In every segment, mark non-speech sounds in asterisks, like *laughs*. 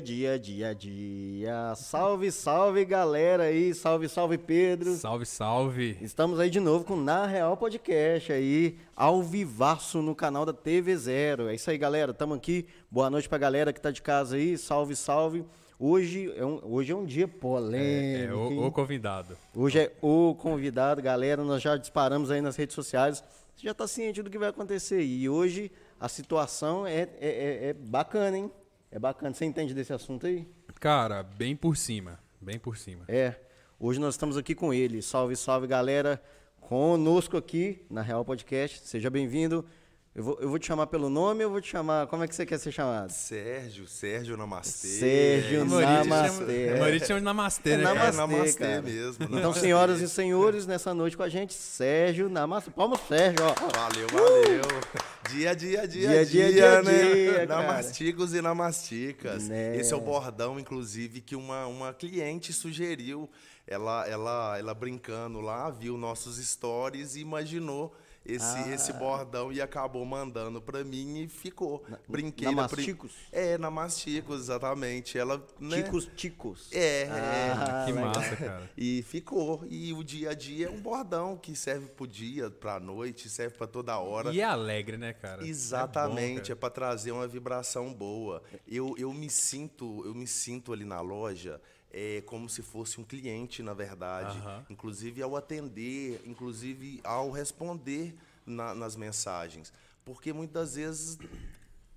dia, dia, dia, dia. Salve, salve galera aí, salve, salve Pedro. Salve, salve. Estamos aí de novo com Na Real Podcast aí, ao vivaço no canal da TV Zero. É isso aí, galera. Tamo aqui. Boa noite pra galera que tá de casa aí. Salve, salve. Hoje é um, hoje é um dia polêmico. É, o, hein? o convidado. Hoje é o convidado, galera. Nós já disparamos aí nas redes sociais. Você já tá ciente do que vai acontecer. E hoje a situação é, é, é- é bacana, hein? É bacana. Você entende desse assunto aí? Cara, bem por cima. Bem por cima. É. Hoje nós estamos aqui com ele. Salve, salve, galera. Conosco aqui na Real Podcast. Seja bem-vindo. Eu vou, eu vou te chamar pelo nome ou vou te chamar. Como é que você quer ser chamado? Sérgio, Sérgio Namastê. Sérgio É, Namastê. chama, é. Maurício chama de Namastê, É né? namastê, cara? namastê cara. mesmo, Então, namastê. senhoras e senhores, nessa noite com a gente, Sérgio Namastê. Palmas, Sérgio, ó. Valeu, valeu. Dia, dia, dia, Dia, dia, dia, dia, né? dia, cara. Namasticos e namasticas. Né. Esse é o bordão, inclusive, que uma, uma cliente sugeriu. Ela, ela, ela brincando lá, viu nossos stories e imaginou esse, Ah. esse bordão e acabou mandando pra mim e ficou. Brinquei na pri- Namasticos? É, namasticos, exatamente. Ela, né? Ticos, ticos. É, é. Ah, *laughs* Que legal. massa, cara. E ficou. E o dia a dia é um bordão que serve pro dia, pra noite, serve pra toda hora. E é alegre, né, cara? Exatamente, É é, bom, para trazer uma vibração boa. Eu, eu me sinto, eu me sinto ali na loja é, como se fosse um cliente, na verdade. Inclusive ao atender, inclusive ao responder na- nas mensagens. Porque muitas vezes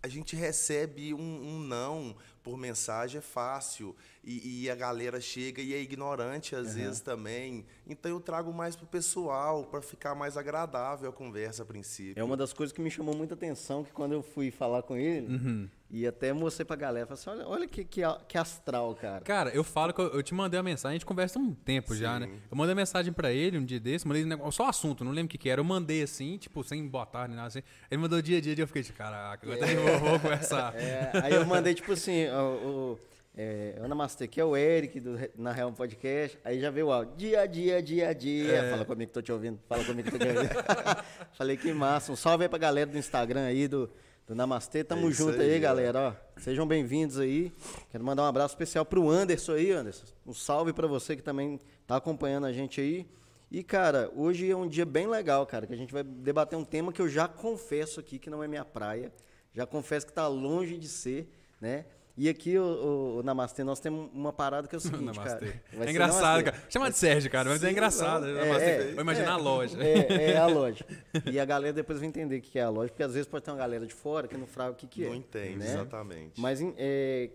a gente recebe um, um não por mensagem, é fácil. E, e a galera chega e é ignorante às vezes também. Então eu trago mais pro pessoal, para ficar mais agradável a conversa a princípio. É uma das coisas que me chamou muita atenção, que quando eu fui falar com ele, Uhum. E até mostrei pra galera, falei assim, olha, olha que, que, que astral, cara. Cara, eu falo que eu, eu te mandei uma mensagem, a gente conversa há um tempo já, né? Eu mandei uma mensagem pra ele um dia desse, mandei um negócio, só assunto, não lembro o que que era. Eu mandei assim, tipo, sem boa tarde, nem nada assim. Ele mandou dia a dia, eu fiquei de caraca, agora eu vou, vou conversar. *laughs* É, aí eu mandei, tipo assim, o, o, é, o Namastê, que é o Eric, do, na Real Podcast, aí já veio o áudio, dia, dia, dia, dia, É. fala comigo que tô te ouvindo, fala comigo que tô te ouvindo. *laughs* Falei, que massa, um salve aí pra galera do Instagram aí, do, do Namastê, tamo É junto aí, aí, galera, ó, sejam bem-vindos aí, quero mandar um abraço especial pro Anderson aí, Anderson, um salve pra você que também tá acompanhando a gente aí, e, cara, hoje é um dia bem legal, cara, que a gente vai debater um tema que eu já confesso aqui que não é minha praia. Já confesso que tá longe de ser, né? E aqui, o, o, o Namastê, nós temos uma parada que é o *laughs* seguinte, Namastê. cara. vai É engraçado, Namastê. cara. Chama de Sérgio, cara, mas é Sim, engraçado. não. Namastê. É, Vou imaginar a loja. É, é a *laughs* loja. E a galera depois vai entender o que é a loja, porque às vezes pode ter uma galera de fora que não fraga o que, que é. Não entende, né? exatamente. Mas o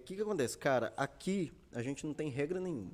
que, que acontece? Cara, aqui a gente não tem regra nenhuma.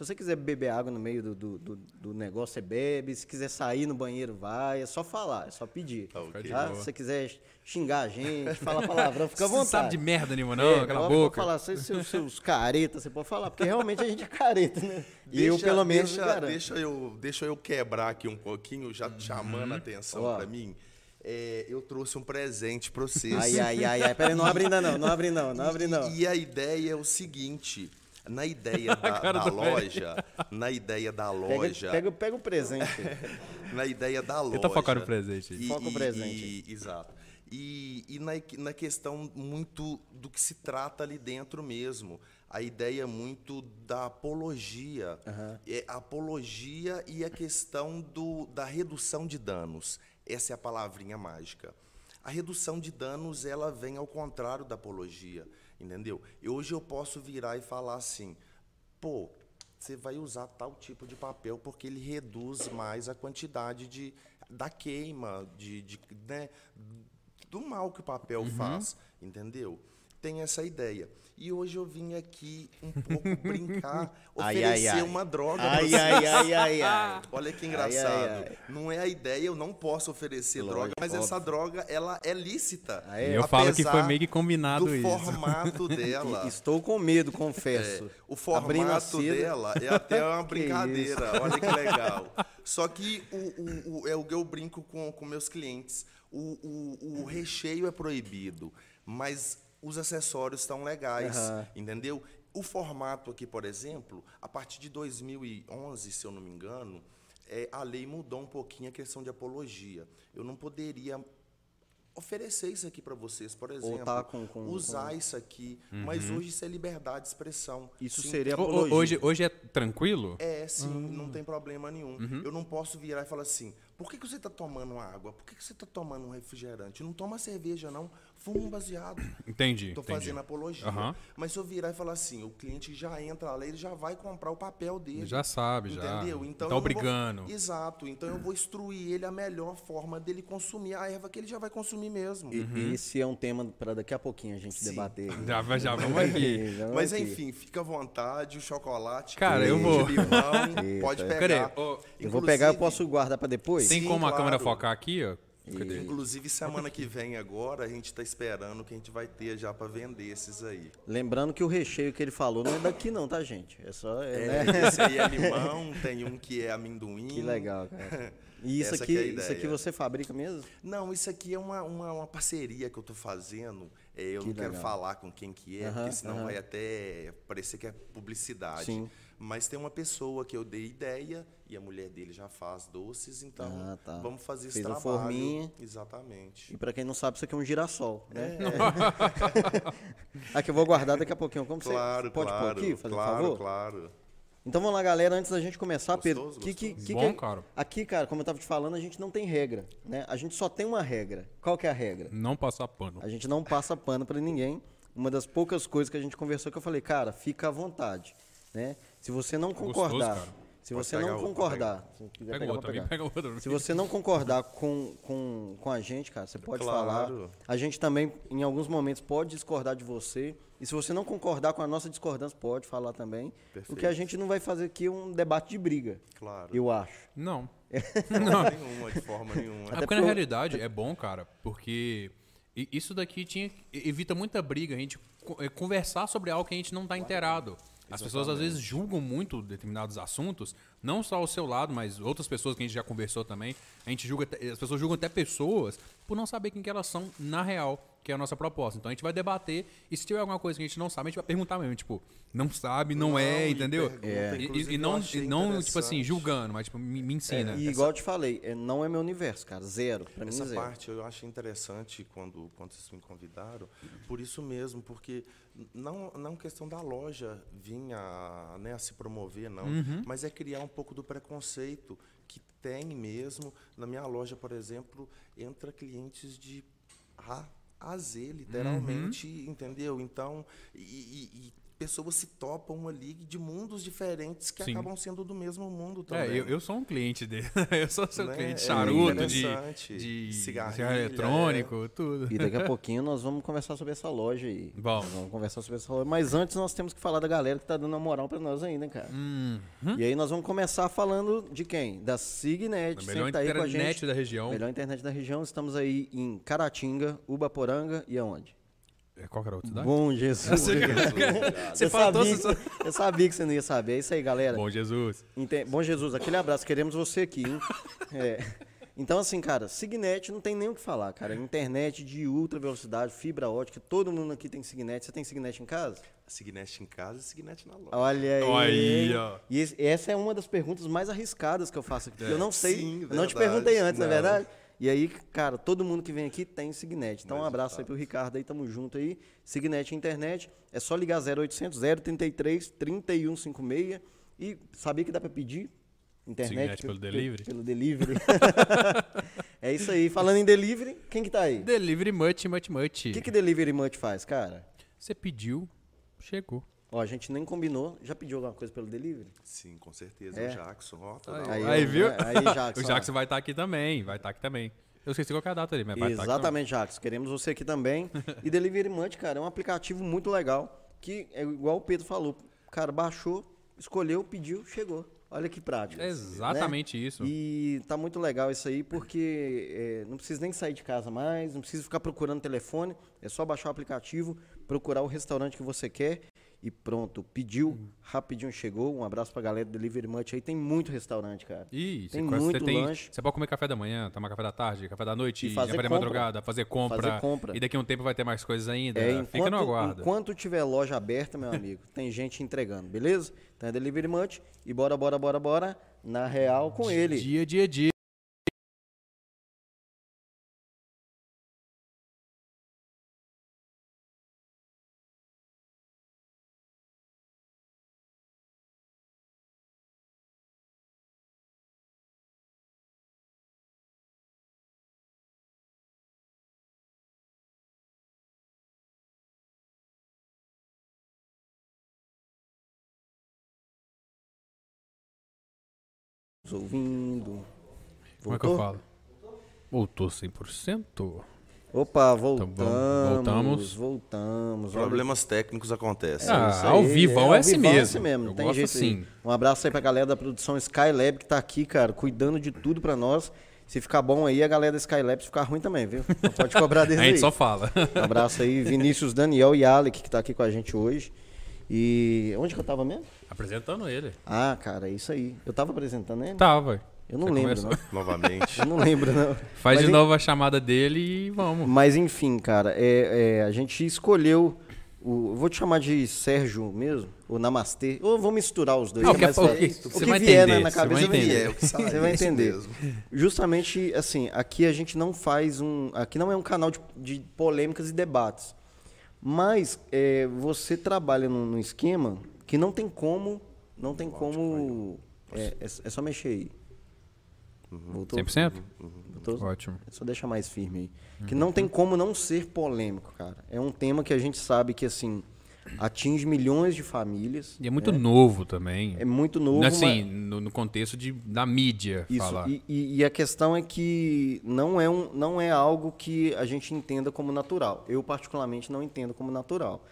Se você quiser beber água no meio do, do, do- do negócio, você bebe. Se quiser sair no banheiro, vai. É só falar, é só pedir. Tá ok. Tá? Se você quiser xingar a gente, falar palavrão, fica à Você não vontade. sabe de merda nenhuma, não, É, aquela pode- boca. Falar, seus, seus, seus caretas, você pode falar, porque realmente a gente é careta, né? E *laughs* eu, pelo menos, deixa, deixa eu deixa eu quebrar aqui um pouquinho, já chamando a atenção Ó. pra mim. É, eu trouxe um presente pra vocês. Ai, ai, ai, ai. Peraí, não abre ainda não, não abre não, não *laughs* abre não. E a ideia é o seguinte. Na ideia *laughs* da, da loja, na ideia da Pega, loja, pega, pega o presente. *laughs* na ideia da loja. Tenta focar no presente. E, Foca o presente. e- exato. E, e na, na questão muito do que se trata ali dentro mesmo. A ideia muito da apologia. É a apologia e a questão do, da redução de danos. Essa é a palavrinha mágica. A redução de danos, ela vem ao contrário da apologia, entendeu? E hoje eu posso virar e falar assim, pô, você vai usar tal tipo de papel porque ele reduz mais a quantidade de, da queima, de, de, né, do mal que o papel faz, entendeu? Tem essa ideia. E hoje eu vim aqui um *laughs* pouco brincar, oferecer ai, ai. uma droga Ai, ai, ai, ai, ai. *laughs* Olha que engraçado. ai, ai. Não é a ideia, eu não posso oferecer Lógico, droga, mas essa óbvio. droga, ela é lícita. É? Eu falo que foi meio que combinado do isso. formato *laughs* dela. Estou com medo, confesso. É, o formato dela é até uma Que brincadeira. Olha que legal. Só que o, o, o- é o que eu brinco com, com meus clientes. O, o, o recheio é proibido, mas os acessórios estão legais, Aham. entendeu? O formato aqui, por exemplo, a partir de 2011, se eu não me engano, é, a lei mudou um pouquinho a questão de apologia. Eu não poderia oferecer isso aqui para vocês, por exemplo. tá com- com- usar isso aqui. Mas hoje isso é liberdade de expressão. Isso Sim, seria apologia. Hoje, hoje é tranquilo? É, sim, Hum. não tem problema nenhum. Uhum. Eu não posso virar e falar assim, por que, que você está tomando água? Por que, que você está tomando um refrigerante? Não toma cerveja, não. Fuma um baseado. Entendi. Estou entendi. fazendo apologia. Aham. Mas se eu virar e falar assim, o cliente já entra lá, ele já vai comprar o papel dele. Já sabe, já. Entendeu? Então Tá não vou- obrigando. Exato. Então eu vou instruir ele a melhor forma dele consumir a erva que ele já vai consumir mesmo. E- Esse é um tema para daqui a pouquinho a gente Sim. debater. Já, vai- já *laughs* vamos aqui. Mas aqui. enfim, fica à vontade, o chocolate. Cara, eu vou- Limão, *laughs* pode Eita. pegar. Cadê? Eu vou pegar, eu posso guardar para depois? Tem Sim, como a câmera claro. focar aqui, ó? Inclusive, semana que vem agora, a gente está esperando que a gente vai ter já para vender esses aí. Lembrando que o recheio que ele falou não é daqui não, tá, gente? É só... É, É, né? *laughs* esse aí é limão, tem um que é amendoim. Que legal, cara. *laughs* E isso Essa aqui, é isso aqui você fabrica mesmo? Não, isso aqui é uma, uma, uma parceria que eu tô fazendo. É, eu Que não quero legal. falar com quem que é, porque senão vai até parecer que é publicidade. Sim. Mas tem uma pessoa que eu dei ideia e a mulher dele já faz doces, então Ah, tá. vamos fazer esse Fez uma trabalho. forminha. Exatamente. E para quem não sabe, isso aqui é um girassol, né? É, *laughs* Aqui eu vou guardar daqui a pouquinho. Como claro, você pode claro, pôr aqui, fazer um claro, favor? claro. Então vamos lá, galera, antes da gente começar, Pedro. Gostoso, que, que, gostoso. que Bom, que é- cara. Aqui, cara, como eu tava te falando, a gente não tem regra, né? A gente só tem uma regra. Qual que é a regra? Não passar pano. A gente não passa pano pra ninguém. Uma das poucas coisas que a gente conversou que eu falei, cara, fica à vontade, né? Se você não Gostoso, concordar, cara. se Pode você não outro, pode concordar, se quiser Pega pegar, outro pode ali, pegar. pega outro. Se você não concordar com, com, com a gente, cara, você pode falar. Claro. A gente também, em alguns momentos, pode discordar de você. E se você não concordar com a nossa discordância, pode falar também. O Perfeito. que a gente não vai fazer aqui é um debate de briga, Claro. eu acho. Não. *laughs* Não. nenhuma, de forma nenhuma. É Até porque na realidade é bom, cara, porque isso daqui tinha, evita muita briga, a gente co- é, conversar sobre algo que a gente não está inteirado. As pessoas às vezes julgam muito determinados assuntos, não só o seu lado, mas outras pessoas que a gente já conversou também. A gente julga, as pessoas julgam até pessoas por não saber quem que elas são na real, que é a nossa proposta. Então a gente vai debater e se tiver alguma coisa que a gente não sabe, a gente vai perguntar mesmo, tipo, não sabe, não, Não, é, entendeu? pergunta, E- E, e não, e não tipo assim, julgando, mas tipo, me, me ensina. E igual eu te falei, é, não é meu universo, cara. Zero. Pra mim, Essa zero. parte eu achei interessante quando, quando vocês me convidaram, por isso mesmo, porque não não questão da loja vir a, né, a se promover, não, Uhum. mas é criar um pouco do preconceito que tem mesmo. Na minha loja, por exemplo, entra clientes de A a Z, literalmente, Uhum. entendeu? Então, e, e- e pessoas se topam ali de mundos diferentes que Sim. acabam sendo do mesmo mundo É, também. eu, eu sou um cliente dele. *laughs* eu sou seu Né? cliente É charuto, de, interessante. de Cigarrilha, cigarro eletrônico, tudo. E daqui a *laughs* pouquinho nós vamos conversar sobre essa loja aí. Bom. Nós vamos conversar sobre essa loja. Mas antes nós temos que falar da galera que tá dando uma moral pra nós ainda, cara. Uhum. E aí nós vamos começar falando de quem? Da Signet. A sempre melhor tá aí com a internet gente. da região. Melhor internet da região. Estamos aí em Caratinga, Ubaporanga e aonde? É, Qual era a outra cidade? Bom Jesus. *laughs* Você eu, falou sabia, eu sabia que você não ia saber. É isso aí, galera. Bom Jesus. Ente- Bom Jesus, aquele abraço, queremos você aqui, hein? É. Então, assim, cara, Signet não tem nem o que falar, cara. Internet de ultra velocidade, fibra ótica, todo mundo aqui tem Signet. Você tem Signet em casa? Signet em casa e Signet na loja. Olha aí. Olha aí, ó. E esse- essa é uma das perguntas mais arriscadas que eu faço aqui. porque Eu não sei, Sim, eu não te perguntei antes, não é Não. verdade? E aí, cara, todo mundo que vem aqui tem Signet. Então, um abraço aí pro Ricardo aí, tamo junto aí. Signet Internet, é só ligar 0800 033 3156 e sabia que dá pra pedir internet Signet pelo delivery? Pelo delivery. *laughs* é isso aí. Falando em delivery, quem que tá aí? Delivery much, much, much. O que que Delivery Much faz, cara? Você pediu, chegou. Ó, a gente nem combinou. Já pediu alguma coisa pelo delivery? Sim, com certeza. É. O Jackson, ó, toda Aí. Aí, viu? ó, aí, Jackson, o Jackson vai estar aqui também, vai estar aqui também. Eu esqueci qual que é a data ali, mas vai estar aqui Exatamente, Jacques. Queremos você aqui também. E Delivery Munch, cara, é um aplicativo muito legal. Que é igual o Pedro falou. Cara, baixou, escolheu, pediu, chegou. Olha que prático. É exatamente né? isso. E tá muito legal isso aí, porque é, não precisa nem sair de casa mais, não precisa ficar procurando telefone. É só baixar o aplicativo, procurar o restaurante que você quer e pronto. Pediu, rapidinho chegou. Um abraço pra galera do Delivery Munch aí. Tem muito restaurante, cara. Ih, Tem você, muito tem, lanche. Você pode comer café da manhã, tomar café da tarde, café da noite, E fazer compra. madrugada, fazer compra, Fazer compra. E daqui a um tempo vai ter mais coisas ainda. É, Fica no aguardo. enquanto tiver loja aberta, meu amigo, tem gente entregando, beleza? Então é Delivery Munch e bora, bora, bora, bora, na real com ele. Dia, dia, dia. Todos ouvindo. Como é que eu Voltou? falo? Voltou 100%? Opa, Então, voltamos. vamos- voltamos. Voltamos. Problemas técnicos acontecem. Ah, isso ao aí, vivão é assim mesmo. não Eu tem gosto jeito aí. assim. Um abraço aí pra galera da produção Skylab que tá aqui, cara, cuidando de tudo pra nós. Se ficar bom aí, a galera da Skylab, se ficar ruim também, viu? Não pode cobrar deles *laughs* A aí. gente só fala. Um abraço aí, Vinícius, Daniel e Alec, que tá aqui com a gente hoje. E onde que eu tava mesmo? Apresentando ele. Ah, cara, é isso aí. Eu tava apresentando ele? Tava. Eu não Você lembro, começou. não. *laughs* Novamente. Eu não lembro, não. Faz Mas de en- novo a chamada dele e vamos. Mas enfim, cara, é, é, a gente escolheu. O, eu vou te chamar de Sérgio mesmo, ou Namastê, ou vou misturar os dois. Não, que o que é mais o que- O que vier entender, na cabeça vai vai entender. entender. É, Você vai é entender. Justamente, assim, aqui a gente não faz um. Aqui não é um canal de, de polêmicas e debates. Mas é, você trabalha num, num esquema que não tem como. Não tem como. É, é, é só mexer aí. Voltou? 100%? Voltou? Ótimo. É só deixar mais firme aí. Uhum. Que não tem como não ser polêmico, cara. É um tema que a gente sabe que, assim, atinge milhões de famílias. E é muito novo também. É muito novo, assim, mas- no, no contexto de, da mídia Isso, falar. e, e- e a questão é que não é, um, não é algo que a gente entenda como natural. Eu, particularmente, não entendo como natural.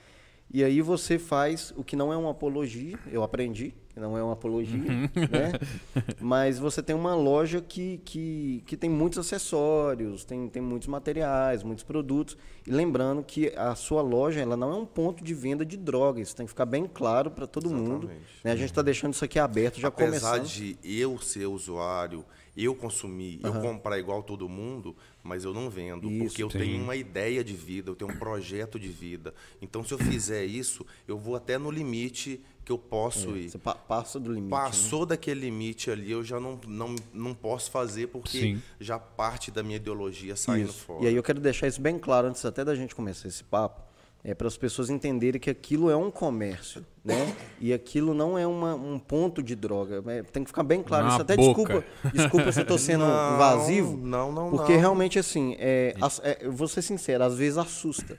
E aí você faz o que não é uma apologia, eu aprendi, não é uma apologia, né? *laughs* Mas você tem uma loja que, que, que tem muitos acessórios, tem, tem muitos materiais, muitos produtos. E lembrando que a sua loja ela não é um ponto de venda de drogas, isso tem que ficar bem claro para todo mundo. Exatamente. né? A gente está deixando isso aqui aberto, já Apesar começando. de eu ser usuário, eu consumir, eu comprar igual todo mundo, mas eu não vendo. Isso, porque eu sim. tenho uma ideia de vida, eu tenho um projeto de vida. Então, se eu fizer isso, eu vou até no limite que eu posso ir. Você pa- passa do limite. né? Passou daquele limite ali, eu já não, não, não posso fazer, porque Sim. já parte da minha ideologia saindo Isso. fora. E aí eu quero deixar isso bem claro antes até da gente começar esse papo, é para as pessoas entenderem que aquilo é um comércio, né? E aquilo não é uma- um ponto de droga. É, tem que ficar bem claro Não é isso. Até boca. desculpa, desculpa se eu tô *laughs* sendo Não, invasivo. não, não, Porque não. realmente assim, é, é, eu vou ser sincero, às vezes assusta.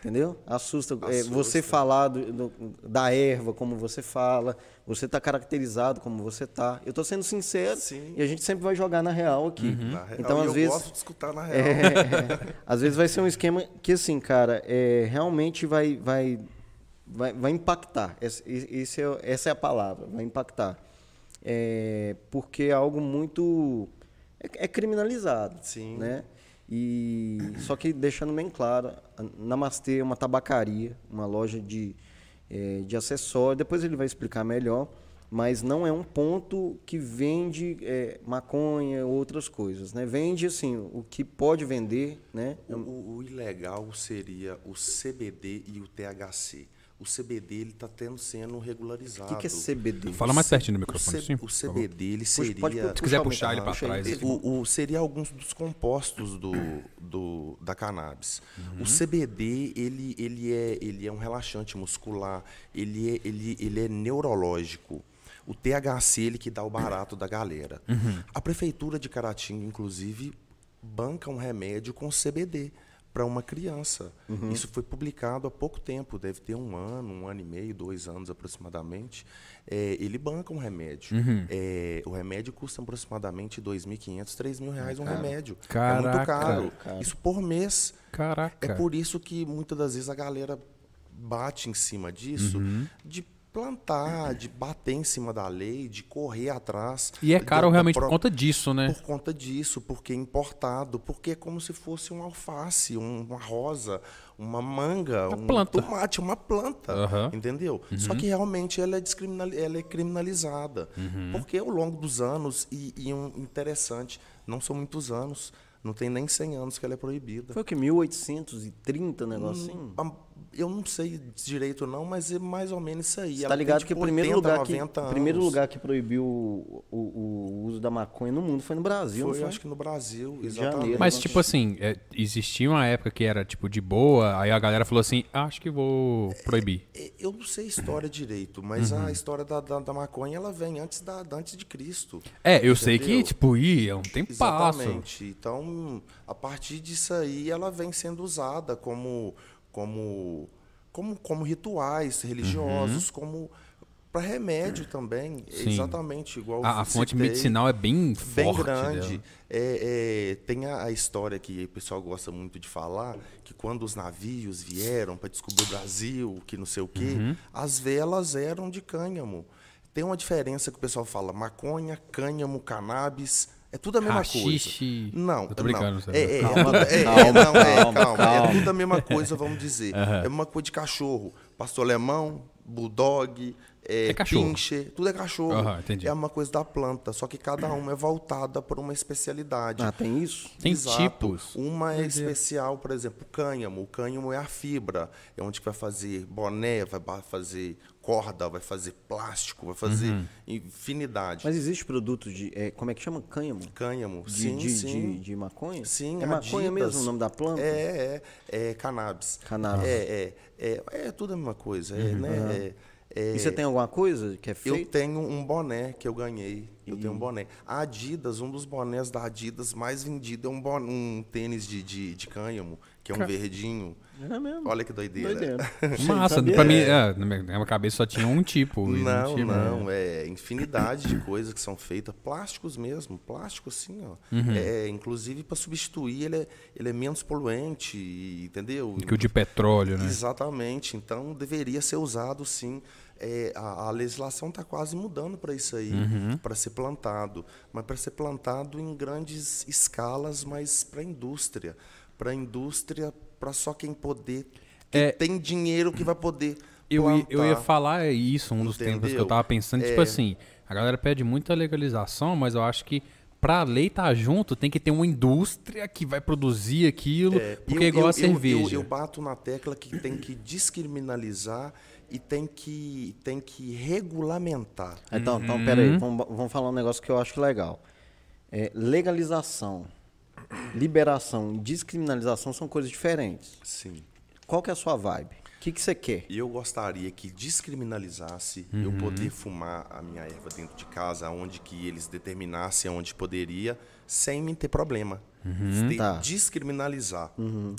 Entendeu? Assusta. É, você falar do- do- da erva como você fala, você tá caracterizado como você tá. Eu tô sendo sincero Sim. e a gente sempre vai jogar na real aqui. Na real, Então, às eu vezes. gosto de escutar na real. É, *laughs* às vezes vai ser um esquema que, assim, cara, é, realmente vai, vai, vai, vai impactar. Esse, esse é, essa é a palavra, vai impactar. É, porque é algo muito. É, é criminalizado. Sim. Né? E, só que deixando bem claro, a Namastê é uma tabacaria, uma loja de, é, de acessórios. Depois ele vai explicar melhor. Mas não é um ponto que vende é, maconha ou outras coisas, né? Vende assim o que pode vender, né? O, o- o ilegal seria o CBD e o THC. O CBD ele está tendo sendo O regularizado. que, que é CBD? Fala mais pertinho do O, microfone, C- sim. o. CBD ele Puxa, seria pode pu- Se quiser o puxar ele puxa trás, aí. o, o- seria alguns dos compostos do, do- da cannabis. Uhum. O CBD ele, ele, é, ele é um relaxante muscular, ele é, ele, ele é neurológico. O THC ele que dá o barato da galera. Uhum. A prefeitura de Caratinga, inclusive, banca um remédio com CBD para uma criança. Uhum. Isso foi publicado há pouco tempo, deve ter um ano, um ano e meio, dois anos aproximadamente. É, ele banca um remédio. Uhum. É, o remédio custa aproximadamente R$ 2.500, 3.000 reais um remédio. é Caraca. muito caro. Caro. Isso por mês. Caraca. É por isso que muitas das vezes a galera bate em cima disso, Uhum. de plantar, de bater em cima da lei, de correr atrás. E é da- caro da realmente pró- por conta disso, né? por conta disso, porque é importado, porque é como se fosse um alface, um- uma rosa, uma manga, um planta. tomate, uma planta, Aham. entendeu? Só que realmente ela é, descriminal, ela é criminalizada, porque ao longo dos anos, e, e um interessante, não são muitos anos, não tem nem 100 anos que ela é proibida. Foi o que? 1830, um negocinho? Ah, Eu não sei direito não, mas é mais ou menos isso aí. Você Ela tá tem, ligado tipo, que o primeiro 80, lugar que, 90 o primeiro anos. lugar que proibiu o, o- o uso da maconha no mundo foi no Brasil, Foi, não foi? acho que no Brasil, exatamente. Janeiro. Mas, tipo assim, é, existia uma época que era, tipo, de boa, aí a galera falou assim, acho que vou proibir. É, Eu não sei a história direito, mas Uhum. a história da, da, da maconha ela vem antes, da, antes de Cristo. É, eu sei que, Entendeu? tipo, ia um tempo passo. Exatamente. Então, a partir disso aí, ela vem sendo usada como, como, como, como rituais Uhum. religiosos, como Para remédio também, Sim. exatamente igual A, a eu fonte citei, medicinal é bem, bem forte. grande. dela. É, é, tem a, a história que o pessoal gosta muito de falar, que quando os navios vieram para descobrir o Brasil, que não sei o quê, Uhum. as velas eram de cânhamo. Tem uma diferença que o pessoal fala, maconha, cânhamo, cannabis, é tudo a mesma Haxixe. coisa. Não, Eu tô brincando, não. sabe? É, é, Calma, é, é, calma, não, é, calma, calma, calma. É tudo a mesma coisa, vamos dizer. É uma coisa de cachorro. Pastor alemão, bulldog, é, É pincher, tudo é cachorro. Aham, entendi. É uma coisa da planta, só que cada uma é voltada para uma especialidade. Ah, tem isso? Tem Exato. tipos. Uma é especial, por exemplo, o cânhamo. O cânhamo é a fibra, é onde que vai fazer boné, vai fazer corda, vai fazer plástico, vai fazer Uhum. infinidade. Mas existe produto de. é, como é que chama? Cânhamo? Cânhamo, De, sim, de, sim. de, de maconha? Sim, É maconha Adidas. mesmo o nome da planta? É, é, é cannabis. Cannabis. É, é, é, é tudo a mesma coisa, é, né? É, é- E você tem alguma coisa que é eu feita? tenho um boné que eu ganhei. Eu tenho um boné. A Adidas, um dos bonés da Adidas mais vendido é um, bon- um tênis de, de, de cânhamo, que é um verdinho. É mesmo. Olha que doideira. Doideira. *laughs* Massa, pra mim, é, na minha cabeça só tinha um tipo. Não, tinha- não, é infinidade de coisas que são feitas, plásticos mesmo, plástico assim, ó. É, inclusive para substituir, ele é, ele é menos poluente, entendeu? Que o de petróleo, né? Exatamente, então deveria ser usado sim. É, a, a legislação está quase mudando para isso aí, para ser plantado, mas para ser plantado em grandes escalas, mas para a indústria, para a indústria, para só quem poder, quem É. tem dinheiro que vai poder Eu, ia- eu ia falar isso, um dos tempos que eu Entendeu? tava pensando, tipo É. assim, a galera pede muita legalização, mas eu acho que pra lei estar junto, tem que ter uma indústria que vai produzir aquilo, porque Eu- é igual eu- a eu- cerveja. Eu, eu bato na tecla que tem que descriminalizar e tem que, tem que regulamentar. Então, então Uhum. peraí, vamos, vamos falar um negócio que eu acho legal. É, legalização, liberação e descriminalização são coisas diferentes. Sim. Qual que é a sua vibe? O que, que você quer? Eu gostaria que descriminalizasse Uhum. eu poder fumar a minha erva dentro de casa, onde que eles determinassem onde poderia, sem me ter problema. De- Tá. Descriminalizar.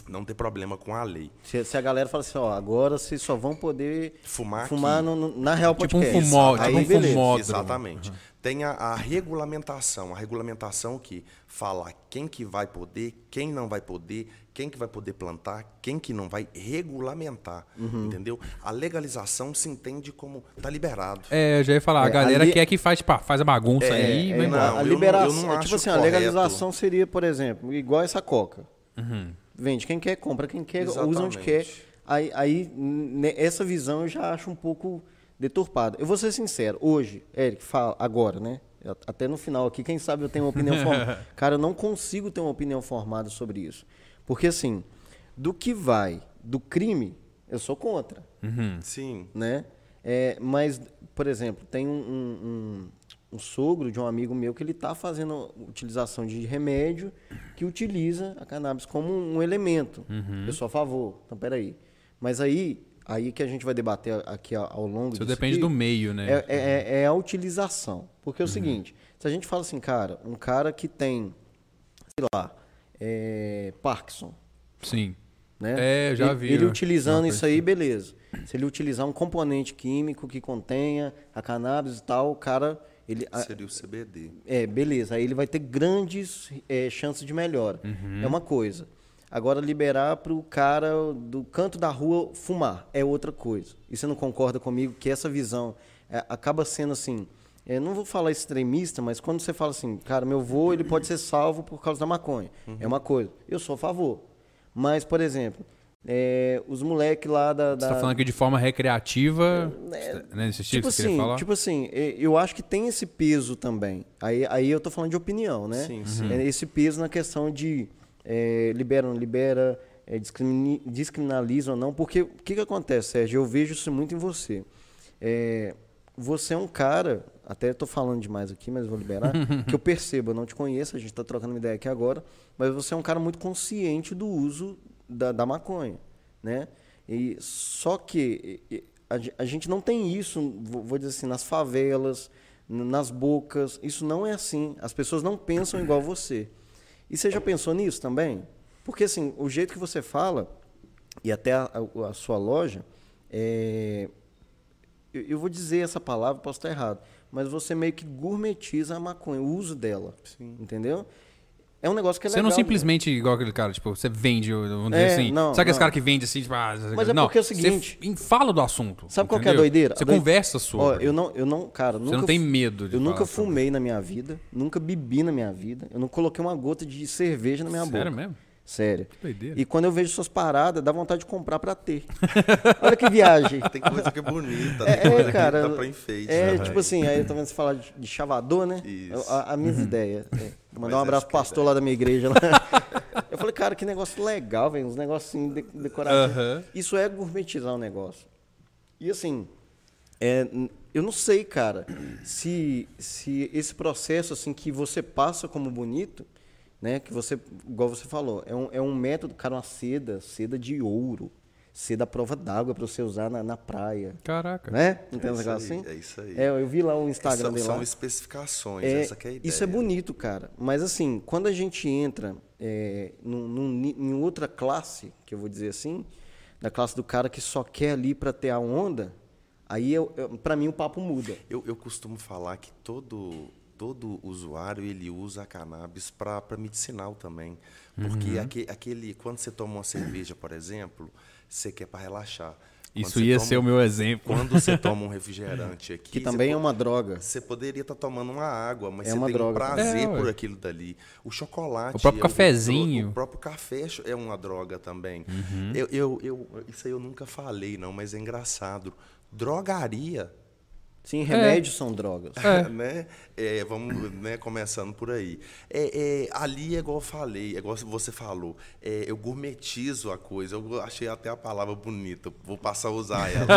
Não ter problema com a lei. Se, se a galera fala assim, ó, agora vocês só vão poder Fumar fumar aqui. no- no- na Real Tipo um Podcast. fumó- Aí, tipo um beleza. fumódromo. Exatamente. Tem a, a regulamentação. A regulamentação que fala quem que vai poder, quem não vai poder, quem que vai poder plantar, quem que não vai regulamentar. Uhum. Entendeu? A legalização se entende como tá liberado. É, eu já ia falar, a É, galera ali- quer que faz, tipo, faz a bagunça aí e É, vai é, embora. Não, a eu não- liberação, eu não é acho tipo assim, a correto. legalização seria, por exemplo, igual essa Coca. Uhum. Vende quem quer, compra quem quer, usa onde Exatamente. quer. Aí, aí essa visão eu já acho um pouco deturpada. Eu vou ser sincero, hoje, Eric, fala, agora, né? Até no final aqui, quem sabe eu tenho uma opinião formada. *laughs* Cara, eu não consigo ter uma opinião formada sobre isso. Porque assim, do que vai do crime, eu sou contra Uhum. Sim. né? É, mas, por exemplo, tem um, um- um- um sogro de um amigo meu que ele está fazendo utilização de remédio que utiliza a cannabis como um elemento. Eu sou a favor. Então, peraí. Mas aí, aí que a gente vai debater aqui ao, longo Isso depende aqui, do meio, né? é, é- é a utilização. Porque é o seguinte, se a gente fala assim, cara, um cara que tem, sei lá, é, Parkinson, Sim. né? É, eu já ele, vi, Ele né? utilizando isso aí, beleza. Se ele utilizar um componente químico que contenha a cannabis e tal, o cara, ele, Seria o CBD. é, beleza. Aí ele vai ter grandes é, chances de melhora. Uhum. É uma coisa. Agora, liberar para o cara do canto da rua fumar é outra coisa. E você não concorda comigo que essa visão é, acaba sendo assim. é, não vou falar extremista, mas quando você fala assim, cara, meu vô ele pode ser salvo por causa da maconha. É uma coisa. Eu sou a favor. Mas, por exemplo, é, os moleques lá da. Você da- tá falando aqui de forma recreativa, né? Nesse estilo Tipo que você queria assim, falar? tipo assim, eu acho que tem esse peso também. Aí, aí eu tô falando de opinião, né? Sim, sim. É Esse peso na questão de é, libera ou não libera, é, descriminaliza ou não. Porque o que, que acontece, Sérgio? Eu vejo isso muito em você. É, você é um cara, até tô falando demais aqui, mas vou liberar, *laughs* que eu percebo, eu não te conheço, a gente tá trocando uma ideia aqui agora, mas você é um cara muito consciente do uso da, da maconha, né? E, só que a, a gente não tem isso, vou dizer assim, nas favelas, nas bocas, isso não é assim. As pessoas não pensam igual você. E você já pensou nisso também? Porque assim, o jeito que você fala, e até a, a- a sua loja, é, Eu, eu vou dizer essa palavra, posso estar errado. Mas você meio que gourmetiza a maconha, o uso dela. Entendeu? É um negócio que é Você legal. não né? simplesmente, igual aquele cara, tipo, você vende, vamos dizer É, assim. não, sabe aquele cara que vende assim, tipo, ah, Mas é não, porque é o você seguinte- f- fala do assunto. Sabe qual que é a entendeu? doideira? Você A doi- conversa sobre. Ó, eu não, eu não, cara, nunca não tem medo de Eu nunca falar sobre. fumei na minha vida, nunca bebi na minha vida, eu não coloquei uma gota de cerveja na minha Sério boca. mesmo? Sério. E quando eu vejo suas paradas, dá vontade de comprar pra ter. *laughs* Olha que viagem. Tem coisa que é bonita, É, tem coisa é, cara. que dá pra enfeite. É, né, tipo assim, aí eu tô vendo você falar de, de chavador, né? Isso. A, a minha Uhum. ideia. É. *laughs* Mandar um abraço acho pro é pastor lá da minha igreja. Lá. *laughs* Eu falei, cara, que negócio legal, velho. Uns negócios assim, de, decorativos. Aham. Isso é gourmetizar o negócio. E assim, é, eu não sei, cara, se, se esse processo assim que você passa como bonito, né? Que você, igual você falou, é um, é um método, cara, uma seda, seda de ouro, seda à prova d'água para você usar na, na praia. Caraca. Né? Não tem É um isso aí, assim? é isso aí. É, eu vi lá o Instagram são, dele são especificações, É, essa que é a ideia. Isso é bonito, cara. Mas assim, quando a gente entra é, num, num em outra classe, que eu vou dizer assim, da classe do cara que só quer ali pra ter a onda, aí eu, eu, para mim o papo muda. Eu, eu costumo falar que todo, todo usuário ele usa a cannabis para medicinal também. Porque Uhum. aque- aquele, quando você toma uma cerveja, por exemplo, você quer para relaxar. Quando Isso ia toma- ser o meu exemplo. Quando você *laughs* toma um refrigerante aqui. Que você também é uma droga. Você poderia estar tomando uma água, mas É você uma tem droga. um prazer É, por aquilo dali. O chocolate. O próprio é cafezinho. O, próprio café é uma droga também. Uhum. Eu, eu, eu- isso aí eu nunca falei, não, mas é engraçado. Drogaria Sim, remédios são drogas. *laughs* né? É, vamos né, começando por aí. É, é, ali é igual eu falei, é igual você falou, é, eu gourmetizo a coisa. Eu achei até a palavra bonita, vou passar a usar ela.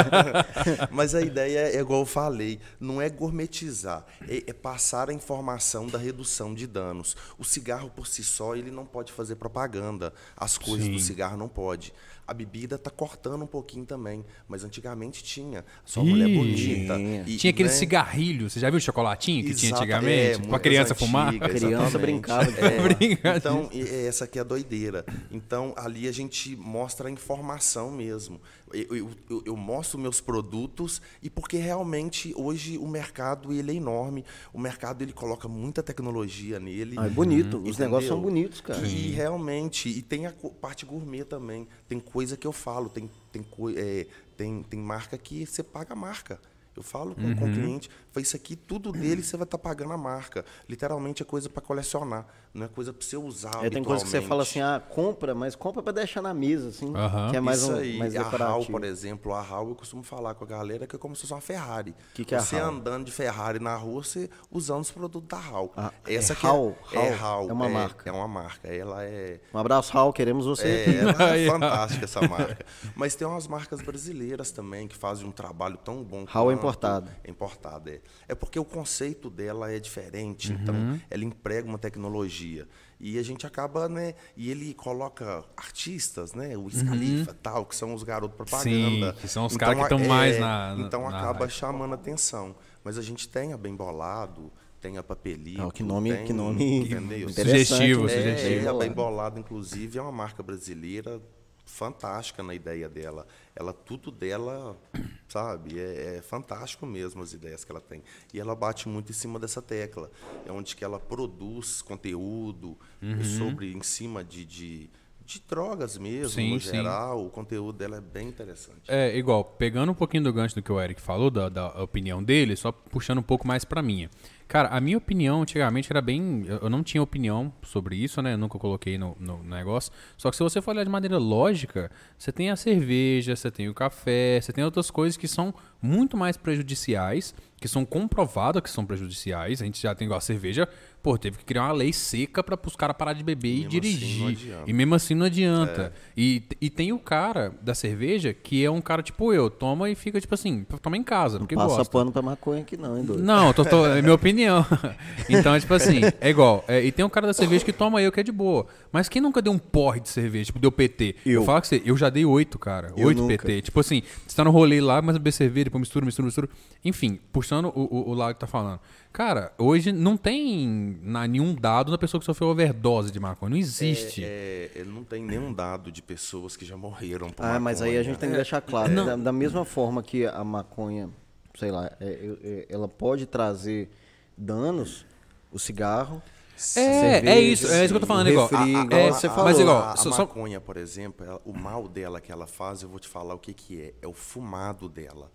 *laughs* Mas a ideia é igual eu falei, não é gourmetizar, é, é passar a informação da redução de danos. O cigarro por si só ele não pode fazer propaganda, as coisas do Sim. cigarro não pode. A bebida está cortando um pouquinho também, mas antigamente tinha. Só mulher Ih, bonita. tinha. e- Tinha aquele né? cigarrilho, você já viu o chocolatinho que tinha Exata- antigamente? é, pra muitas criança fumar? antigas, A criança exatamente. *laughs* brincava de É, *laughs* fumar. Então, essa aqui é a doideira. Então, ali a gente mostra a informação mesmo. Eu, eu- eu- mostro meus produtos e porque realmente hoje o mercado ele é enorme. O mercado ele coloca muita tecnologia nele. Ah, é bonito. Os Entendeu? negócios são bonitos, cara. E realmente, e tem a parte gourmet também. Tem coisa que eu falo, tem, tem, é, tem, tem marca que você paga a marca. Eu falo com, com o cliente, faz isso aqui, tudo dele você vai estar pagando a marca. Literalmente é coisa para colecionar, não é coisa para você usar. É, tem coisa que você fala assim, ah, compra, mas compra pra deixar na mesa, assim. Que é mais, Isso um, aí, mais a HAL, decorativo. por exemplo, a HAL eu costumo falar com a galera que é como se fosse uma Ferrari. Que que é você andando de Ferrari na rua, você usando os produtos da HAL. Ah, é Essa que HAL? é, é HAL, é uma marca. É uma marca. Ela é Um abraço, Raul, queremos você É, aqui. ela é *laughs* fantástica essa marca. Mas tem umas marcas brasileiras também que fazem um trabalho tão bom. Hall é importado. É importada, é. É porque o conceito dela é diferente, Uhum. então ela emprega uma tecnologia. E a gente acaba, né? E ele coloca artistas, né? O Scalifa tal, que são os garotos propaganda. Sim, que são os Então, caras que a- tão mais na- na- Então na acaba hype. chamando atenção. Mas a gente tem a Bem Bolado, tem a Papelito. Ah, que nome- tem, que nome entendeu? interessante, Sugestivo, hein? sugestivo. É, a Bem Bolado, inclusive, é uma marca brasileira fantástica na ideia dela. Ela, tudo dela, *clears throat* sabe, é, é fantástico mesmo as ideias que ela tem. E ela bate muito em cima dessa tecla. É onde que ela produz conteúdo Uhum. sobre, em cima de, de, de drogas mesmo, Sim, no sim. geral. O conteúdo dela é bem interessante. É, igual, pegando um pouquinho do gancho do que o Eric falou, da, da opinião dele, só puxando um pouco mais pra minha. Cara, a minha opinião antigamente era bem. Eu não tinha opinião sobre isso, né? Eu nunca coloquei no, no negócio. Só que se você for olhar de maneira lógica, você tem a cerveja, você tem o café, você tem outras coisas que são muito mais prejudiciais, que são comprovadas que são prejudiciais. A gente já tem igual a cerveja, pô, teve que criar uma lei seca para os caras parar de beber e, mesmo assim não dirigir. adianta. e mesmo assim não adianta. E, e tem o cara da cerveja que é um cara tipo eu, toma e fica tipo assim, toma em casa, porque Passa gosta. pano pra maconha aqui não, hein, doido? Não, tô, tô- é minha opinião. *laughs* *laughs* então, tipo assim, é igual. é, e tem um cara da cerveja que toma eu, que é de boa. Mas quem nunca deu um porre de cerveja? Tipo, deu PT? Eu. Vou falar com você, eu já dei oito, cara. Eu Oito. PT. Tipo assim, você tá no rolê lá, mas beber cerveja, depois mistura, mistura, mistura. Enfim, puxando o, o, o lado que tá falando. Cara, hoje não tem na, nenhum dado da pessoa que sofreu overdose de maconha. Não existe. É, ele não tem nenhum dado de pessoas que já morreram por Ah, mas aí a maconha. gente tem que deixar claro. Da, da mesma forma que a maconha sei lá, é- é- ela pode trazer danos, o cigarro. É, cerveja, é isso, é isso que eu tô falando, o igual. refri, a- igual é, você mas falou. igual, a, a só- maconha, por exemplo, ela- o mal dela que ela faz, eu vou te falar o que, que é. É o fumado dela.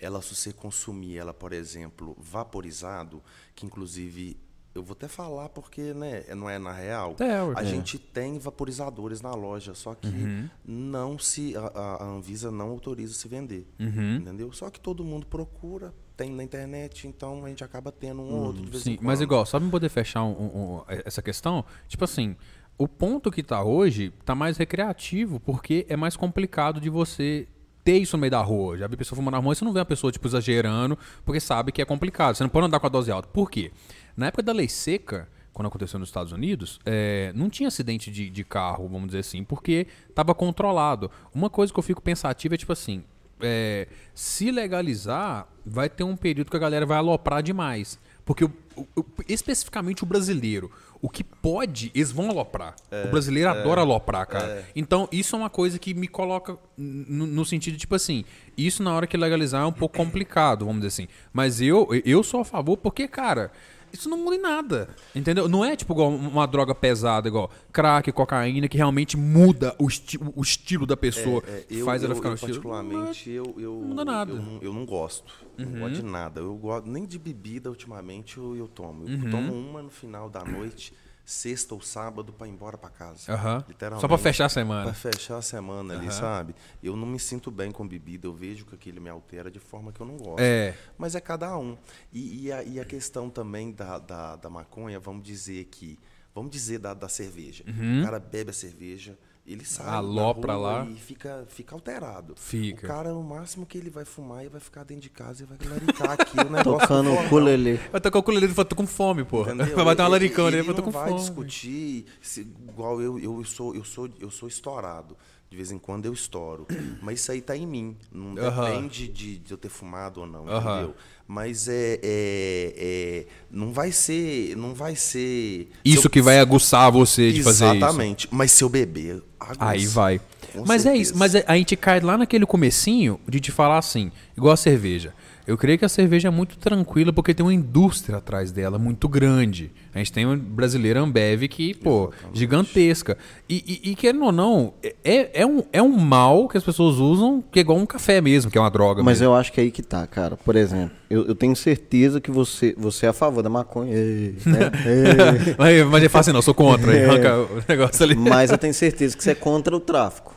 Ela, se você consumir ela, por exemplo, vaporizado, que inclusive eu vou até falar porque né, não é na real. É, a É. gente tem vaporizadores na loja, só que Uhum. não se a, a- a Anvisa não autoriza se vender, Uhum. entendeu? Só que todo mundo procura, tem na internet, então a gente acaba tendo um ou outro de vez em Sim, mas igual, só pra poder fechar um- um- um- essa questão, tipo assim, o ponto que tá hoje tá mais recreativo, porque é mais complicado de você ter isso no meio da rua. Já vi pessoa fumando na rua e você não vê uma pessoa, tipo, exagerando, porque sabe que é complicado. Você não pode andar com a dose alta. Por quê? Na época da lei seca, quando aconteceu nos Estados Unidos, é, não tinha acidente de, de carro, vamos dizer assim, porque estava controlado. Uma coisa que eu fico pensativo é tipo assim, é, se legalizar, vai ter um período que a galera vai aloprar demais. Porque o- o- especificamente o brasileiro, o que pode, eles vão aloprar. o brasileiro adora aloprar, cara. Então, isso é uma coisa que me coloca no, no sentido, tipo assim, isso na hora que legalizar é um pouco complicado, vamos dizer assim. Mas eu, eu sou a favor porque, cara, isso não muda em nada. Entendeu? Não é tipo igual uma droga pesada, igual crack, cocaína, que realmente muda o, esti o estilo da pessoa. É, eu, faz ela eu- ficar eu no estilo. particularmente, eu, eu, muda nada. Eu, não- eu não gosto. Não gosto de Uhum. nada. Eu gosto nem de bebida ultimamente eu, eu tomo. Eu Uhum. tomo uma no final da noite, sexta ou sábado, para ir embora para casa. Aham. Literalmente. Só pra fechar a semana. Pra fechar a semana ali, sabe? Eu não me sinto bem com bebida. Eu vejo que aquilo me altera de forma que eu não gosto. É. Mas é cada um. E, e a, e a questão também da, da, da maconha, vamos dizer que. Vamos dizer da, da cerveja. O cara bebe a cerveja, ele sai. Alopra rua lá. e fica, fica alterado. Fica. O cara, o máximo que ele vai fumar e vai ficar dentro de casa e vai laricar aqui o *laughs* negócio. Tocando do o ukulele. Tô com o ukulele e falo, tô com fome, pô. Entendeu? *laughs* Vai bater uma Ele- laricona ali, ele eu tô não com vai fome. discutir se- igual eu, eu sou, eu sou, eu sou estourado. De vez em quando eu estouro. *clears throat* Mas isso aí tá em mim. Não depende de, de eu ter fumado ou não, Aham. entendeu? Mas é, é- é- não vai ser, não vai ser Isso se eu- que vai aguçar você de fazer isso. Exatamente. Mas se eu beber, aguça. Aí vai. Com Mas é isso, certeza. mas a gente cai lá naquele comecinho de te falar assim, igual a cerveja. Eu creio que a cerveja é muito tranquila porque tem uma indústria atrás dela muito grande. A gente tem uma brasileira Ambev que, pô, gigantesca. E, e, e, querendo ou não, é, é, um, é um mal que as pessoas usam que é igual um café mesmo, que é uma droga Mas mesmo. eu acho que é aí que tá, cara. Por exemplo, eu, eu tenho certeza que você, você é a favor da maconha. Ei, né? Ei. *laughs* mas, mas é fácil não, eu sou contra. aí *laughs* Arranca o negócio ali. Mas eu tenho certeza que você é contra o tráfico.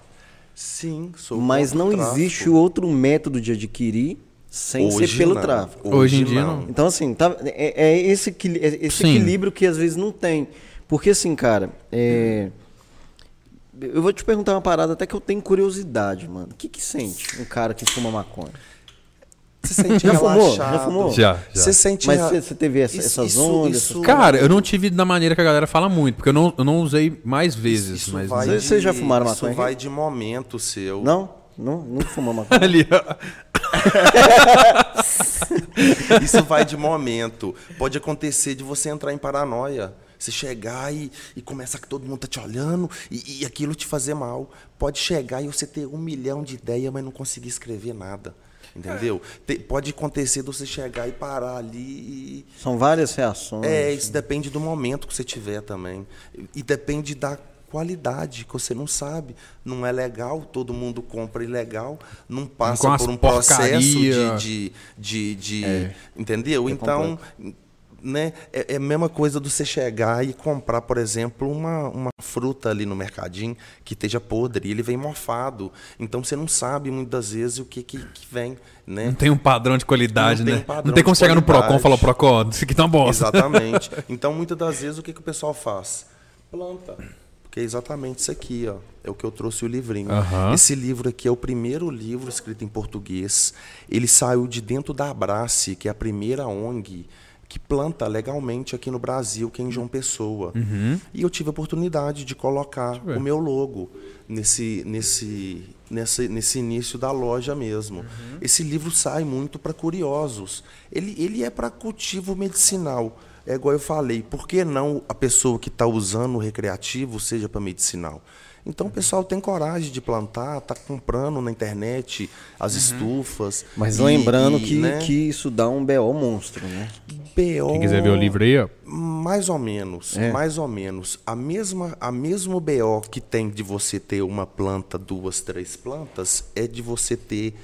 Sim, sou Mas contra não tráfico. existe outro método de adquirir sem ser Hoje pelo não. tráfico. Hoje em dia não. Então, assim, tá- é, é esse, é esse equilíbrio que às vezes não tem. Porque, assim, cara, é, eu vou te perguntar uma parada até que eu tenho curiosidade, mano. O que que sente um cara que fuma maconha? Você sente Já fumou? Já fumou? Já, já. Você sente Mas você- você teve essa- Isso- essas isso- ondas? isso- essas- Cara, eu não tive da maneira que a galera fala muito, porque eu não, eu não usei mais vezes. Isso mas de- vocês já fumaram Isso maconha aqui? vai de momento seu. Não? Não? Nunca fumou *laughs* maconha? ali, ó. *laughs* Isso vai de momento. Pode acontecer de você entrar em paranoia. Você chegar e, e começar que todo mundo tá te olhando e, e aquilo te fazer mal. Pode chegar e você ter um milhão de ideias, mas não conseguir escrever nada. Entendeu? Te- pode acontecer de você chegar e parar ali e. São várias reações. É, isso depende do momento que você tiver também. E depende da qualidade, que você não sabe. Não é legal, todo mundo compra ilegal, não passa por um processo de. de, de, de- entendeu? então, né, é, é a mesma coisa do você chegar e comprar, por exemplo, uma, uma fruta ali no mercadinho que esteja podre e ele vem mofado. Então você não sabe muitas vezes o que, que, que vem. Né? Não tem um padrão de qualidade, Não tem né? um padrão não tem como chegar no Procon e falar, Procon, isso aqui tá uma bosta. Exatamente. Então, muitas das vezes, o que, que o pessoal faz? Planta. Porque é exatamente isso aqui, ó. É o que eu trouxe o livrinho. Aham. Esse livro aqui é o primeiro livro escrito em português. Ele saiu de dentro da Abrace, que é a primeira ONG que planta legalmente aqui no Brasil, que é em João Pessoa. Uhum. E eu tive a oportunidade de colocar o meu logo nesse, nesse, nesse, nesse início da loja mesmo. Uhum. Esse livro sai muito para curiosos. Ele, ele é para cultivo medicinal. É igual eu falei, por que não a pessoa que está usando o recreativo seja para medicinal? Então o pessoal tem coragem de plantar, tá comprando na internet as estufas. Mas e- lembrando e, que, né, que isso dá um BO monstro, né? BO, Quem quiser ver o livro aí, ó. Mais ou menos, É. mais ou menos. A mesma, a mesmo BO que tem de você ter uma planta, duas, três plantas, é de você ter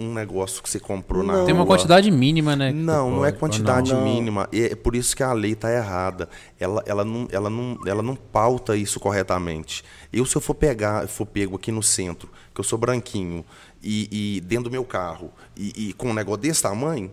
um negócio que você comprou na Tem uma rua. quantidade mínima, né? Não, não é quantidade não? mínima. E É por isso que a lei está errada. Ela, ela, não, ela, não, ela não pauta isso corretamente. Eu, se eu for pegar, for pego aqui no centro, que eu sou branquinho, e, e dentro do meu carro, e, e com um negócio desse tamanho,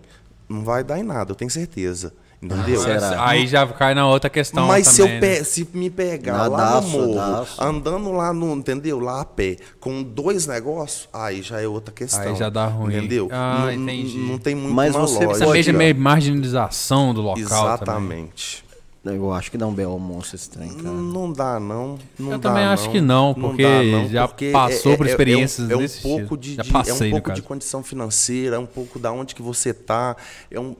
não vai dar em nada, eu tenho certeza. Entendeu? Será? Aí já cai na outra questão Mas se, eu também, né? se me pegar Na lá no morro, daço. andando lá no, entendeu? Lá a pé, com dois negócios, aí já é outra questão. Aí já dá ruim. Entendeu? Ah, não, entendi. não tem muito Mas você lógica. Essa pode- mesma meio marginalização do local também. Exatamente. Eu acho que dá um BO monstro esse trem, cara. Não dá, não. não Eu dá, também acho que não, porque já passou por experiências é, um- é um pouco estilo. de, Já de- passei, é um pouco de condição financeira, é um pouco da onde que você tá, é um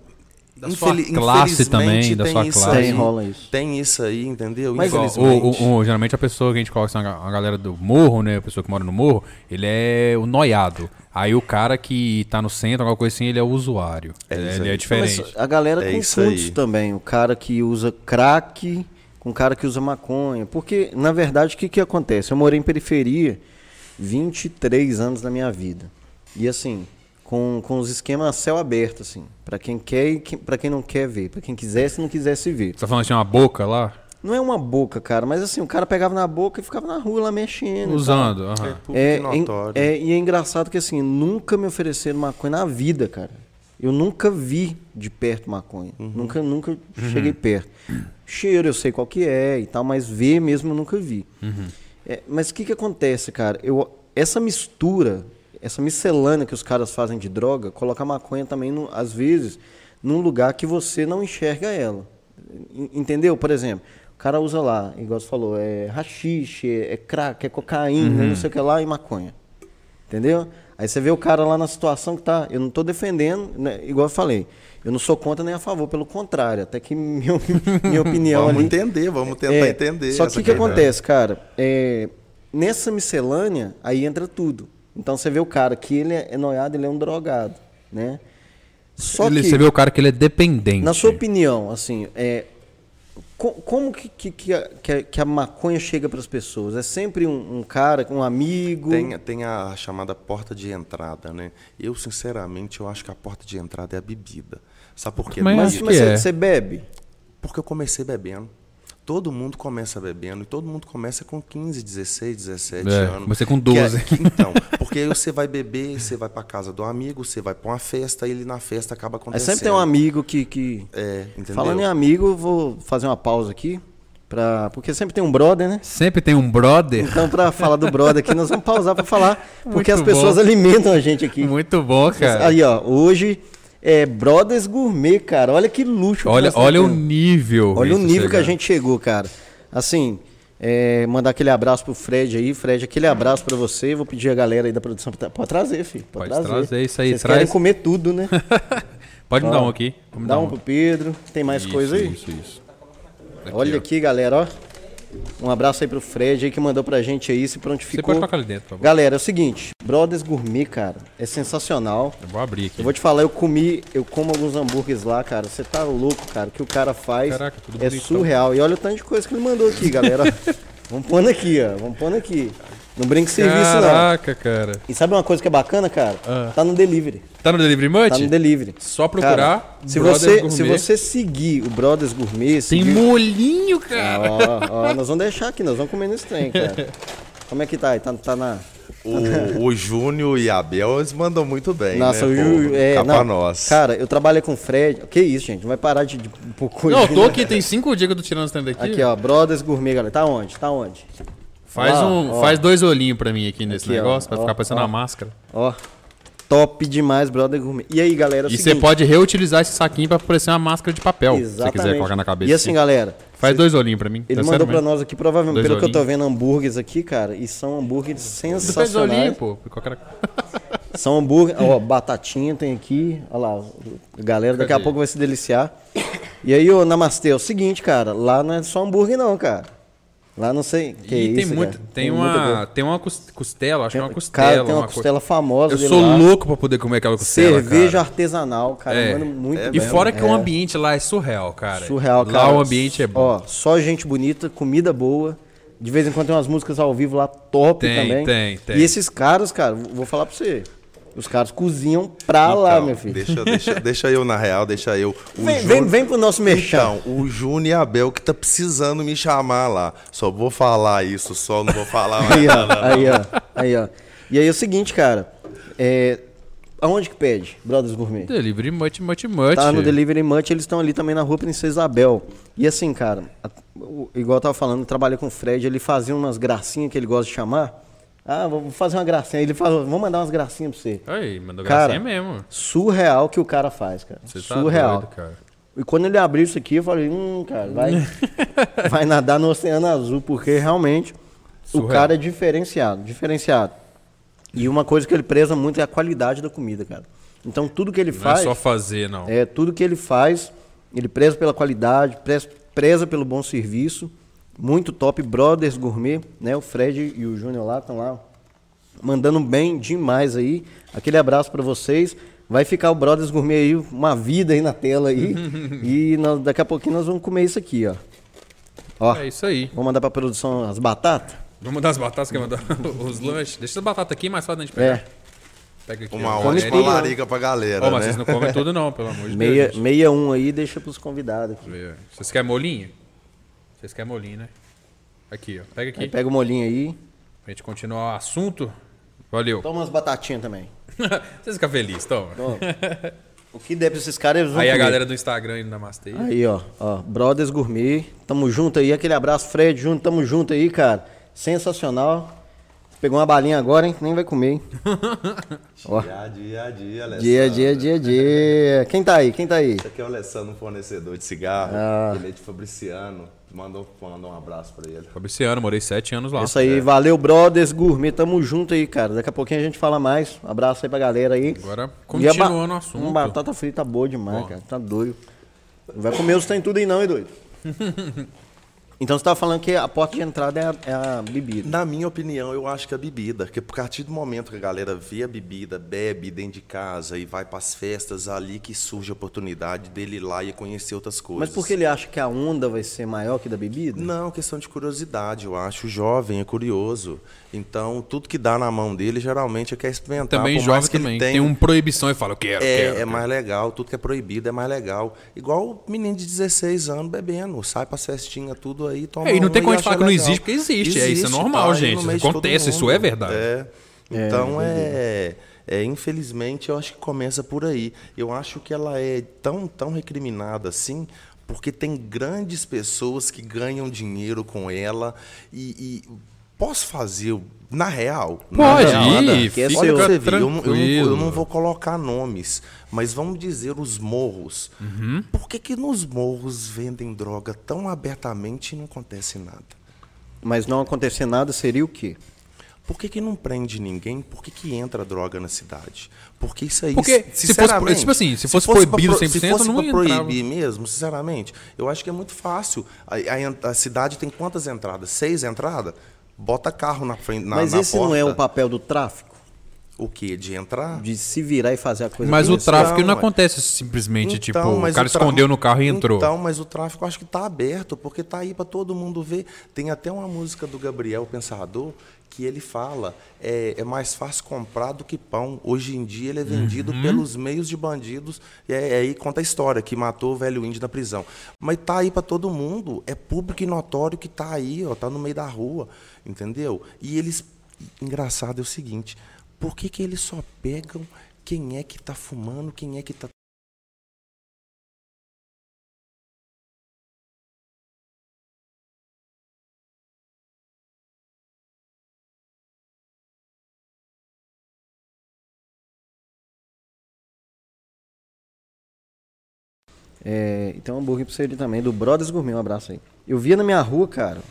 Da sua classe também, infelizmente da tem sua isso classe. aí, Tem, rola isso. Tem isso aí, entendeu? Mas, infelizmente. o- o- o- geralmente a pessoa que a gente coloca assim, a ga- a galera do morro, né? A pessoa que mora no morro, ele é o noiado. Aí o cara que tá no centro, alguma coisa assim, ele é o usuário. É ele, isso ele é diferente. Mas a galera É confunde isso também. O cara que usa crack com o cara que usa maconha. Porque, na verdade, o que, que acontece? Eu morei em periferia 23 anos da minha vida. E assim, com, com os esquemas a céu aberto, assim. Pra quem quer e que- pra quem não quer ver. Pra quem quisesse e não quisesse ver. Você tá falando que tinha uma boca lá? Não é uma boca, cara, mas assim, o cara pegava na boca e ficava na rua lá mexendo. e. Usando. aham. É É, e notório. é- e é engraçado que assim, nunca me ofereceram maconha na vida, cara. Eu nunca vi de perto maconha. Uhum. Nunca, nunca cheguei perto. Cheiro eu sei qual que é e tal, mas ver mesmo eu nunca vi. Uhum. É, mas o que que acontece, cara? Eu, essa mistura, essa miscelânea que os caras fazem de droga, coloca a maconha também, no- às vezes, num lugar que você não enxerga ela. En- Entendeu? Por exemplo, o cara usa lá, igual você falou, é rachixe, é, é crack, é cocaína, não sei o que lá, e maconha. Entendeu? Aí você vê o cara lá na situação que tá. Eu não tô defendendo, né, igual eu falei. Eu não sou contra nem a favor, pelo contrário. Até que *laughs* minha, minha opinião Vamos ali. entender, vamos tentar É, entender. Só que o que, que acontece, cara? É, nessa miscelânea, aí entra tudo. Então você vê o cara que ele é noiado, ele é um drogado, né? Só Ele- que, Você vê o cara que ele é dependente. na sua opinião, assim, é, co- como que, que, que, a, que a- que a maconha chega para as pessoas? É sempre um, um cara, um amigo? Tem, tem a chamada porta de entrada, né? Eu, sinceramente, eu acho que a porta de entrada é a bebida. Sabe por quê? Mas Mas, mas que você, é. você bebe? Porque eu comecei bebendo. Todo mundo começa bebendo e todo mundo começa com 15, 16, 17 É, anos. comecei com Que é- 12. que- então, *laughs* porque aí você vai beber, você vai pra casa do amigo, você vai pra uma festa e ele na festa acaba acontecendo. sempre tem um amigo que. que... É, entendeu? Falando em amigo, eu vou fazer uma pausa aqui. Pra... Porque sempre tem um brother, né? Sempre tem um brother. Então, pra falar do brother aqui, nós vamos pausar pra falar. Porque Muito as pessoas bom. alimentam a gente aqui. Muito bom, cara. Aí, ó, hoje é Brothers Gourmet, cara. Olha que luxo. que Olha, nós olha o nível. Olha o nível que a gente chegou, cara. Assim, é, mandar aquele abraço pro Fred aí. Fred, aquele abraço pra você. Vou pedir a galera aí da produção pra pode trazer, filho. Pode, Pode trazer isso aí, Vocês traz. querem comer tudo, né? *laughs* Pode me dar um aqui. Vamos Dá dar um pro Pedro. Tem mais Isso, coisa aí? Isso, isso. Aqui, Olha ó. aqui, galera, ó. Um abraço aí pro Fred aí que mandou pra gente aí, se Você prontificou. pode tocar ali dentro, por favor. Galera, é o seguinte, Brothers Gourmet, cara, é sensacional. Eu vou abrir aqui. Eu vou te falar, eu comi, eu como alguns hambúrgueres lá, cara. Você tá louco, cara. O que o cara faz Caraca, tudo é bonitão. surreal. E olha o tanto de coisa que ele mandou aqui, galera. *laughs* Vamos pondo aqui, ó. Vamos pondo aqui. Não brinque com serviço, não. Caraca, cara. E sabe uma coisa que é bacana, cara? Ah. Tá no delivery. Tá no Delivery Munch? Tá no delivery. Só procurar Cara, se, você, se você seguir o Brothers Gourmet, Tem seguir... molinho, cara. Ó, ó, nós vamos deixar aqui, nós vamos comer nesse trem, cara. *laughs* Como é que tá aí? Tá, tá na... O, o Júnior e a Abel, eles mandam muito bem, Nossa, né? o Ju- pô? é, não, pra nós. Cara, eu trabalhei com o Fred. Que isso, gente? Não vai parar de, de um pouco Não, eu tô aqui, tem cinco dias que eu tô tirando esse tempo daqui. Aqui, ó, Brothers Gourmet, galera. Tá onde? Tá onde? Faz, Ó, um, ó. faz dois olhinhos pra mim aqui nesse Aqui, ó, negócio, pra ó, ficar parecendo ó. uma máscara. Ó, top demais, Brother Gourmet. E aí, galera, é E você pode reutilizar esse saquinho pra parecer uma máscara de papel, se você quiser Exatamente. colocar na cabeça. E assim, galera, Faz dois olhinhos pra mim. ele tá mandou pra nós aqui, provavelmente, Dois pelo que eu tô olhinhos. vendo hambúrgueres aqui, cara, e são hambúrgueres sensacionais. olhinho, pô. Qualquer... *laughs* São hambúrguer, ó, batatinha tem aqui, ó lá, a galera daqui a Cadê? pouco vai se deliciar. E aí, ô, Namastê, é o seguinte, cara, lá não é só hambúrguer não, cara. Lá não sei. Que e é tem isso, muito, tem, muita uma, tem uma cos- costela, acho que é uma costela. Cara, tem uma uma co- costela famosa. Eu sou lá. louco pra poder comer aquela costela, Cerveja cara. artesanal, cara. É. Mano, muito É E bem. fora que o É. ambiente lá é surreal, cara. Surreal, lá cara. o ambiente é bom. Ó, só gente bonita, comida boa. De vez em quando tem umas músicas ao vivo lá top Tem, também. tem, tem. E esses caras, cara, vou falar pra você. Os caras cozinham pra lá, Então, meu filho. Deixa, deixa, deixa eu, na real, deixa eu. O Vem, Júnior- vem, vem pro nosso merchan. Então, o Júnior e a Abel que tá precisando me chamar lá. Só vou falar isso, só não vou falar mais Aí, ó, aí, ó, aí, ó. E aí é o seguinte, cara. É, aonde que pede, Brothers Gourmet? Delivery much, much, much. Tá no Delivery Munch, eles estão ali também na rua Princesa Isabel. E assim, cara, a- o- igual eu tava falando, eu trabalhei com o Fred, ele fazia umas gracinhas que ele gosta de chamar. Ah, vou fazer uma gracinha. Ele falou, vou mandar umas gracinhas pra você. Aí, mandou Cara, gracinha mesmo. Surreal que o cara faz, cara. Você tá Surreal. doido, cara. E quando ele abriu isso aqui, eu falei, hum, cara, vai, *laughs* vai nadar no Oceano Azul, porque realmente o Surreal. cara é diferenciado, diferenciado. E uma coisa que ele preza muito é a qualidade da comida, cara. Então tudo que ele Não faz, é só fazer, não. é tudo que ele faz, ele preza pela qualidade, preza, preza pelo bom serviço. Muito top, Brothers Gourmet, né? O Fred e o Júnior lá estão lá mandando bem demais aí. Aquele abraço pra vocês. Vai ficar o Brothers Gourmet aí, uma vida aí na tela aí. *laughs* e nós- daqui a pouquinho nós vamos comer isso aqui, ó. Ó, É isso aí. vamos mandar pra produção as batatas? Vamos mandar as batatas, quer mandar *laughs* os lanches. Deixa as batatas aqui, mais fácil da gente pegar. É, Pega aqui. Uma ó, ótima larica pra galera, Ó, mas né? vocês não comem tudo não, pelo amor de meia, Deus. gente. meia um aí, deixa pros convidados aqui. Vocês querem molinho? Vocês querem molinho, né? Aqui, ó. Pega aqui. Aí pega o molinho aí. Pra gente continuar o assunto. Valeu. Toma umas batatinhas também. *laughs* Vocês ficam felizes, toma. Toma. o que der pra esses caras, eles vão Aí a comer. galera do Instagram indo namastê. Aí, ó, ó, Brothers Gourmet, tamo junto aí, aquele abraço, Fred, junto, tamo junto aí, cara. Sensacional. Pegou uma balinha agora, hein? Nem vai comer, hein? *laughs* Ó. Dia, dia, dia, Alessandro. Dia, dia, dia, dia. Quem tá aí? Quem tá aí? Esse aqui é o Alessandro, um fornecedor de cigarro. Ah. Ele é de Fabriciano. Mandou, mandou um abraço pra ele. Fabriciano, morei sete anos lá. Isso aí, valeu, Brothers Gourmet, tamo junto aí, cara. Daqui a pouquinho a gente fala mais. Um abraço aí pra galera aí. Agora, continuando o assunto. Uma batata frita boa demais, Ó. cara. Tá doido. Não vai comer os tem tudo aí não, hein, doido? *laughs* então você tava falando que a porta de entrada é a, é a bebida. Na minha opinião, eu acho que a bebida, porque a partir do momento que a galera vê a bebida, bebe dentro de casa e vai para as festas, ali que surge a oportunidade dele ir lá e conhecer outras coisas. Mas por que ele acha que a onda vai ser maior que da bebida? Não, questão de curiosidade, eu acho. O jovem é curioso. Então, tudo que dá na mão dele, geralmente, é quer experimentar. Também por jovem mais que ele também. tenha- Tem um proibição e fala, eu quero, É, quero. é quero. mais legal, tudo que é proibido é mais legal. Igual o menino de 16 anos bebendo, sai pra festinha, tudo aí, toma É, e não tem uma como a gente falar que não legal. existe, porque existe, é, isso é normal, tá gente, no acontece, isso é verdade. É. Então, é, é, infelizmente, eu acho que começa por aí. Eu acho que ela é tão, tão recriminada assim, porque tem grandes pessoas que ganham dinheiro com ela e... e posso fazer, na real... Pode que é fica pra ver, eu não, eu não vou- eu não vou colocar nomes, mas vamos dizer os morros. Por que, que nos morros vendem droga tão abertamente e não acontece nada? Mas não acontecer nada seria o quê? Por que, que não prende ninguém? Por que, que entra droga na cidade? Porque isso aí, Porque se fosse sinceramente, tipo assim, se fosse pra proibido pro- 100%, se fosse não pra proibir mesmo, sinceramente, eu acho que é muito fácil. A, a a cidade tem quantas entradas? Seis entradas? Bota carro na frente, na, Mas na esse não é o porta. papel do tráfico? O quê? De entrar? De se virar e fazer a coisa Mas o tráfico não mas- acontece simplesmente, tipo, Então, mas o cara tra- escondeu no carro e entrou. Então, mas o tráfico acho que está aberto, porque está aí para todo mundo ver. Tem até uma música do Gabriel Pensador que ele fala: é, é mais fácil comprar do que pão. Hoje em dia ele é vendido Uhum. pelos meios de bandidos. E é, é aí conta a história que matou o velho índio na prisão. Mas tá aí para todo mundo. É público e notório que tá aí, ó, tá no meio da rua, entendeu? E eles. Engraçado é o seguinte: por que, que eles só pegam quem é que está fumando, quem é que está É, e tem um hambúrguer pra você ali também, do Brothers Gourmet, um abraço aí. Eu via na minha rua, cara,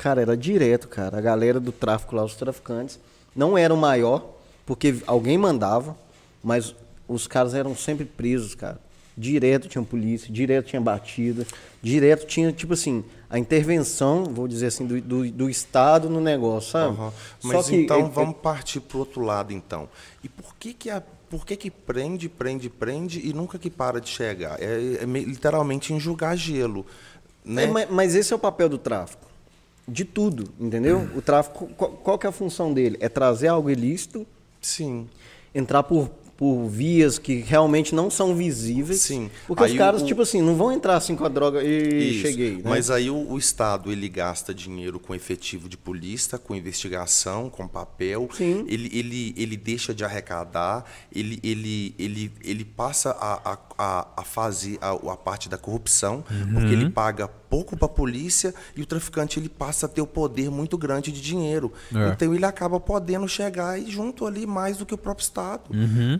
cara, era direto, cara, a galera do tráfico lá, os traficantes, não eram maior, porque alguém mandava, mas os caras eram sempre presos, cara. Direto tinha polícia, direto tinha batida, direto tinha, tipo assim, a intervenção, vou dizer assim, do, do, do Estado no negócio, sabe? Só Mas que então é- vamos partir para o outro lado então. E por que que a por que, que prende, prende, prende e nunca que para de chegar? É, é literalmente enxugar gelo. Né? É, mas, mas esse é o papel do tráfico. De tudo, entendeu? O tráfico, qual, qual que é a função dele? É trazer algo ilícito, Sim. entrar por, por vias que realmente não são visíveis. Sim. Porque Aí os caras, o- tipo assim, não vão entrar assim com a droga e Isso. cheguei. Né? Mas aí o, o Estado ele gasta dinheiro com efetivo de polícia, com investigação, com papel. Sim. Ele, ele, ele deixa de arrecadar, ele, ele, ele, ele passa a, a, a, fazer a, a parte da corrupção, porque ele paga pouco para a polícia e o traficante ele passa a ter o poder muito grande de dinheiro. É. Então ele acaba podendo chegar e junto ali mais do que o próprio Estado.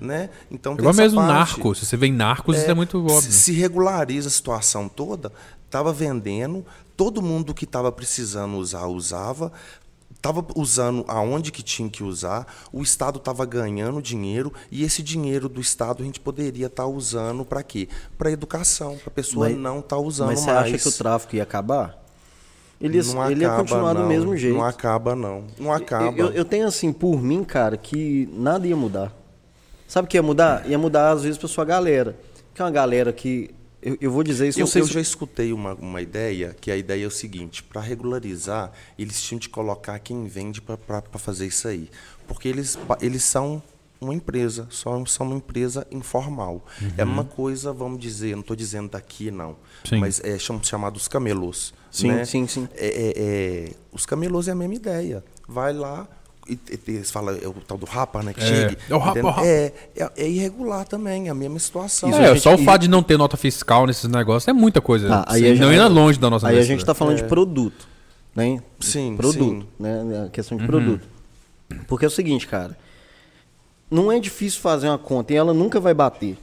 Né? Então, Igual mesmo parte. narco. Se você vê em narcos, isso é muito óbvio. Se, se regulariza a situação toda, estava vendendo, todo mundo que estava precisando usar, usava, estava usando aonde que tinha que usar, o Estado estava ganhando dinheiro e esse dinheiro do Estado a gente poderia estar usando para quê? Para educação, para a pessoa Mas- não estar usando Mas você mais. acha que o tráfico ia acabar? Ele, não ele ia acaba, continuar do não. mesmo jeito. Não acaba, não. Não acaba. Eu, eu tenho assim, por mim, cara, que nada ia mudar. Sabe o que ia mudar? Ia mudar, às vezes, pra sua galera. Que é uma galera que. Eu, eu vou dizer isso, Eu, eu já escutei uma, uma ideia, que a ideia é o seguinte, para regularizar, eles tinham de colocar quem vende para fazer isso aí. Porque eles, eles são uma empresa, só são uma empresa informal. É uma coisa, vamos dizer, não estou dizendo daqui não, Sim. mas é cham, chamados camelôs. Sim, né? sim, sim. É, é, é, os camelôs é a mesma ideia. Vai lá, eles falam, é o tal do rapa, né? Que É. chegue. É o rapa, o rapa. É, é, é irregular também, é a mesma situação. Isso É, gente- só o e- fato de não ter nota fiscal nesses negócios é muita coisa. Tá, aí gente- não ia longe da nossa Aí a gente está falando de produto, né? Sim, Produto, sim. né? A questão Uhum. de produto. Porque é o seguinte, cara. Não é difícil fazer uma conta e ela nunca vai bater.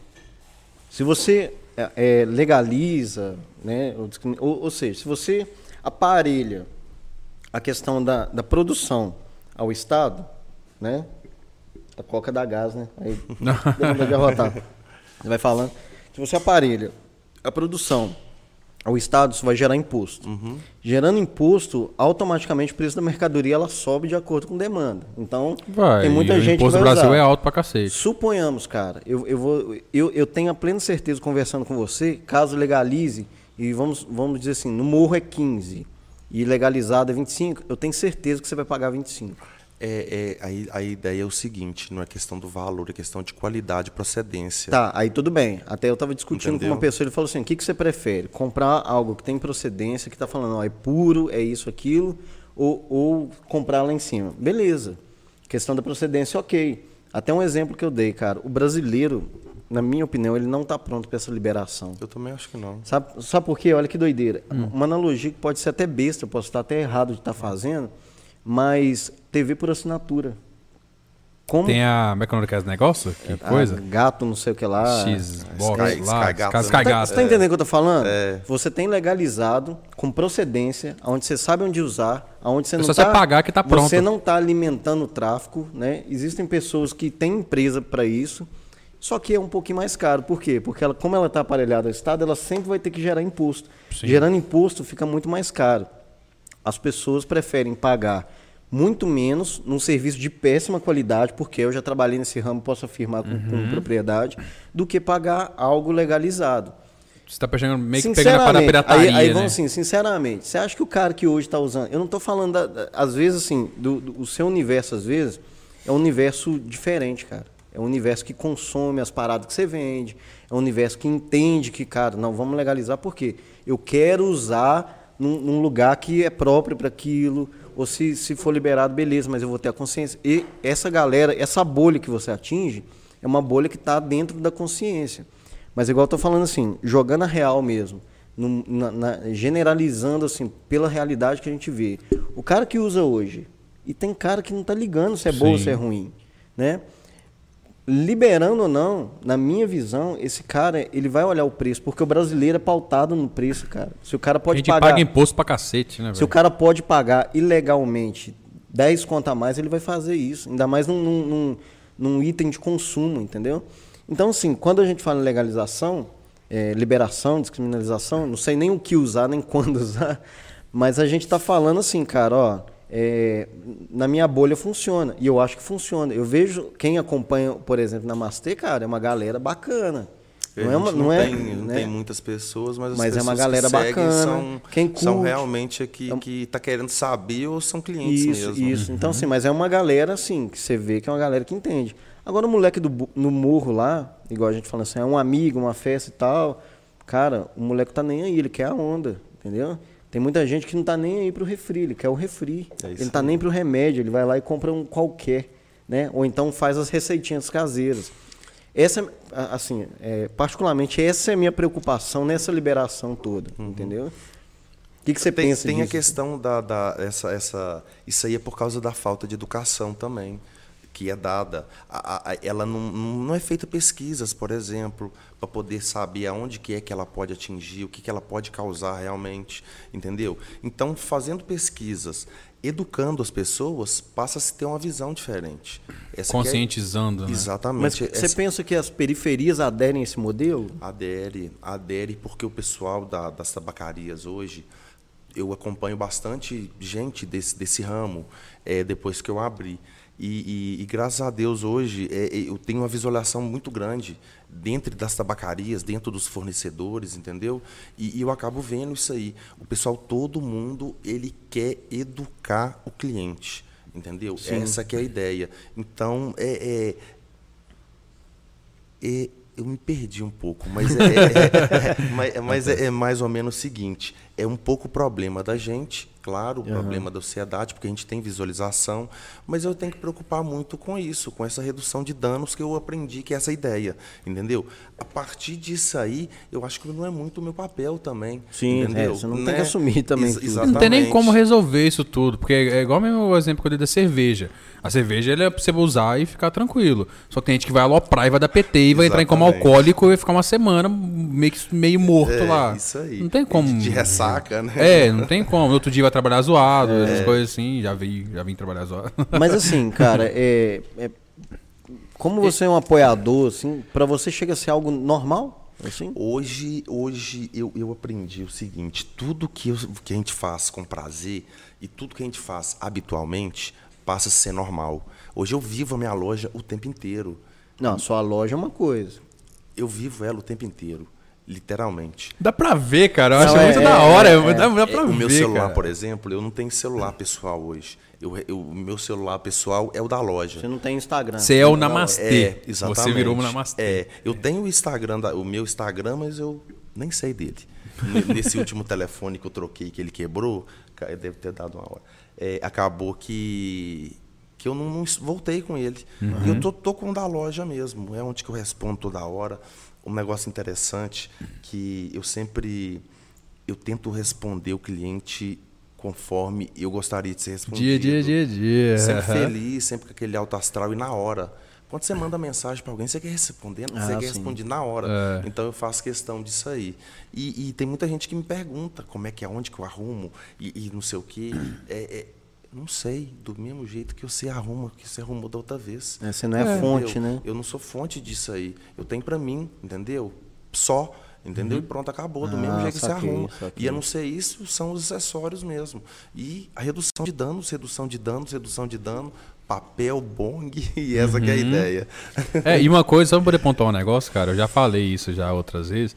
Se você é, é, legaliza, né? Ou- ou seja, se você aparelha a questão da, da produção ao Estado, né? A coca dá gás, né? Aí *laughs* deu vontade de arrotar. Você vai falando. Se você aparelha a produção ao Estado, isso vai gerar imposto. Uhum. Gerando imposto, automaticamente o preço da mercadoria ela sobe de acordo com demanda. Então, Vai, tem muita gente o imposto que do vai Brasil usar. é alto pra cacete. Suponhamos, cara, eu, eu, vou, eu, eu tenho a plena certeza, conversando com você, caso legalize, e vamos, vamos dizer assim, no morro é 15 e legalizado é 25, eu tenho certeza que você vai pagar 25. É, é, aí a ideia é o seguinte, não é questão do valor, é questão de qualidade e procedência. Tá, aí tudo bem. Até eu estava discutindo com Entendeu? uma pessoa, ele falou assim, o que, que você prefere? Comprar algo que tem procedência, que está falando, ó, é puro, é isso, aquilo, ou, ou comprar lá em cima? Beleza. Questão da procedência, ok. Até um exemplo que eu dei, cara. O brasileiro, na minha opinião, ele não está pronto para essa liberação. Eu também acho que não. Sabe, sabe por quê? Olha que doideira. Uma analogia que pode ser até besta, eu posso estar até errado de estar fazendo, mas TV por assinatura. Como Tem a. Como é que é o nome daqueles negócios? Que ah, coisa? gato, não sei o que lá. X, Sky- box lá, Sky Gato, Sky? Sky Tá-. Você tá entendendo o que eu tô falando? É. Você tem legalizado com procedência, onde você sabe onde usar, aonde você É não só tá, você pagar que tá pronto. Você não tá alimentando o tráfico, né? Existem pessoas que têm empresa para isso, só que é um pouquinho mais caro. Por quê? Porque ela, como ela tá aparelhada ao Estado, ela sempre vai ter que gerar imposto. Sim. Gerando imposto fica muito mais caro. As pessoas preferem pagar muito menos num serviço de péssima qualidade, porque eu já trabalhei nesse ramo, posso afirmar com, com Uhum. propriedade, do que pagar algo legalizado. Você tá pegando, meio que pegando para a pirataria, aí, aí né? vamos assim, sinceramente, você acha que o cara que hoje está usando, eu não estou falando, da- da- às vezes assim, do, do- o seu universo às vezes é um universo diferente, cara. É um universo que consome as paradas que você vende, é um universo que entende que, cara, não, vamos legalizar porque eu quero usar num, num lugar que é próprio para aquilo, ou se, se for liberado, beleza, mas eu vou ter a consciência. E essa galera, essa bolha que você atinge, é uma bolha que está dentro da consciência. Mas igual eu tô falando assim, jogando a real mesmo, num- na- na- generalizando assim, pela realidade que a gente vê. O cara que usa hoje, e tem cara que não tá ligando se é bom ou Sim. se é ruim, né? Liberando ou não, na minha visão, esse cara, ele vai olhar o preço, porque o brasileiro é pautado no preço, cara. Se o cara a pode gente pagar, paga imposto pra cacete, né, se o cara pode pagar ilegalmente 10 conto a mais, ele vai fazer isso. Ainda mais num, num, num- item de consumo, entendeu? Então, assim, quando a gente fala em legalização, eh, liberação, descriminalização, não sei nem o que usar, nem *laughs* quando usar, Mas a gente tá falando assim, cara, ó, é, na minha bolha funciona. E eu acho que funciona. Eu vejo quem acompanha, por exemplo, na Mastê, cara, é uma galera bacana. Não, é uma, não, não é, tem, não né? tem muitas pessoas, mas as mas é uma galera bacana. São, quem curte, são realmente aqui é que está querendo saber ou são clientes isso, mesmo. Isso, então sim, mas é uma galera assim, que você vê que é uma galera que entende. Agora o moleque do, no morro lá, igual a gente falando assim, é um amigo, uma festa e tal, cara, o moleque tá nem aí, ele quer a onda, entendeu? Tem muita gente que não tá nem aí pro refri, ele quer o refri. É ele não tá nem pro remédio, ele vai lá e compra um qualquer, né? Ou então faz as receitinhas caseiras. Essa, assim, é, particularmente, essa é a minha preocupação nessa liberação toda, uhum. entendeu? O que, que você tem, pensa Tem disso? a questão da, da essa, essa, isso aí é por causa da falta de educação também que é dada. A, a, ela não, não é feita pesquisas, por exemplo, para poder saber aonde que é que ela pode atingir, o que, que ela pode causar realmente, entendeu? Então, fazendo pesquisas, educando as pessoas, passa a se ter uma visão diferente. Essa é Conscientizando, é, né? Exatamente. Mas você essa... pensa que as periferias aderem a esse modelo? Adere, adere, porque o pessoal da, das tabacarias hoje, eu acompanho bastante gente desse, desse ramo, é, depois que eu abri. E, e, e, graças a Deus hoje é, é, eu tenho uma visualização muito grande dentro das tabacarias, dentro dos fornecedores, entendeu? E, e, eu acabo vendo isso aí. O pessoal, todo mundo, ele quer educar o cliente, entendeu? Sim. Essa que é a ideia. Então, é, é, é eu me perdi um pouco, mas é, é, é *laughs* mas é, mais ou menos o seguinte: é um pouco o problema da gente claro, o uhum. problema da sociedade, porque a gente tem visualização, mas eu tenho que preocupar muito com isso, com essa redução de danos que eu aprendi, que é essa ideia, entendeu? A partir disso aí, eu acho que não é muito o meu papel também. Sim, entendeu? É, você não né? tem que assumir também. Ex Não tem nem como resolver isso tudo, porque é igual mesmo o exemplo que eu dei da cerveja. A cerveja é pra você usar e ficar tranquilo. Só que tem gente que vai aloprar e vai dar PT e vai Exatamente. entrar em como alcoólico e ficar uma semana meio, meio morto é, lá. Isso aí. Não tem como. De, de ressaca, né? É, não tem como. No outro dia vai trabalhar zoado, é. essas coisas assim. Já vim, já vim trabalhar zoado. *laughs* Mas assim, cara, é, é como você é um apoiador, assim, para você chega a ser algo normal? Assim? Hoje, hoje eu, eu aprendi o seguinte: tudo que, eu, que a gente faz com prazer e tudo que a gente faz habitualmente passa a ser normal. Hoje eu vivo a minha loja o tempo inteiro. Não, sua loja é uma coisa. Eu vivo ela o tempo inteiro. Literalmente. Dá pra ver, cara. Eu não, acho é, muito é, da hora. É, dá, dá pra é, ver. O meu celular, cara. por exemplo, eu não tenho celular pessoal hoje. Eu, o meu celular pessoal é o da loja. Você não tem Instagram. Você é o Namastê. É, exatamente. Você virou o Namastê. É, eu tenho o Instagram, da, o meu Instagram, mas eu nem sei dele. Nesse *laughs* último telefone que eu troquei, que ele quebrou, deve ter dado uma hora. É, acabou que que eu não, não voltei com ele. Uhum. E eu tô, tô com o da loja mesmo. É onde que eu respondo toda hora um negócio interessante que eu sempre eu tento responder o cliente conforme eu gostaria de ser respondido. Dia, dia, dia, dia. Sempre feliz, sempre com aquele alto astral e na hora. Quando você manda mensagem para alguém, você quer responder, ah, você quer responder na hora. É. Então eu faço questão disso aí. E, e, tem muita gente que me pergunta como é que é, onde que eu arrumo e, e não sei o quê. É, é, não sei, do mesmo jeito que você arruma, que você arrumou da outra vez. É, você não é, é fonte, né? Eu não sou fonte disso aí. Eu tenho para mim, entendeu? Só, entendeu? Uhum. E pronto, acabou. Do ah, mesmo jeito que você arruma. E a não ser isso, são os acessórios mesmo. E a redução de danos, redução de danos, redução de dano, papel, bong, *laughs* e essa uhum. é a uhum. ideia. É, e uma coisa, só pra poder pontuar um negócio, cara, eu já falei isso já outras vezes.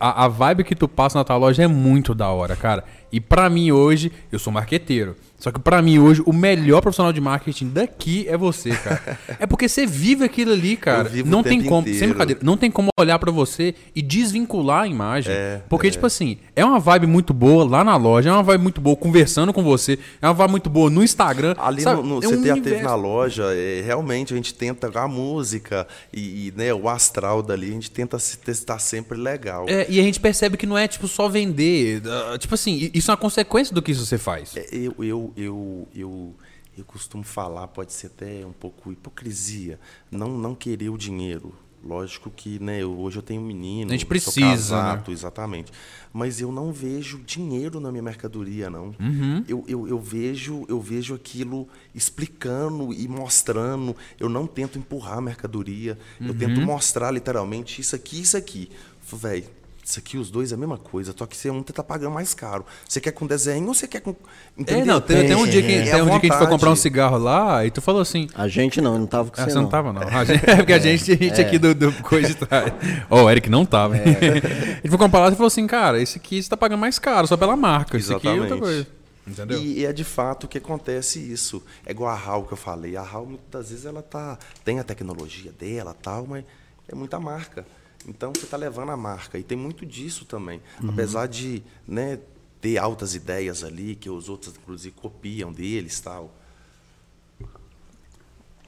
A, a vibe que tu passa na tua loja é muito da hora, cara. E para mim hoje, eu sou marqueteiro. Só que para mim hoje, o melhor profissional de marketing daqui é você, cara. *laughs* é porque você vive aquilo ali, cara. não tem como, sem brincadeira, não tem como olhar para você e desvincular a imagem. É, porque, é. tipo assim, é uma vibe muito boa lá na loja, é uma vibe muito boa conversando com você, é uma vibe muito boa no Instagram. Ali sabe? no, no, é um teve na loja, é, realmente a gente tenta a música e, e, né, o astral dali, a gente tenta se testar sempre legal. É, e a gente percebe que não é, tipo, só vender. Uh, tipo assim, isso é uma consequência do que isso você faz. É, eu, eu, eu, eu, eu costumo falar, pode ser até um pouco hipocrisia, não, não querer o dinheiro. Lógico que né, eu, hoje eu tenho um menino, a gente precisa, né? casado, né? exatamente. Mas eu não vejo dinheiro na minha mercadoria, não. Uhum. Eu, eu, eu, vejo eu vejo aquilo explicando e mostrando. Eu não tento empurrar a mercadoria. Uhum. Eu tento mostrar literalmente isso aqui, isso aqui. Velho, isso aqui, os dois é a mesma coisa, só que você um tá pagando mais caro. Você quer com desenho ou você quer com. É, Entendeu? não, tem, tem um dia que, É tem um dia que a gente foi comprar um cigarro lá e tu falou assim. A gente não, eu não tava com Ah, você, você não não. tava, não. *laughs* A gente, é porque a gente, a gente aqui do, do coisa de trás. Ó, o Eric não tava. hein? *laughs* a gente foi comprar lá e falou assim, cara, esse aqui você tá pagando mais caro, só pela marca. Esse aqui é outra Exatamente. coisa. Entendeu? E, e é de fato que acontece isso. É igual a HAL que eu falei. A HAL, muitas vezes, ela tá, tem a tecnologia dela tal, mas é muita marca. Então, você está levando a marca. E tem muito disso também. Apesar de né, ter altas ideias ali, que os outros, inclusive, copiam deles tal.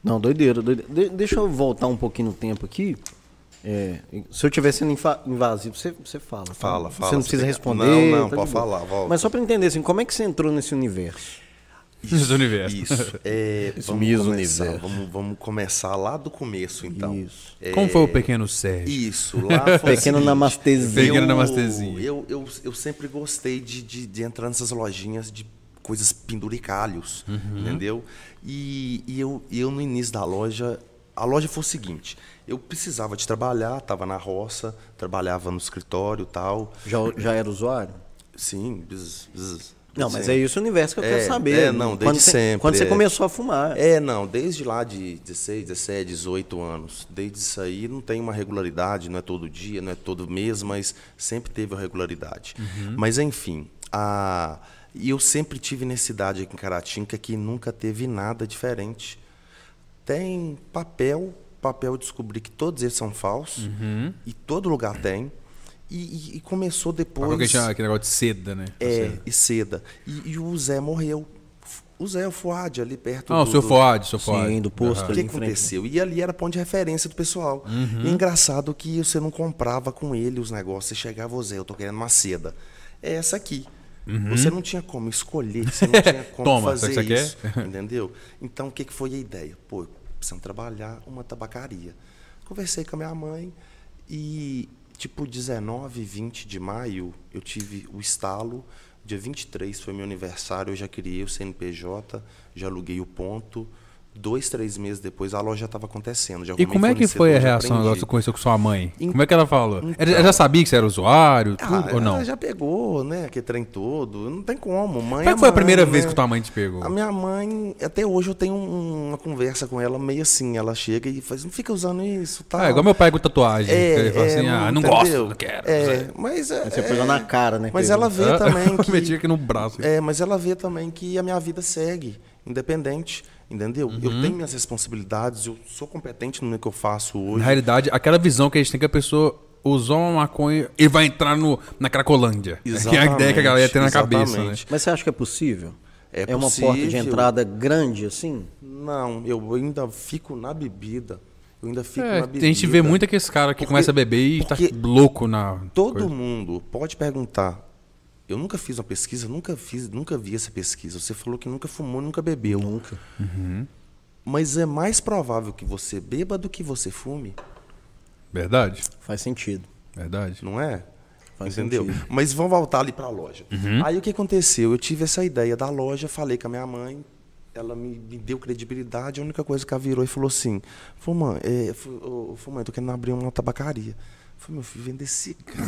Não, doideira, doideira. De- deixa eu voltar um pouquinho no tempo aqui. É, se eu estiver sendo invasivo, você, você fala. tá? Fala, fala. Você não Você precisa tem- responder. Não, não, tá pode falar, volta. Mas só para entender, assim, como é que você entrou nesse universo? Esse universo. Isso. *laughs* É, vamos, começar, universo. vamos, vamos começar lá do começo, então. Isso. Como foi o pequeno Sérgio? Isso, lá foi *laughs* o Pequeno seguinte, namastezinho. Pequeno eu- namastezinho. Eu, eu, eu sempre gostei de, de, de entrar nessas lojinhas de coisas penduricalhos, Uhum. entendeu? E, e eu, e eu, no início da loja, a loja foi o seguinte, eu precisava de trabalhar, estava na roça, trabalhava no escritório e tal. Já, já era usuário? Sim, bzz, bzz, Não, mas sempre. é esse o universo que eu É, quero saber. é, não, desde quando você, sempre, Quando você é. começou a fumar. É, não, desde lá de 16, 17, 18 anos. Desde isso aí não tem uma regularidade, não é todo dia, não é todo mês, mas sempre teve a regularidade. Mas enfim, a... e eu sempre tive necessidade aqui em Caratinga que nunca teve nada diferente. Tem papel, papel eu descobri que todos eles são falsos, e todo lugar tem. E, e- e começou depois. Aquele chama- aquele negócio de seda, né? É, e seda. E, e o Zé morreu. O Zé, o Fuad, ali perto Ah, o do, seu do- Fuad, seu Fuad. Sim, do posto o ali que aconteceu? E ali era ponto de referência do pessoal. Uhum. E é engraçado que você não comprava com ele os negócios. Você chegava, ô Zé, eu tô querendo uma seda. É essa aqui. Você não tinha como escolher, você não tinha *laughs* como Uhum. Toma, fazer sabe o que você isso. *laughs* Entendeu? Então, o que, que foi a ideia? Pô, precisamos trabalhar uma tabacaria. Conversei com a minha mãe e, tipo, 19, 20 de maio, eu tive o estalo. Dia 23 foi meu aniversário, eu já criei o CNPJ, já aluguei o ponto. Dois, três meses depois, a loja já estava acontecendo. Já E como é que foi a reação agora que você conheceu com sua mãe? Então- como é que ela falou? Ela ela já sabia que você era usuário, tudo, Ah, ou não? ela já pegou, né? Aquele trem todo. Não tem como. Mãe Como é é que foi a mãe, primeira né? vez que tua mãe te pegou? A minha mãe, até hoje eu tenho um- uma conversa com ela meio assim. Ela chega e faz, não fica usando isso, tá? Ah, igual meu pai com tatuagem. É, ele fala é, assim, ah, não entendeu? gosto, não quero. É, mas é, Você é, pegou na cara, né? mas que- ela vê Ah, *laughs* também eu meti que aqui no braço. é, mas ela vê também que a minha vida segue, independente, entendeu? Uhum. Eu tenho minhas responsabilidades, eu sou competente no que eu faço Na hoje. realidade, aquela visão que a gente tem que a pessoa usou uma maconha e vai entrar no, na Cracolândia. *laughs* Que é a ideia que a galera tem na cabeça, né? exatamente. Mas você acha que é possível? É uma porta de possível. entrada grande assim? Não, eu ainda fico na bebida. Eu ainda fico É, na a bebida. gente vê muito aqueles caras que Porque- começam a beber e tá louco na. Todo coisa. mundo pode perguntar. Eu nunca fiz uma pesquisa, nunca fiz, nunca vi essa pesquisa. Você falou que nunca fumou, nunca bebeu. Nunca. Mas é mais provável que você beba do que você fume, Verdade, Faz sentido. verdade. não é? Faz Entendeu? sentido. Mas vamos voltar ali para a loja. Uhum. Aí o que aconteceu? Eu tive essa ideia da loja, falei com a minha mãe, ela me, me deu credibilidade. A única coisa que ela virou e falou assim: Falou, mãe, é, ô, mãe, tô querendo abrir uma tabacaria. Eu Falei, meu filho, vender cigarro.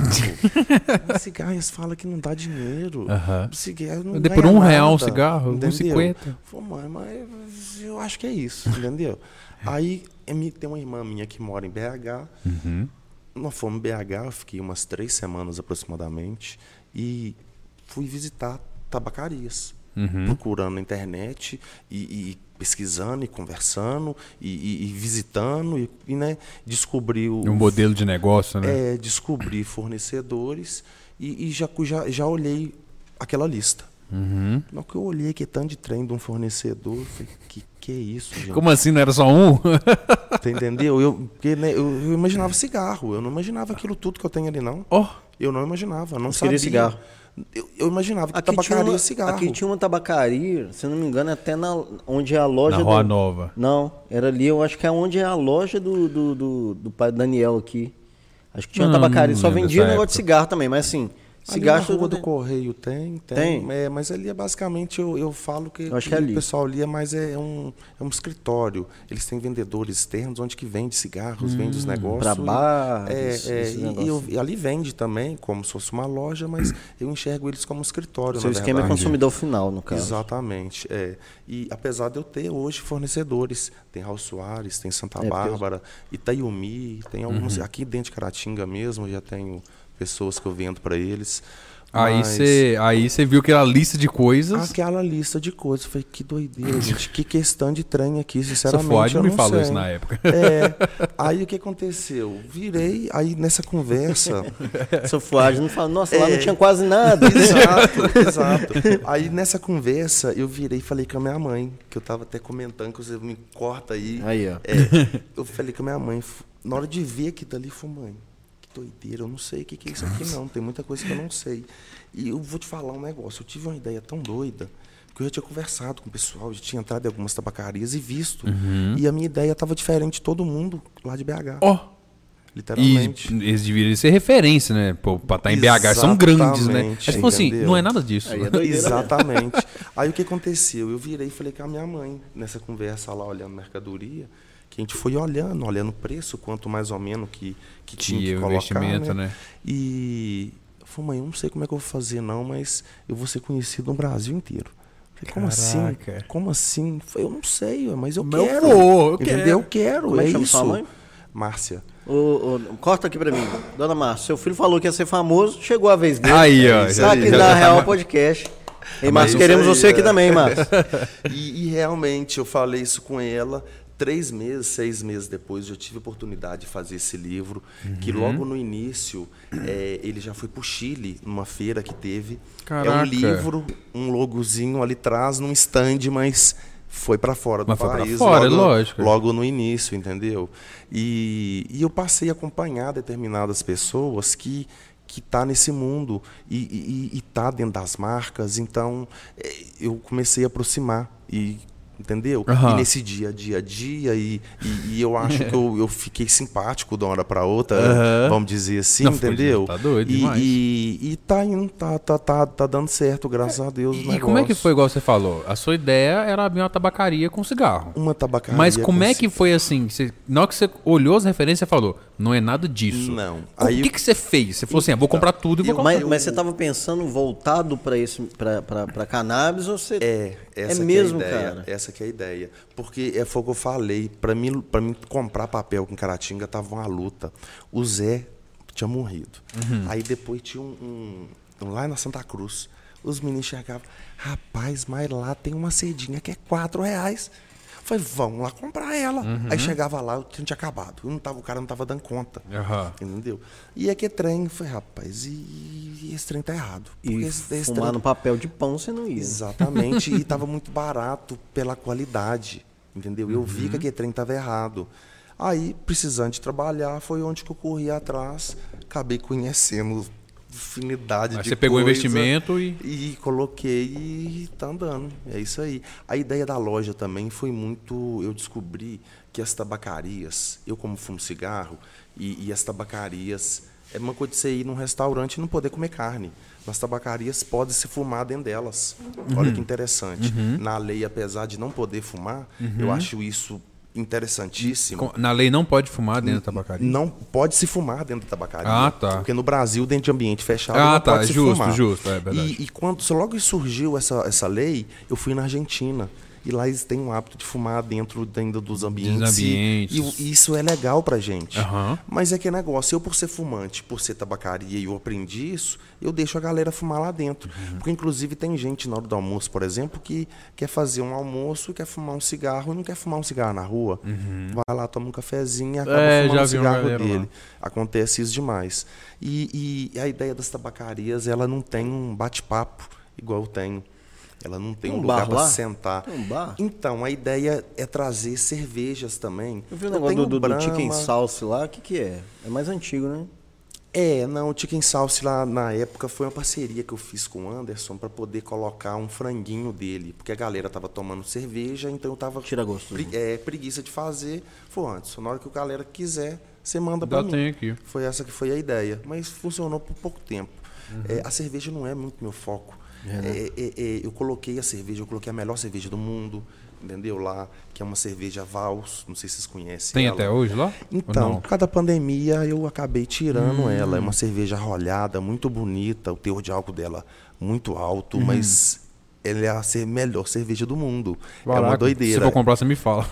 *laughs* Cigarro, eles falam que não dá dinheiro. Aham. Cigarro não por um nada, real o cigarro, entendeu? 1,50. Falei, mãe, mas eu acho que é isso, entendeu? *laughs* Aí eh, me- tem uma irmã minha que mora em BH. Uhum. Nós fomos em BH, eu fiquei umas três semanas aproximadamente. E fui visitar tabacarias. Uhum. Procurando na internet e, e pesquisando e conversando e, e- e visitando e, e, né, descobri o, Um modelo de negócio, né? é, descobri fornecedores e, e já, já, já olhei aquela lista. Uhum. Hora que eu olhei que tanto de trem de um fornecedor, eu falei, que que é isso, gente? Como assim? Não era só um? *laughs* Você entendeu? Eu, porque, né, eu, eu imaginava cigarro, eu não imaginava aquilo tudo que eu tenho ali, não. Ó, Eu não imaginava, não Você sabia. queria cigarro? Eu, eu imaginava que Aqui tinha, tabacaria uma, é cigarro. aqui tinha uma tabacaria, se eu não me engano, até na, onde é a loja na Rua do... Nova. Não, era ali, eu acho que é onde é a loja do, do, do, do pai Daniel aqui. Acho que tinha uma Não, tabacaria, não só vendia negócio de época. cigarro também, mas assim, Cigarro ali na rua do tem. Correio tem, tem. Tem? É, mas ali é basicamente, eu, eu falo que, Eu acho que que é o pessoal ali é mais é um, é um escritório. Eles têm vendedores externos onde que vende cigarros, vende os negócios. Pra e- bar, É, é, e- e, negócios. eu- e ali vende também, como se fosse uma loja, mas *coughs* eu enxergo eles como escritório, Seu na esquema é verdade. consumidor final, no caso. Exatamente. É. E apesar de eu ter hoje fornecedores, tem Raul Soares, tem Santa É, porque eu- Bárbara, Itaiumi, tem alguns. Aqui dentro de Caratinga mesmo, já tenho pessoas que eu vendo para eles. Aí Mas- você aí você viu aquela lista de coisas. Aquela lista de coisas. Eu falei, que doideira, *laughs* gente. Que questão de trem aqui, sinceramente. Ford eu me não falou sei. isso na época. É. *laughs* Aí o que aconteceu? Virei, aí nessa conversa. *laughs* Seu fuagem não fala, nossa, lá não É. tinha quase nada. exato, exato. Aí nessa conversa eu virei e falei com a minha mãe, que eu tava até comentando, que você me corta aí. Aí, ó. É, eu falei com a minha mãe, na hora de ver aquilo ali, falei, mãe, que doideira, eu não sei o que, que é isso aqui não, tem muita coisa que eu não sei. E eu vou te falar um negócio, eu tive uma ideia tão doida, que eu já tinha conversado com o pessoal, já tinha entrado em algumas tabacarias e visto. E a minha ideia estava diferente de todo mundo lá de BH, Ó. E literalmente. eles deveriam ser referência, né? Pô, pra estar em BH. São grandes, né? Você falou assim, não é nada disso. Aí é. Exatamente. Aí o que aconteceu? Eu virei e falei com a minha mãe, nessa conversa lá, olhando mercadoria, que a gente foi olhando, olhando o preço, quanto mais ou menos que, que tinha Que que o colocar, investimento, né? né? E eu falei, mãe, eu não sei como é que eu vou fazer não, mas eu vou ser conhecido no Brasil inteiro. Eu Falei, como assim? Caraca. Como assim? Eu falei, eu não sei, mas eu Mas eu quero. vou, eu entendeu? quero. Eu quero, Como é é, que isso. sua mãe? Márcia. Ô, ô, corta aqui pra mim. Dona Márcia, seu filho falou que ia ser famoso, chegou a vez dele. Aí, ó. isso já- Tá aqui já- na já- Real Podcast. E Mas Márcio, queremos aí, você aqui é. também, Márcio. *laughs* E, e realmente eu falei isso com ela. Três meses, seis meses depois, eu tive a oportunidade de fazer esse livro. Que Uhum. logo no início, eh, ele já foi para o Chile, numa feira que teve. É Caraca. um livro, um logozinho ali atrás, num stand, mas foi para fora do Mas país. fora, logo, lógico. Logo no início, entendeu? E, e eu passei a acompanhar determinadas pessoas que que está nesse mundo e está dentro das marcas. Então, eh, eu comecei a aproximar e entendeu? Aham. E nesse dia a dia a dia e, e, e eu acho *laughs* que eu, eu fiquei simpático de uma hora para outra, Aham. vamos dizer assim, Não, entendeu? tá doido e, demais. e, e tá indo, tá, tá, tá, tá dando certo, graças a Deus. E como é que foi, igual você falou? A sua ideia era abrir uma tabacaria com cigarro. Uma tabacaria. Mas como com é que foi assim? Você, na hora que você olhou as referências, você falou, não é nada disso. Não. O que, que você fez? Você falou assim, ah, vou comprar tudo e vou comprar. Mas, mas você tava pensando voltado esse pra, pra cannabis ou você. É, essa que mesmo, é a ideia. cara? Essa que é a ideia. Porque é, foi o que eu falei. Para mim, mim comprar papel com Caratinga tava uma luta. O Zé tinha morrido. Uhum. Aí depois tinha um, um- lá na Santa Cruz. Os meninos chegavam, rapaz, mas lá tem uma cedinha que é quatro reais. Eu Falei, vamos lá comprar ela. Uhum. Aí chegava lá, o trem tinha acabado. Eu não tava, o cara não tava dando conta. Aham. Entendeu? E é que trem, foi, rapaz, e, e esse trem tá errado. Porque E esse, esse fumar trem- no papel de pão você não ia. Exatamente. e *laughs* estava muito barato pela qualidade. Entendeu? Eu vi Uhum. que aquele trem estava errado. Aí, precisando de trabalhar, foi onde que eu corri atrás. Acabei conhecendo infinidade Aí de você pegou o investimento e. E coloquei e tá andando. É isso aí. A ideia da loja também foi muito. Eu descobri que as tabacarias, eu como fumo cigarro, e, e as tabacarias. É uma coisa de você ir num restaurante e não poder comer carne. Nas tabacarias pode se fumar dentro delas. Olha que interessante. Na lei, apesar de não poder fumar, eu acho isso interessantíssimo. Na lei não pode fumar dentro da tabacaria. Não pode se fumar dentro da tabacaria. Ah, tá. Porque no Brasil, dentro de ambiente fechado, Ah, não tá, pode se justo, fumar. justo, é verdade. E, e quando logo surgiu essa, essa lei, eu fui na Argentina. E lá eles têm o hábito de fumar dentro ainda dos ambientes. e- ambientes. E, o- isso é legal pra gente. Aham. Mas é que é negócio, eu por ser fumante, por ser tabacaria e eu aprendi isso, eu deixo a galera fumar lá dentro. Uhum. Porque inclusive tem gente na hora do almoço, por exemplo, que quer fazer um almoço, quer fumar um cigarro e não quer fumar um cigarro na rua. Vai lá, toma um cafezinho e acaba É, fumando já o uma cigarro lá. dele. Acontece isso demais. E, e a ideia das tabacarias, ela não tem um bate-papo igual eu tenho. Ela não tem Tem um, um lugar para sentar. Tem um bar? Então, a ideia é trazer cervejas também. Eu vi o negócio tenho do, do, do Chicken. Sauce lá, o que, que é? É mais antigo, né? É, não, o Chicken Sauce lá na época foi uma parceria que eu fiz com o Anderson para poder colocar um franguinho dele, porque a galera tava tomando cerveja, então eu tava Tira gosto. pre- é, preguiça de fazer. Foi antes, na hora que o galera quiser, você manda para Já mim. tem aqui. Foi essa que foi a ideia, mas funcionou por pouco tempo. É, a cerveja não é muito meu foco. É, é, é, eu coloquei a cerveja, eu coloquei a melhor cerveja do mundo, entendeu? Lá, que é uma cerveja Vals, não sei se vocês conhecem. Tem ela. até hoje lá? Então, não? por causa da pandemia, eu acabei tirando ela. É uma cerveja rolhada, muito bonita, o teor de álcool dela muito alto, mas ela é a ser- melhor cerveja do mundo. é uma Caraca, Se doideira. for comprar, você me fala.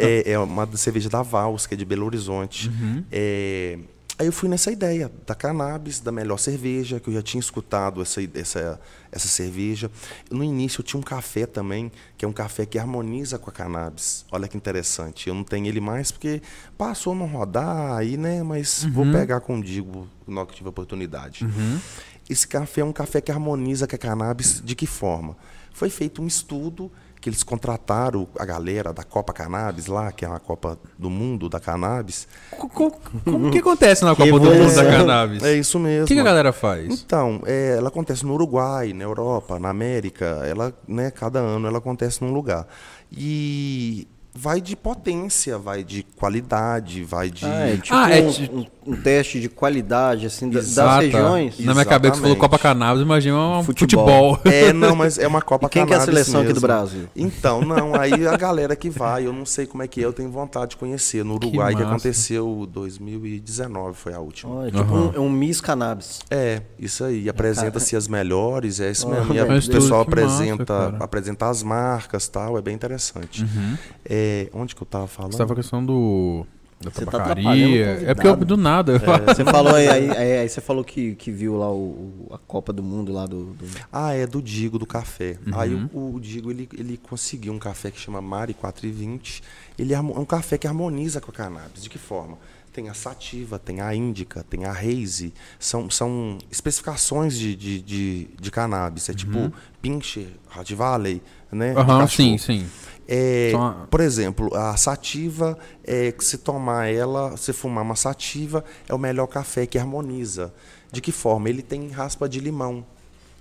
é, é, *laughs* é uma cerveja da Vals, que é de Belo Horizonte. É, aí eu fui nessa ideia da cannabis, da melhor cerveja, que eu já tinha escutado essa, essa, essa cerveja. No início eu tinha um café também, que é um café que harmoniza com a cannabis. Olha que interessante. Eu não tenho ele mais porque passou a não rodar aí, né? Mas vou pegar contigo na hora que tiver oportunidade. Esse café é um café que harmoniza com a cannabis de que forma? Foi feito um estudo que eles contrataram a galera da Copa Cannabis lá, que é uma Copa do Mundo da Cannabis. Como que acontece na Copa do Mundo da. Cannabis? É isso mesmo. O que, que a galera faz? Então, é, ela acontece no Uruguai, na Europa, na América. Ela, né, cada ano ela acontece num lugar. E vai de potência, vai de qualidade, vai de. Ah, é tipo Ah, é um, um- um teste de qualidade, assim, da- das regiões. Na minha cabeça você falou. Copa Cannabis, imagina um Futebol. futebol. É, não, mas é uma Copa E quem que é a seleção aqui do. Brasil? Então, não, aí a galera que vai, eu não sei como é que é, eu tenho vontade de conhecer. No Uruguai, que, massa. aconteceu 2019, foi a última. Olha, tipo Aham. um, é um Miss Cannabis. É, isso aí. Apresenta-se as melhores, é isso mesmo. E a- o pessoal que massa, apresenta, cara. apresenta as marcas tal, é bem interessante. Uhum. É, onde que eu tava falando? Você tava a questão do. Da Você tá tabacaria. o é porque eu, do nada. falo- Você falou aí, aí, aí- aí você falou que, que viu lá o, a Copa do Mundo lá do. do- Ah, é do Digo, do café. Aí Uhum. o, o Digo, ele, ele conseguiu um café que chama Mari 420. Ele é é um café que harmoniza com a cannabis. De que forma? Tem a sativa, tem a índica, tem a haze. São, são especificações de, de, de, de cannabis. É tipo Pinscher, Hot Valley, né? de Uhum. Aham, cachorro. sim, sim. É, uma- Por exemplo, a sativa, é, que se tomar ela, se fumar uma sativa, é o melhor café que harmoniza. De que forma? Ele tem raspa de limão.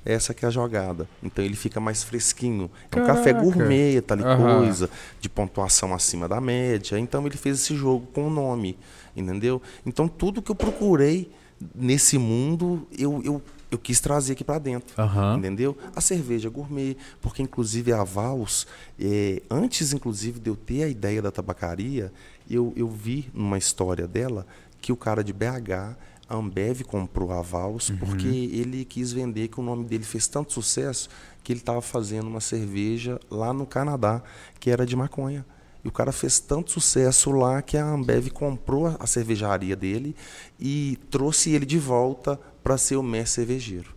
Essa que é a jogada. Então ele fica mais fresquinho. É um café Caraca. gourmet, tal e Aham. coisa, de pontuação acima da média. Então ele fez esse jogo com o nome, entendeu? Então tudo que eu procurei nesse mundo, eu, eu, eu quis trazer aqui para dentro. Aham. Entendeu? A cerveja gourmet, porque inclusive a Vals, eh, antes inclusive de eu ter a ideia da tabacaria, eu, eu vi numa história dela que o cara de BH, a Ambev comprou a Vals porque ele quis vender que o nome dele fez tanto sucesso que ele estava fazendo uma cerveja lá no Canadá que era de maconha. E o cara fez tanto sucesso lá que a Ambev comprou a cervejaria dele e trouxe ele de volta para ser o mestre cervejeiro.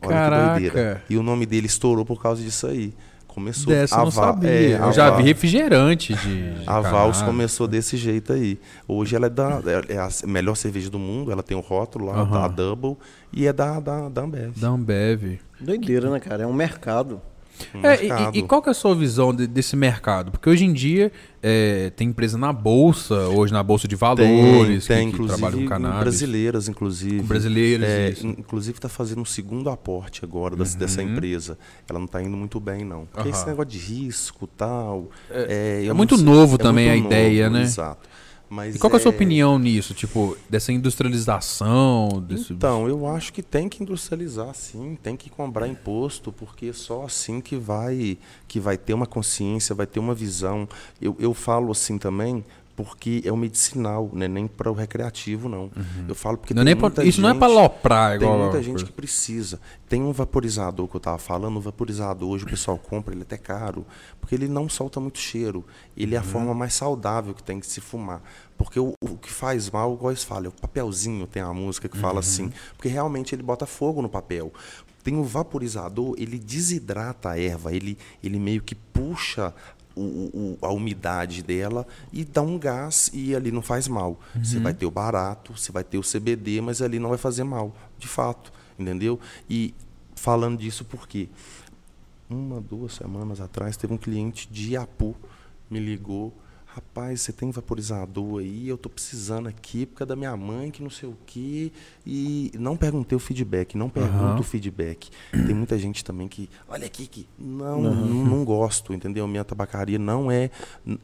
Olha Caraca. que doideira. E o nome dele estourou por causa disso aí. Começou Dessa eu não sabia. é, a eu já vi refrigerante de. de A Vals começou desse jeito aí. Hoje ela é, da, é a melhor cerveja do mundo, ela tem o rótulo lá, Aham. da Double, e é da, da, da Ambev. Da Ambev. Doideira, né, cara? É um mercado. É, e- e, qual que é a sua visão de- desse mercado? Porque hoje em dia é, tem empresa na bolsa, hoje na bolsa de valores, tem, tem que, que trabalham com cannabis. brasileiras, inclusive. Com brasileiros, É, inclusive está fazendo um segundo aporte agora das- dessa Uhum. empresa. Ela não está indo muito bem, não. Porque esse Aham. negócio de risco tal. É, é não muito novo é também a ideia, novo, né? Exato. Mas E qual que é a sua é- opinião nisso? Tipo, dessa industrialização? Desse... Então, eu acho que tem que industrializar, sim, tem que cobrar imposto, porque só assim que vai que vai ter uma consciência, vai ter uma visão. Eu, eu falo assim também porque é o medicinal, não é nem para o recreativo, não. Eu falo porque Não é tem nem pra- muita isso não é pra loprar, Tem igual. muita gente que precisa. Tem um vaporizador que eu estava falando, o vaporizador hoje o pessoal compra, ele é até caro, porque ele não solta muito cheiro. Ele é a forma mais saudável que tem que se fumar. Porque o, o que faz mal, igual eles falam, é o papelzinho tem uma música que fala assim, porque realmente ele bota fogo no papel. Tem o vaporizador, ele desidrata a erva, ele, ele meio que puxa o- o- a umidade dela e dá um gás e ali não faz mal. Você vai ter o barato, você vai ter o CBD, mas ali não vai fazer mal, de fato, entendeu? E falando disso porque uma, duas semanas atrás teve um cliente de Iapu me ligou rapaz, você tem vaporizador aí, eu tô precisando aqui por causa da minha mãe, que não sei o quê. E não perguntei o feedback, não pergunto o feedback. Tem muita gente também que, olha aqui, que não, não, não gosto, entendeu? Minha tabacaria não é,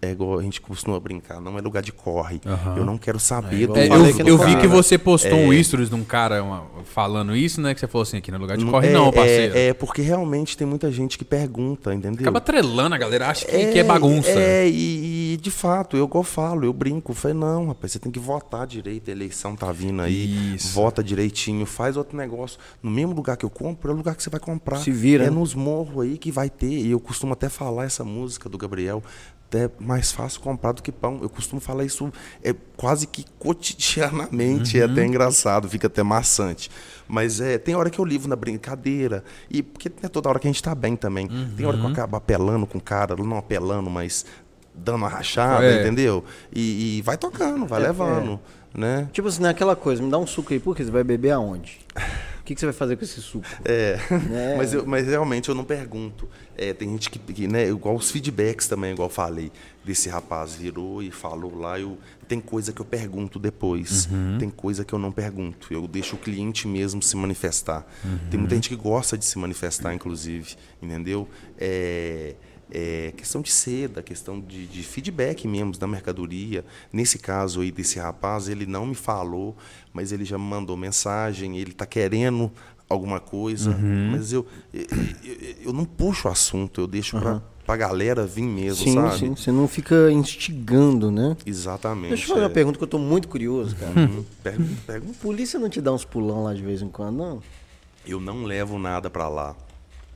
é igual a gente costuma brincar, não é lugar de corre. Eu não quero saber do É, eu no eu vi que você postou um stories de um cara uma- falando isso, né? Que você falou assim, aqui no lugar de corre não, parceiro. É, é, porque realmente tem muita gente que pergunta, entendeu? Acaba trelando a galera, acha que, que é bagunça. É, e, e, de fato, eu igual falo, eu brinco, eu falei, não, rapaz, você tem que votar direito, a eleição tá vindo aí, Isso. vota direitinho, faz outro negócio. No mesmo lugar que eu compro, é o lugar que você vai comprar. Se vira, É né? nos morros aí que vai ter. E eu costumo até falar essa música do Gabriel, até mais fácil comprar do que pão. Eu costumo falar isso é quase que cotidianamente, é Uhum. até engraçado, fica até maçante. Mas é, tem hora que eu livro na brincadeira, e porque é toda hora que a gente tá bem também. Tem hora que eu Uhum. acabo apelando com o cara, não apelando, mas dando uma rachada, É. entendeu? E, e vai tocando, vai É, levando, né? Tipo assim, naquela coisa, me dá um suco aí, por quê? Você vai beber aonde? O que, que você vai fazer com esse suco? É, É. *laughs* mas, eu- mas realmente eu não pergunto. É, tem gente que, que, né, igual os feedbacks também, igual eu falei, desse rapaz virou e falou lá, eu, tem coisa que eu pergunto depois, tem coisa que eu não pergunto, eu deixo o cliente mesmo se manifestar. Tem muita gente que gosta de se manifestar, inclusive, entendeu? É, é questão de seda, questão de, de feedback mesmo da mercadoria. Nesse caso aí desse rapaz, ele não me falou, mas ele já me mandou mensagem, ele está querendo alguma coisa, mas eu, eu, eu- não puxo o assunto, eu deixo para a galera vir mesmo, Sim, sabe? sim, você não fica instigando, né? Exatamente. Deixa eu fazer uma é. pergunta que eu tô muito curioso, cara. Uhum. Pergunta, pergunta. Polícia não te dá uns pulão lá de vez em quando, não? Eu não levo nada para lá.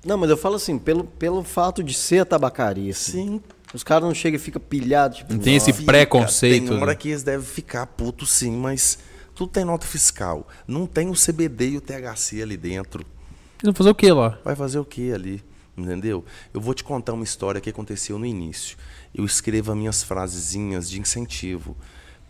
Não, mas eu falo assim, pelo, pelo fato de ser a tabacaria, assim. Sim. Os caras não chegam e ficam pilhados, tipo, Não tem esse preconceito. Tem hora né? que eles devem ficar putos sim, mas tudo tem nota fiscal. Não tem o CBD e o THC ali dentro. Eles vão fazer o que lá? Vai fazer o que ali? Entendeu? Eu vou te contar uma história que aconteceu no início. Eu escrevo as minhas frasezinhas de incentivo.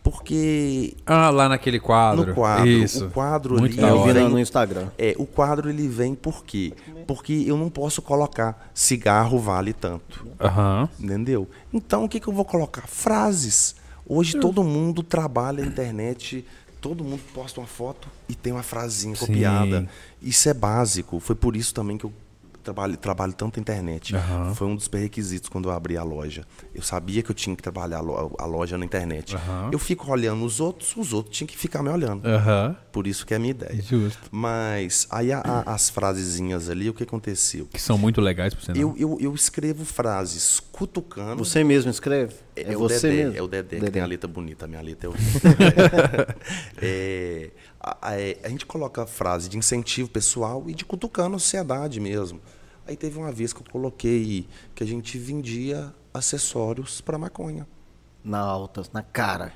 Porque Ah, lá naquele quadro. no quadro, Isso. o quadro Muito ali da Eu vi hora. no, Instagram. É, o quadro ele vem por quê? Porque eu não posso colocar cigarro vale tanto. Aham. Entendeu? Então o que, que eu vou colocar? Frases. Hoje todo mundo trabalha na internet, todo mundo posta uma foto e tem uma frasinha Sim. copiada. Isso é básico. Foi por isso também que eu trabalho, trabalho tanto na internet. Aham. Foi um dos pré-requisitos quando eu abri a loja. Eu sabia que eu tinha que trabalhar a lo- a loja na internet. Aham. Eu fico olhando os outros, os outros tinham que ficar me olhando. Aham. Por isso que é a minha ideia. Justo. Mas aí a- a- as frasezinhas ali, o que aconteceu? Que são muito legais pra você. Eu, eu, eu escrevo frases cutucando. Você mesmo escreve? É, o você Dedé, mesmo? é o Dedé, que Dedé. tem a letra bonita. A minha letra é o *laughs* é, a, a- é, a gente coloca frase de incentivo pessoal e de cutucando a sociedade mesmo. Aí teve uma vez que eu coloquei que a gente vendia acessórios para maconha. Na alta, na cara.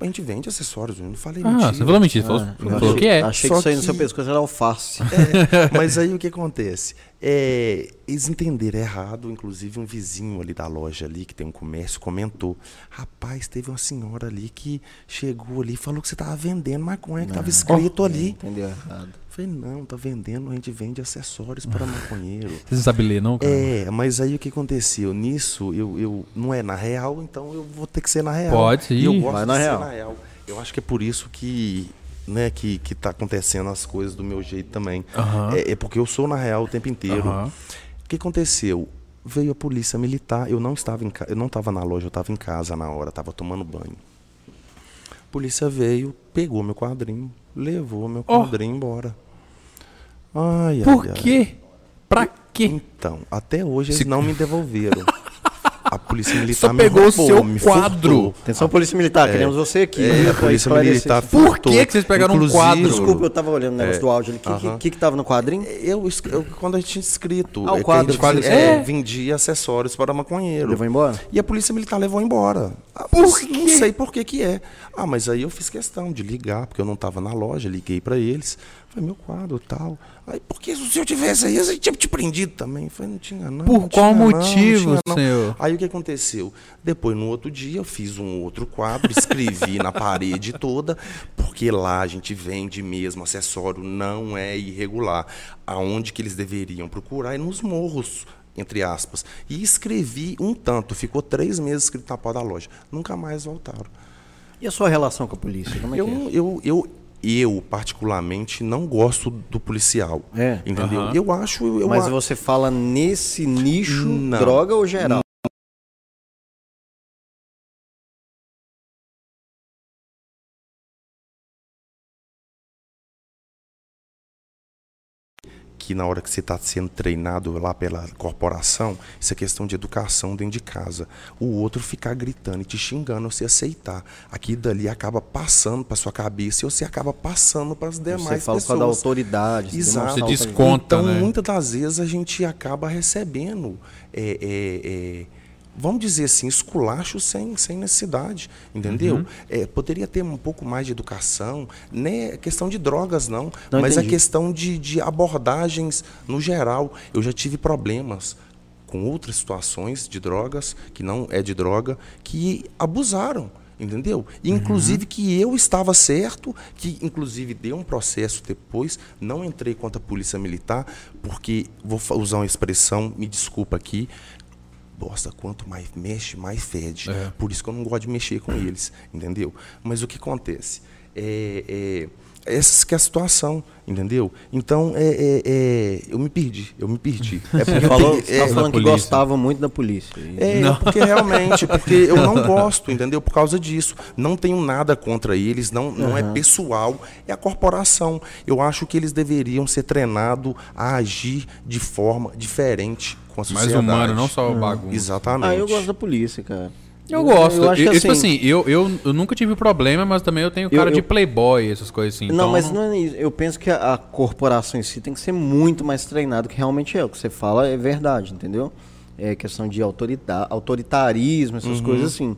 A gente vende acessórios, eu não falei Ah, mentira. você falou mentira. Você falou, Ah, eu falou achei, que é. Achei Só que isso aí no seu pescoço era alface. É, mas aí o que acontece? É, eles entenderam errado, inclusive um vizinho ali da loja ali, que tem um comércio, comentou. Rapaz, teve uma senhora ali que chegou ali e falou que você tava vendendo maconha, que tava escrito ali. Entendeu errado. Falei, não, tá vendendo, a gente vende acessórios para maconheiro. Você não sabe ler, não, cara? É, mas aí o que aconteceu? Nisso, eu, eu não é na real, então eu vou ter que ser na real. Pode E eu ir. gosto Vai de na ser real. na real. Eu acho que é por isso que, né, que, que tá acontecendo as coisas do meu jeito também. Aham. É, é porque eu sou na real o tempo inteiro. Aham. O que aconteceu? Veio a polícia militar, eu não estava em ca... eu não estava na loja, eu estava em casa na hora, estava tomando banho. A polícia veio, pegou meu quadrinho, levou meu Oh. quadrinho embora. Ai, Por ai, ai. quê? Pra quê? Então, até hoje eles Se- não me devolveram. *laughs* A polícia militar Só me pegou o roubou, seu me quadro. furtou. Atenção, Polícia Militar, queremos você aqui. É, Pra a polícia militar. Por que que vocês pegaram um Inclusive, quadro? Desculpa, eu tava olhando o negócio É. do áudio ali. O que, que, Aham. que, que tava no quadrinho? Eu, es- eu- quando a gente tinha escrito, Ah, o é que quadro, a gente o quadro, é, é. vendia acessórios para maconheiro. Levou embora? E a polícia militar levou embora. Ah, Por quê? Não sei por que que é. Ah, mas aí eu fiz questão de ligar, porque eu não estava na loja, liguei para eles. Falei, meu quadro tal. Aí, porque se eu tivesse aí, eu tinha te prendido também. Falei, não tinha não. Por não qual tinha não, não motivo, tinha não. senhor? Aí o que aconteceu? Depois, no outro dia, eu fiz um outro quadro, escrevi na parede toda, porque lá a gente vende mesmo acessório, não é irregular. Aonde que eles deveriam procurar é nos morros. entre aspas. E escrevi um tanto. Ficou três meses escrito na porta da loja. Nunca mais voltaram. E a sua relação com a polícia? Como é Eu, que é? não- eu, eu, eu, particularmente, não gosto do policial. É. Entendeu? Aham. Eu acho. Eu, Mas a- você fala nesse nicho, Não. droga ou geral? Que na hora que você está sendo treinado lá pela corporação, isso é questão de educação dentro de casa. O outro ficar gritando e te xingando, você aceitar. Aqui dali acaba passando para sua cabeça e você acaba passando para as demais Você fala pessoas. da autoridade. você Exato. Você desconta. então, né? muitas das vezes a gente acaba recebendo, é, é, é, vamos dizer assim, esculacho sem, sem necessidade, entendeu? Uhum. É, poderia ter um pouco mais de educação, não é questão de drogas, não, Não mas é entendi. questão de, de abordagens no geral. Eu já tive problemas com outras situações de drogas, que não é de droga, que abusaram. Entendeu? E, Inclusive que eu estava certo, que inclusive deu um processo depois, não entrei contra a polícia militar, porque vou usar uma expressão, me desculpa aqui, bosta, quanto mais mexe, mais fede. É. Por isso que eu não gosto de mexer com eles, entendeu? Mas o que acontece? É, é, essa que é a situação, entendeu? Então, é, é, é, eu me perdi, eu me perdi. É porque falou, você é, tá falando que polícia. gostava muito da polícia. É, Não. porque realmente, porque eu não *laughs* gosto, entendeu? Por causa disso. Não tenho nada contra eles, não, não é pessoal, é a corporação. Eu acho que eles deveriam ser treinados a agir de forma diferente com a Mais sociedade. humano, não só o bagunça. Exatamente. Ah, eu gosto da polícia, cara. Eu gosto. Eu Eu- eu, tipo assim- assim, eu, eu, eu nunca tive problema, mas também eu tenho cara de playboy, essas coisas assim. não, então mas não é isso. Eu penso que a, a corporação em si tem que ser muito mais treinado que realmente é. O que você fala é verdade, entendeu? É questão de autorida- autoritarismo, essas coisas assim.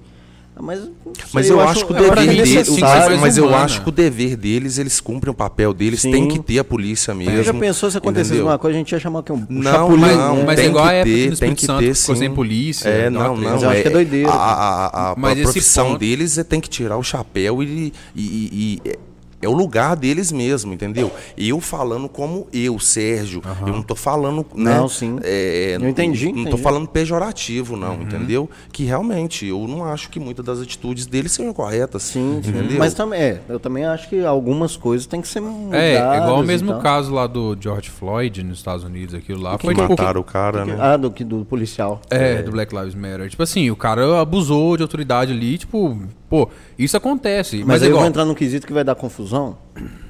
Mas, não sei, Mas eu, acho que o dever deles, necessário, mas, mais eu acho que o dever deles, eles cumprem o papel deles, Sim. tem que ter a polícia mesmo. Você já pensou se acontecesse entendeu? alguma coisa, a gente ia chamar aqui um Não, chapulim, não, né? Mas é tem igual que ter, tem que Santo, ter, que sim. sem polícia. É, uma não, treta. não. Mas eu acho que é doideira. A, a- a- a Mas profissão ponto- deles é tem que tirar o chapéu e, e- e- e é- é o lugar deles mesmo, entendeu? Eu falando como eu, Sérgio. Eu não tô falando. Né, Não, sim. é, Eu entendi, Não tô entendi. falando pejorativo, não, Uhum. entendeu? Que realmente eu não acho que muitas das atitudes deles sejam corretas. Sim, sim. entendeu? Mas também, é, eu também acho que algumas coisas têm que ser mudadas. É, igual o mesmo tal. caso lá do George Floyd nos Estados Unidos, aquilo lá. que Foi tipo, mataram o cara, né? Ah, do, que- do policial. É, do Black Lives Matter. Tipo assim, o cara abusou de autoridade ali, tipo, pô, isso acontece. Mas, Mas, é aí eu igual. vou entrar num quesito que vai dar confusão,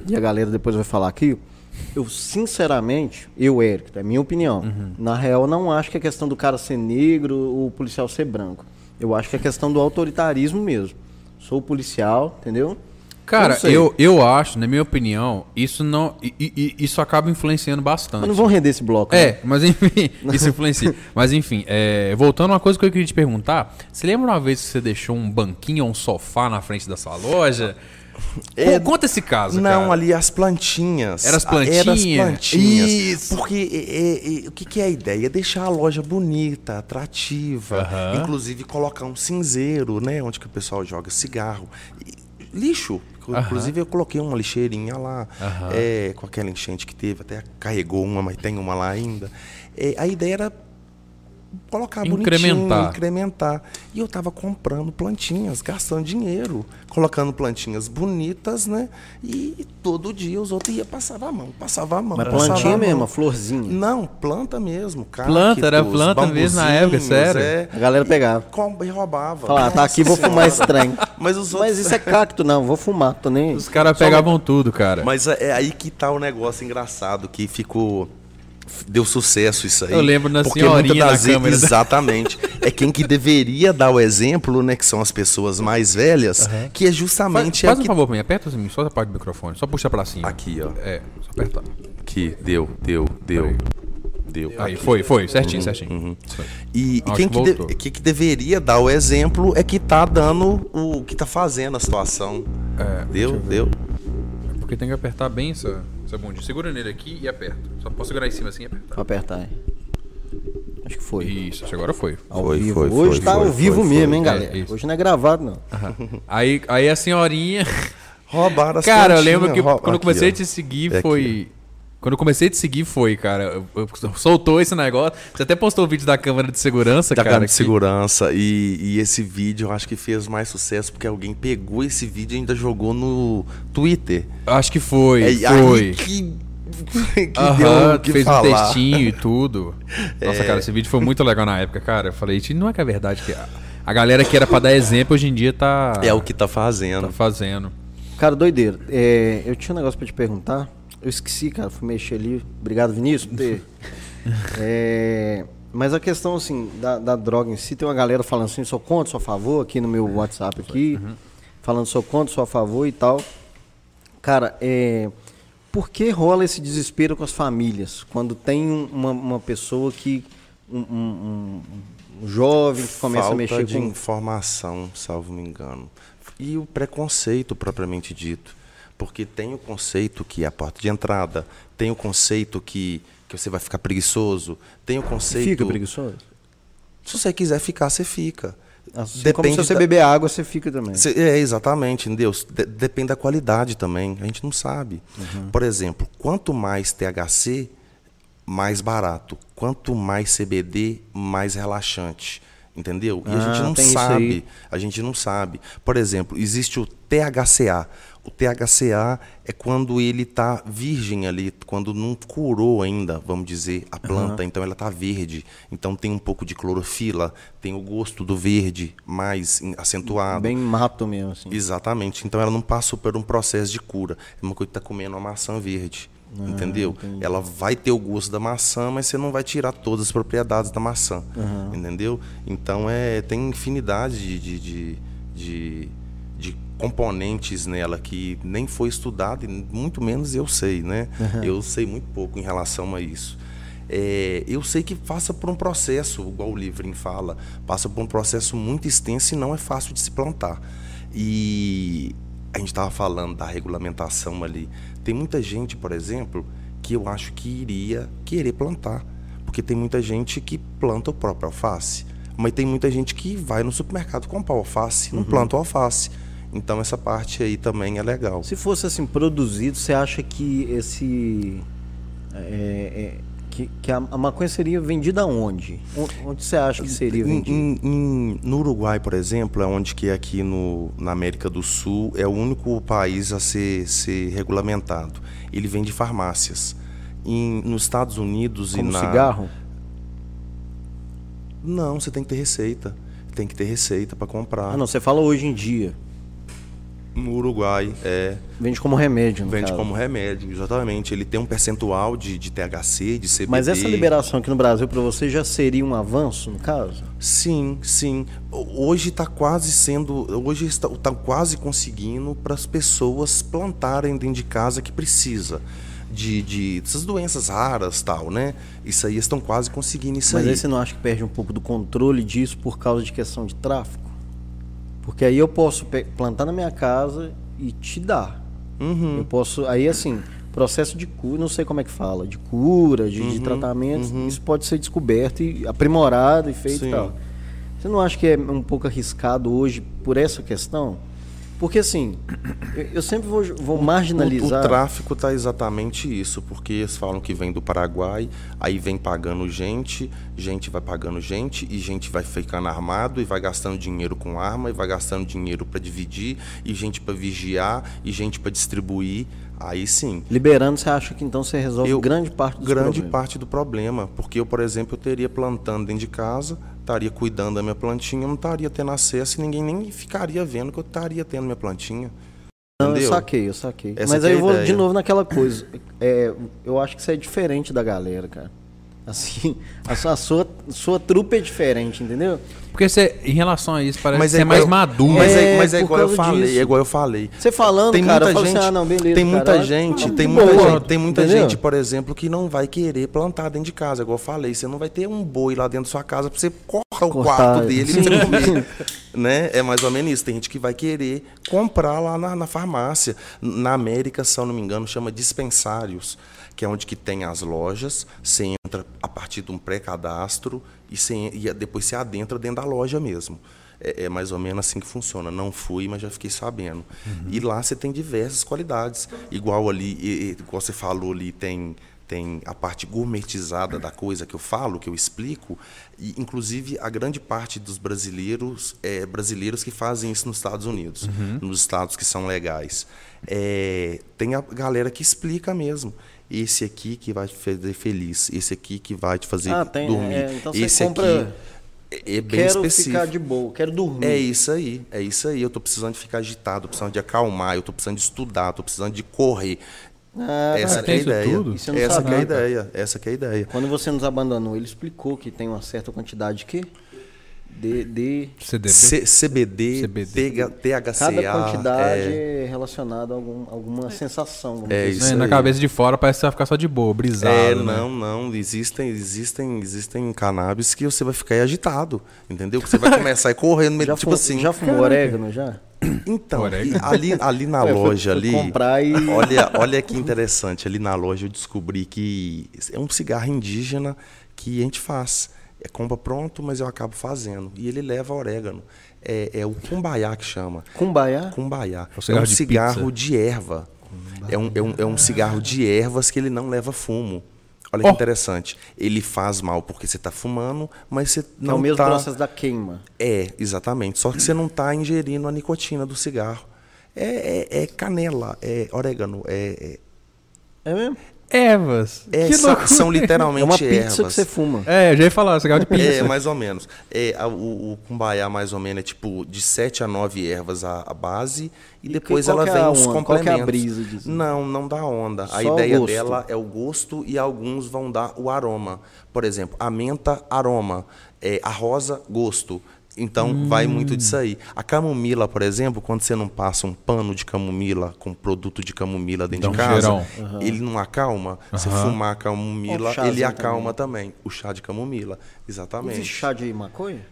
e a galera depois vai falar aqui. Eu, sinceramente, eu, Eric, é minha opinião. Uhum. Na real, não acho que é questão do cara ser negro, o policial ser branco. Eu acho que é questão do autoritarismo mesmo. Sou policial, entendeu? Cara, sei. eu, eu acho, na minha opinião, isso não. i- i- isso acaba influenciando bastante. Mas não vão render esse bloco. né? É, mas enfim, *laughs* isso influencia. Mas enfim, é, voltando a uma coisa que eu queria te perguntar. Você lembra uma vez que você deixou um banquinho ou um sofá na frente da sua loja? É, Pô, conta esse caso, Não, cara. ali as plantinhas. Era as Ah, Era as plantinhas? plantinhas. Isso. Porque é, é, é, o que, que é a ideia? Deixar a loja bonita, atrativa. Aham. Inclusive colocar um cinzeiro, né? Onde que o pessoal joga cigarro. E lixo. Inclusive eu coloquei uma lixeirinha lá. Aham. é, com aquela enchente que teve. Até carregou uma, mas tem uma lá ainda. É, a ideia era colocar Incrementar. bonitinho, incrementar. E eu tava comprando plantinhas, gastando dinheiro, colocando plantinhas bonitas, né? E todo dia os outros iam passava a mão, passava a mão. Mas plantinha a mão. mesmo, florzinha. Não, planta mesmo, cactos, Planta, era planta mesmo na época, bambuzinhos, sério? É, A galera pegava. com- e roubava. Fala, ah, tá aqui, vou fumar esse trem. *laughs* Mas os outros... Mas isso é cacto, não, vou fumar, tô nem. Os caras pegavam tudo, cara. Mas é é aí que tá o negócio engraçado, que ficou. Deu sucesso isso aí. Eu lembro da porque senhorinha muitas na das vezes- câmera? Exatamente. É quem que deveria dar o exemplo, né? Que são as pessoas mais velhas, que é Faz, justamente faz a um que. favor pra mim, aperta assim, só a parte do microfone, só puxa pra cima. Aqui, ó. É, só apertar. Aqui, deu, deu, deu. Deu. Aí, Aqui. foi, foi, certinho, certinho. Isso aí. E, e quem que de- que que deveria dar o exemplo é que tá dando o que tá fazendo a situação. É, deu, deu. Porque tem que apertar bem essa, essa bundinha. Segura nele aqui e aperta. Só posso segurar em cima assim e apertar. Vou apertar aí. Acho que foi. Isso, acho que agora foi. Ao Foi, vivo. foi, Hoje foi, tá foi, ao vivo foi, mesmo, foi. hein, É, galera? isso. Hoje não é gravado, não. Aí, aí a senhorinha. *laughs* Roubaram as Cara, eu lembro que rou- quando eu aqui, comecei ó. a te seguir É aqui, foi. Quando eu comecei a te seguir, foi, cara. Eu, eu, soltou esse negócio. Você até postou o vídeo da câmera de segurança, da cara. câmera de que... segurança. E, e, esse vídeo eu acho que fez mais sucesso porque alguém pegou esse vídeo e ainda jogou no Twitter. Acho que foi. É, foi. Aí que, que uh -huh, deu que fez falar. um textinho e tudo. *laughs* Nossa, é. cara, esse vídeo foi muito legal na época, cara. Eu falei, não é que é verdade que a galera que era pra dar exemplo hoje em dia tá. É o que tá fazendo. Tá fazendo. Cara, doideira. É, eu tinha um negócio pra te perguntar. Eu esqueci, cara, fui mexer ali. Obrigado, Vinícius, por ter. *laughs* é, mas a questão, assim, da, da, droga em si, tem uma galera falando assim, sou contra, sou a favor, aqui no meu WhatsApp aqui, uhum. falando sou contra, sou a favor e tal. Cara, é, por que rola esse desespero com as famílias? Quando tem uma, uma pessoa que. Um, um, um jovem que começa Falta a mexer de com. informação, salvo me engano. E o preconceito propriamente dito. Porque tem o conceito que é a porta de entrada, tem o conceito que, que você vai ficar preguiçoso, tem o conceito. Fica preguiçoso? Se você quiser ficar, você fica. Assim Depende como se você da... beber água, você fica também. É, exatamente, entendeu? De depende da qualidade também. A gente não sabe. Uhum. Por exemplo, quanto mais THC, mais barato. Quanto mais CBD, mais relaxante. Entendeu? E ah, a gente não sabe. A gente não sabe. Por exemplo, existe o THCA. O THCA é quando ele está virgem ali, quando não curou ainda, vamos dizer, a planta, uhum. então ela está verde. Então tem um pouco de clorofila, tem o gosto do verde mais acentuado. Bem mato mesmo, assim. Exatamente. Então ela não passou por um processo de cura. É uma coisa que está comendo uma maçã verde. Ah, entendeu? Entendi. Ela vai ter o gosto da maçã, mas você não vai tirar todas as propriedades da maçã. Uhum. Entendeu? Então é, tem infinidade de, de, de, de componentes nela que nem foi estudado e muito menos eu sei, né? Uhum. Eu sei muito pouco em relação a isso. É, eu sei que passa por um processo, igual o Livrin fala, passa por um processo muito extenso e não é fácil de se plantar. E a gente estava falando da regulamentação ali. Tem muita gente, por exemplo, que eu acho que iria querer plantar, porque tem muita gente que planta o próprio alface, mas tem muita gente que vai no supermercado comprar alface, não uhum. planta o alface. Então essa parte aí também é legal. Se fosse assim produzido, você acha que esse é, é, que, que a, maconha seria vendida onde? Onde você acha que seria vendida? Em, em, no Uruguai, por exemplo, é onde que é aqui no, na América do Sul é o único país a ser, ser regulamentado. Ele vende farmácias. Em, nos Estados Unidos Como e na cigarro? Não, você tem que ter receita. Tem que ter receita para comprar. Ah, não, você fala hoje em dia. No Uruguai, é. Vende como remédio, Vende caso. como remédio, exatamente. Ele tem um percentual de, de THC, de CBD. Mas essa liberação aqui no Brasil para você já seria um avanço, no caso? Sim, sim. Hoje está quase sendo. Hoje está, está quase conseguindo para as pessoas plantarem dentro de casa que precisa. De, de essas doenças raras tal, né? Isso aí estão quase conseguindo isso Mas aí. Mas aí você não acha que perde um pouco do controle disso por causa de questão de tráfico? Porque aí eu posso plantar na minha casa e te dar. Uhum. Eu posso. Aí, assim, processo de cura, não sei como é que fala, de cura, de, uhum. de tratamento, uhum. isso pode ser descoberto e aprimorado e feito Sim. e tal. Você não acha que é um pouco arriscado hoje por essa questão? Porque assim, eu sempre vou, vou marginalizar. O, o tráfico está exatamente isso, porque eles falam que vem do Paraguai, aí vem pagando gente, gente vai pagando gente, e gente vai ficando armado, e vai gastando dinheiro com arma, e vai gastando dinheiro para dividir, e gente para vigiar, e gente para distribuir. Aí sim. Liberando, você acha que então você resolve eu, grande parte do Grande problema. parte do problema. Porque eu, por exemplo, eu teria plantando dentro de casa, estaria cuidando da minha plantinha, não estaria tendo acesso e ninguém nem ficaria vendo que eu estaria tendo minha plantinha. Não, eu saquei, eu saquei. Essa Mas aí é eu vou ideia. de novo naquela coisa. É, eu acho que isso é diferente da galera, cara. Assim, a sua, a sua, sua trupe é diferente, entendeu? Porque você, em relação a isso, parece mas que é, é mais maduro. Mas é, mas é igual eu falei, disso. é igual eu falei. Você falando, tem cara, muita gente, assim, ah, não, beleza, tem muita cara, gente, tem muita boa, gente, tem muita entendeu? gente, por exemplo, que não vai querer plantar dentro de casa, igual eu falei, você não vai ter um boi lá dentro da sua casa para você cortar o quarto dele e comer. *laughs* né? É mais ou menos isso. Tem gente que vai querer comprar lá na, na farmácia. Na América, se eu não me engano, chama dispensários que é onde que tem as lojas, você entra a partir de um pré-cadastro e, você, e depois você adentra dentro da loja mesmo. É, é mais ou menos assim que funciona. Não fui, mas já fiquei sabendo. E lá você tem diversas qualidades. Igual ali, igual você falou ali, tem tem a parte gourmetizada da coisa que eu falo, que eu explico, e inclusive a grande parte dos brasileiros é brasileiros que fazem isso nos Estados Unidos, nos estados que são legais. É, tem a galera que explica mesmo. Esse aqui que vai te fazer feliz, esse aqui que vai te fazer Ah, tem, dormir, é, então você esse compra- aqui é, é bem quero específico. ficar de boa, quero dormir. É isso aí, é isso aí. Eu tô precisando de ficar agitado, tô precisando de acalmar, eu tô precisando de estudar, tô precisando de correr. Ah, essa cara, que é a isso ideia. Essa que é a ideia, essa que é a ideia. Quando você nos abandonou, ele explicou que tem uma certa quantidade de De, de CDB. C- CBD, CBD. TH, THCA. cada quantidade é, é relacionada a algum, alguma sensação. vamos É dizer isso Né, na aí. cabeça de fora parece que você vai ficar só de boa, brisado. É, né? não, não. Existem, existem, existem cannabis que você vai ficar aí agitado, entendeu? Que você vai começar a correr no meio, Já, tipo assim. já fumou orégano já? Então, ali, ali na *laughs* Ué, fui- loja fui ali. comprar e- Olha, olha que interessante. Ali na loja eu descobri que é um cigarro indígena que a gente faz. É compra pronto, mas eu acabo fazendo. E ele leva orégano. É, é o cumbaiá que chama. Cumbaiá? Cumbaiá. É o É, cigarro um de cigarro de erva. É um, é, um, é um cigarro de ervas que ele não leva fumo. Olha que Oh. interessante. Ele faz mal porque você está fumando, mas você é não o mesmo tá... processo da queima. É, exatamente. Só que você não está ingerindo a nicotina do cigarro. É, é- é canela, é orégano, é, É mesmo? Ervas. é, é- que são, loucura. são É literalmente uma pizza ervas. que você fuma. É, eu já ia falar, cigarro de pizza. É, mais ou menos. É, a- o, o cumbaiá, mais ou menos, é tipo de 7 a 9 ervas a, a base e, E depois que- ela é vem a os onda? Qual que é a complementos. brisa disso? Não, não dá onda. A Só o ideia dela é o gosto e alguns vão dar o aroma. Por exemplo, a menta, aroma. É, a rosa, gosto. Então, vai muito Hum. disso aí. A camomila, por exemplo, quando você não passa um pano de camomila com produto de camomila dentro um de casa, cheirão. ele não acalma. Se Aham. fumar a camomila, ele acalma também. O chá de camomila, exatamente. Existe chá de maconha?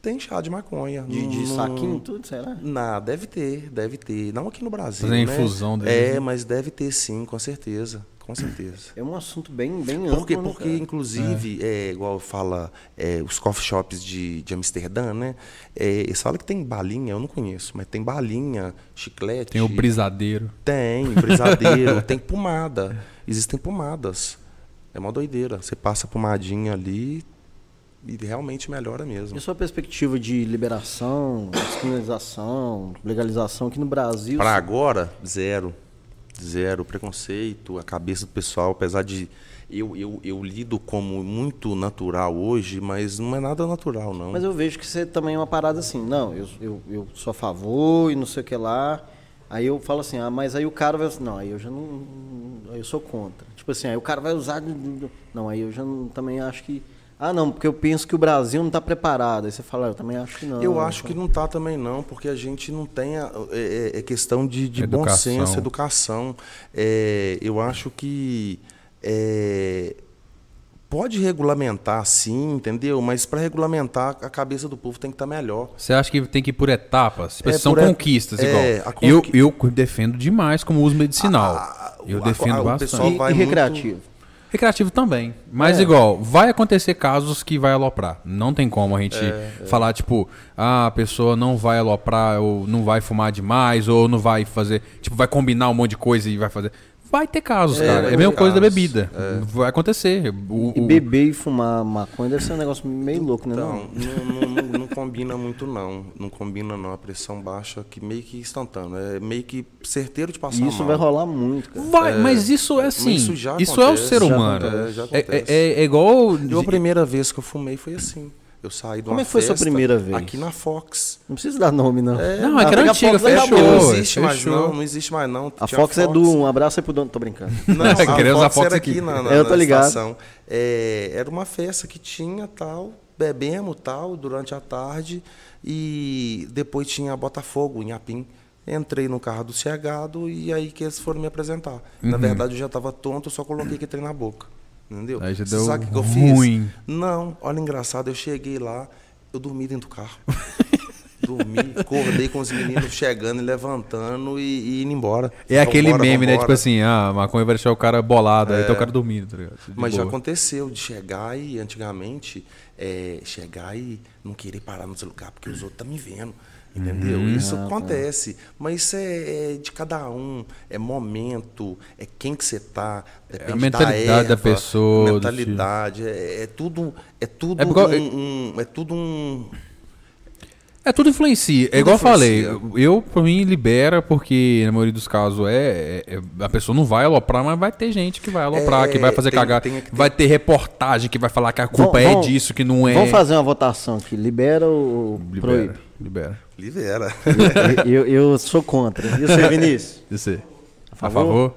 Tem chá de maconha. De, de Não- saquinho, tudo, será? Não, deve ter, deve ter. Não aqui no Brasil. Fazer a né? infusão deles, É, mas deve ter sim, com certeza. Com certeza. É um assunto bem, bem amplo. Porque, né, porque cara? inclusive, é. igual fala é, os coffee shops de, de Amsterdã, né? É, eles falam que tem balinha, eu não conheço, mas tem balinha, chiclete. Tem o brisadeiro. Tem, brisadeiro, tem pomada. Existem pomadas. É uma doideira. Você passa a pomadinha ali e realmente melhora mesmo. E a sua perspectiva de liberação, descriminalização, legalização aqui no Brasil? Para agora, zero. Zero preconceito, a cabeça do pessoal, apesar de eu, eu, eu lido como muito natural hoje, mas não é nada natural, não. Mas eu vejo que você também é uma parada assim, não, eu, eu, eu sou a favor e não sei o que lá. Aí eu falo assim, ah, mas aí o cara vai. Não, aí eu já não. Aí eu sou contra. Tipo assim, aí o cara vai usar. Não, aí eu já não, também acho que. Ah, não, porque eu penso que o Brasil não está preparado. Aí você fala, "Ah, eu também acho que não. Eu acho que não tá também não, porque a gente não tem a, é, é- é questão de, de bom Educação. senso, educação. É, eu acho que é, pode regulamentar, sim, entendeu? Mas para regulamentar a cabeça do povo tem que estar melhor. Você acha que tem que ir por etapas? Tipo, É, são por conquistas, é, igual. a Eu, eu defendo demais como uso medicinal. Ah, eu o- defendo a- bastante. pessoal E, e muito- recreativo. Também. Mas É. igual, vai acontecer casos que vai aloprar. Não tem como a gente É, falar, tipo, ah, a pessoa não vai aloprar, ou não vai fumar demais, ou não vai fazer. Tipo, vai combinar um monte de coisa e vai fazer. Vai ter casos, É, cara. É a mesma coisa da casos. bebida. Vai acontecer. O- E o- beber e fumar maconha deve ser um negócio meio louco, né? Então, Não? não, não, não- combina muito não. Não combina não. A pressão baixa que meio que instantâneo. É meio que certeiro de passar E isso mal. vai rolar muito, cara. Vai, mas isso é assim. isso Isso, já é o acontece, ser já humano. acontece, já É, acontece. é- é igual. Eu, a primeira vez que eu fumei foi assim. Eu saí de Como é que foi sua primeira vez? Aqui na Fox. Não precisa dar nome, não. Não, é que era antiga, fechou. Não existe mais fechou. não, não existe mais não. A Tinha Fox é do. Um abraço aí pro dono. Tô brincando. *laughs* Não, *laughs* a Queremos a Fox Fox era aqui. aqui na, na, Eu tô na ligado. estação. É, era uma festa que tinha tal, bebemos tal durante a tarde e depois tinha Botafogo em Apim. Entrei no carro do cegado e aí que eles foram me apresentar. Uhum. Na verdade eu já estava tonto, eu só coloquei que trem na boca. Entendeu? Aí já deu sabe o que eu ruim. fiz? Não, olha engraçado, eu cheguei lá, eu dormi dentro do carro. *laughs* Dormi, acordei com os meninos chegando e levantando e, e indo embora. É aquele Vambora, meme, né? Tipo assim, ah, a maconha vai deixar o cara bolado, aí tá o cara dormindo, tá ligado? De Mas já boa. aconteceu de chegar e, antigamente, é, chegar e não querer parar no seu lugar porque os outros estão me vendo. Entendeu? Uhum. Isso Ah, tá. acontece. Mas isso é, é de cada um. É momento, é quem que você tá. Depende É mentalidade da erva, pessoa, do Mentalidade. É, é tudo. É tudo É igual- um, um- É tudo um. É, tudo influencia. é Tudo igual eu falei, influencia. eu, pra mim, libera, porque na maioria dos casos é, é- é- A pessoa não vai aloprar, mas vai ter gente que vai aloprar, É, que vai fazer tem- cagar. tem- tem- Vai ter reportagem que vai falar que a culpa Vamos- é vamos- disso, que não é. Vamos fazer uma votação aqui. Libera ou Libera. proíbe? Libera. Libera. eu, eu- eu sou contra. E você, *laughs* Vinícius? E você? A favor? favor?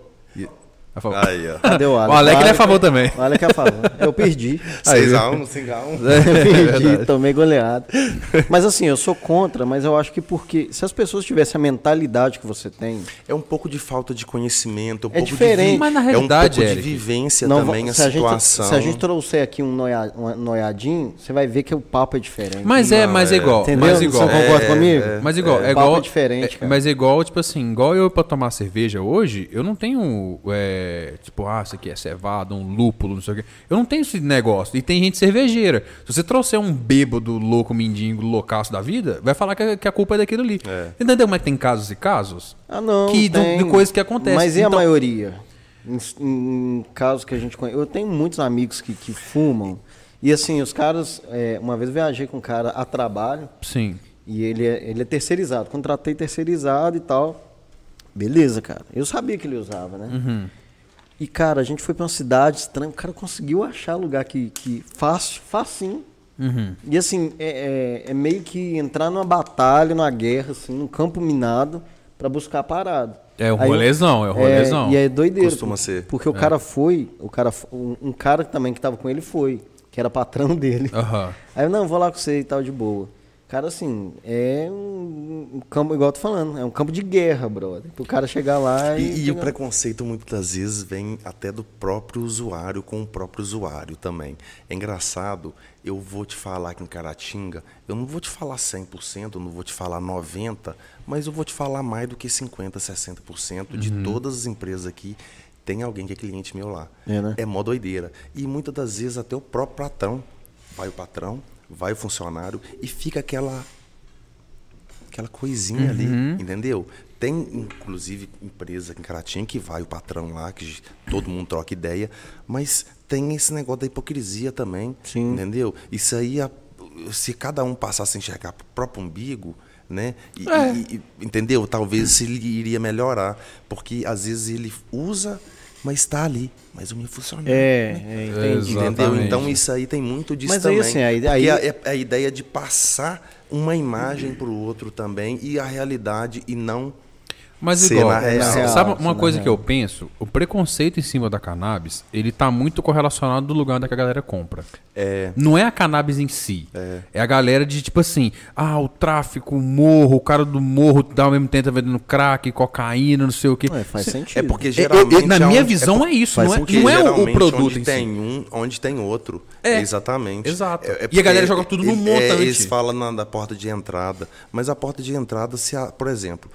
A favor. Aí, ó. Cadê o O Alex? Alec é a favor também. O Alex é a favor. Eu perdi. *laughs* 6x1, 5x1. *laughs* perdi, tomei goleado. Mas assim, eu sou contra, mas eu acho que porque se as pessoas tivessem a mentalidade que você tem, É um pouco de falta de conhecimento, um É pouco diferente. de Mas na é um realidade, pouco Eric, de vivência não, também a se, a gente, situação. se a gente trouxer aqui um, noia, um noiadinho, você vai ver que o papo é diferente. Mas é, Não, mas é é. igual. Entendeu? Mas Você igual. concorda comigo? Mas igual, é, o papo igual. é diferente, é- cara. mas é igual, tipo assim, igual eu pra tomar cerveja hoje, eu não tenho, é, tipo, ah, isso aqui é cevada, um lúpulo, não sei o quê. Eu não tenho esse negócio. E tem gente cervejeira. Se você trouxer um bêbado louco, mendigo, loucaço da vida, vai falar que a, que a culpa é daquilo ali. Entendeu? Mas tem casos e casos? Ah, não. que tem. de coisas que acontecem. Mas e a Então- maioria? Em, em casos que a gente conhece. Eu tenho muitos amigos que, que fumam. E assim, os caras. é, uma vez eu viajei com um cara a trabalho. Sim. E ele é, ele é terceirizado. Contratei terceirizado e tal. Beleza, cara. Eu sabia que ele usava, né? Uhum. E, cara, a gente foi pra uma cidade estranha. O cara conseguiu achar lugar que, que fácil, facinho. Uhum. E assim, é, é- é meio que entrar numa batalha, numa guerra, assim, num campo minado, pra buscar a parada. É o Aí- rolezão, é o rolezão. e é doideira. Costuma por- ser. Porque o cara foi, o cara, um, um cara também que tava com ele foi, que era patrão *laughs* dele. Aham. Aí eu, não, vou lá com você e tal, de boa. Cara, assim, é um, um campo, igual eu tô falando, é um campo de guerra, brother. Pro cara chegar lá e. E, e o preconceito muitas vezes vem até do próprio usuário com o próprio usuário também. É engraçado, eu vou te falar que em Caratinga, eu não vou te falar 100%, eu não vou te falar 90%, mas eu vou te falar mais do que 50%, 60% de todas as empresas aqui. Tem alguém que é cliente meu lá. É, né? É mó doideira. E muitas das vezes até o próprio patrão. Vai o patrão, vai o funcionário e fica aquela aquela coisinha ali, entendeu? Tem, inclusive, empresa em Caratinga que vai o patrão lá, que todo mundo troca ideia, mas tem esse negócio da hipocrisia também, Sim. entendeu? Isso aí, a- se cada um passasse a enxergar o próprio umbigo, né? E- É. e- e- entendeu? Talvez ele iria melhorar, porque às vezes ele usa, mas está ali, mas não ia funcionar. É, é, entendi. Exato. Entendeu? Então isso aí tem muito disso Mas aí, também. assim, aí- aí- a, é a ideia de passar uma imagem para o outro também e a realidade e não Mas Ser igual, na real. sabe uma na coisa real. que eu penso? O preconceito em cima da cannabis, ele tá muito correlacionado do lugar onde que a galera compra. é, Não é a cannabis em si. É. a galera de tipo assim, ah, o tráfico, o morro, o cara do morro dá ao mesmo tempo tá vendendo crack, cocaína, não sei o quê. É, faz Cê- sentido. é porque eu- geralmente na é minha onde- visão por- é isso, não é, não é o- produto onde em tem si. um, onde tem outro. É, exatamente. exato. É- é E a galera joga tudo no ele- é, montante. eles falam na, da porta de entrada, mas a porta de entrada, se a- por exemplo,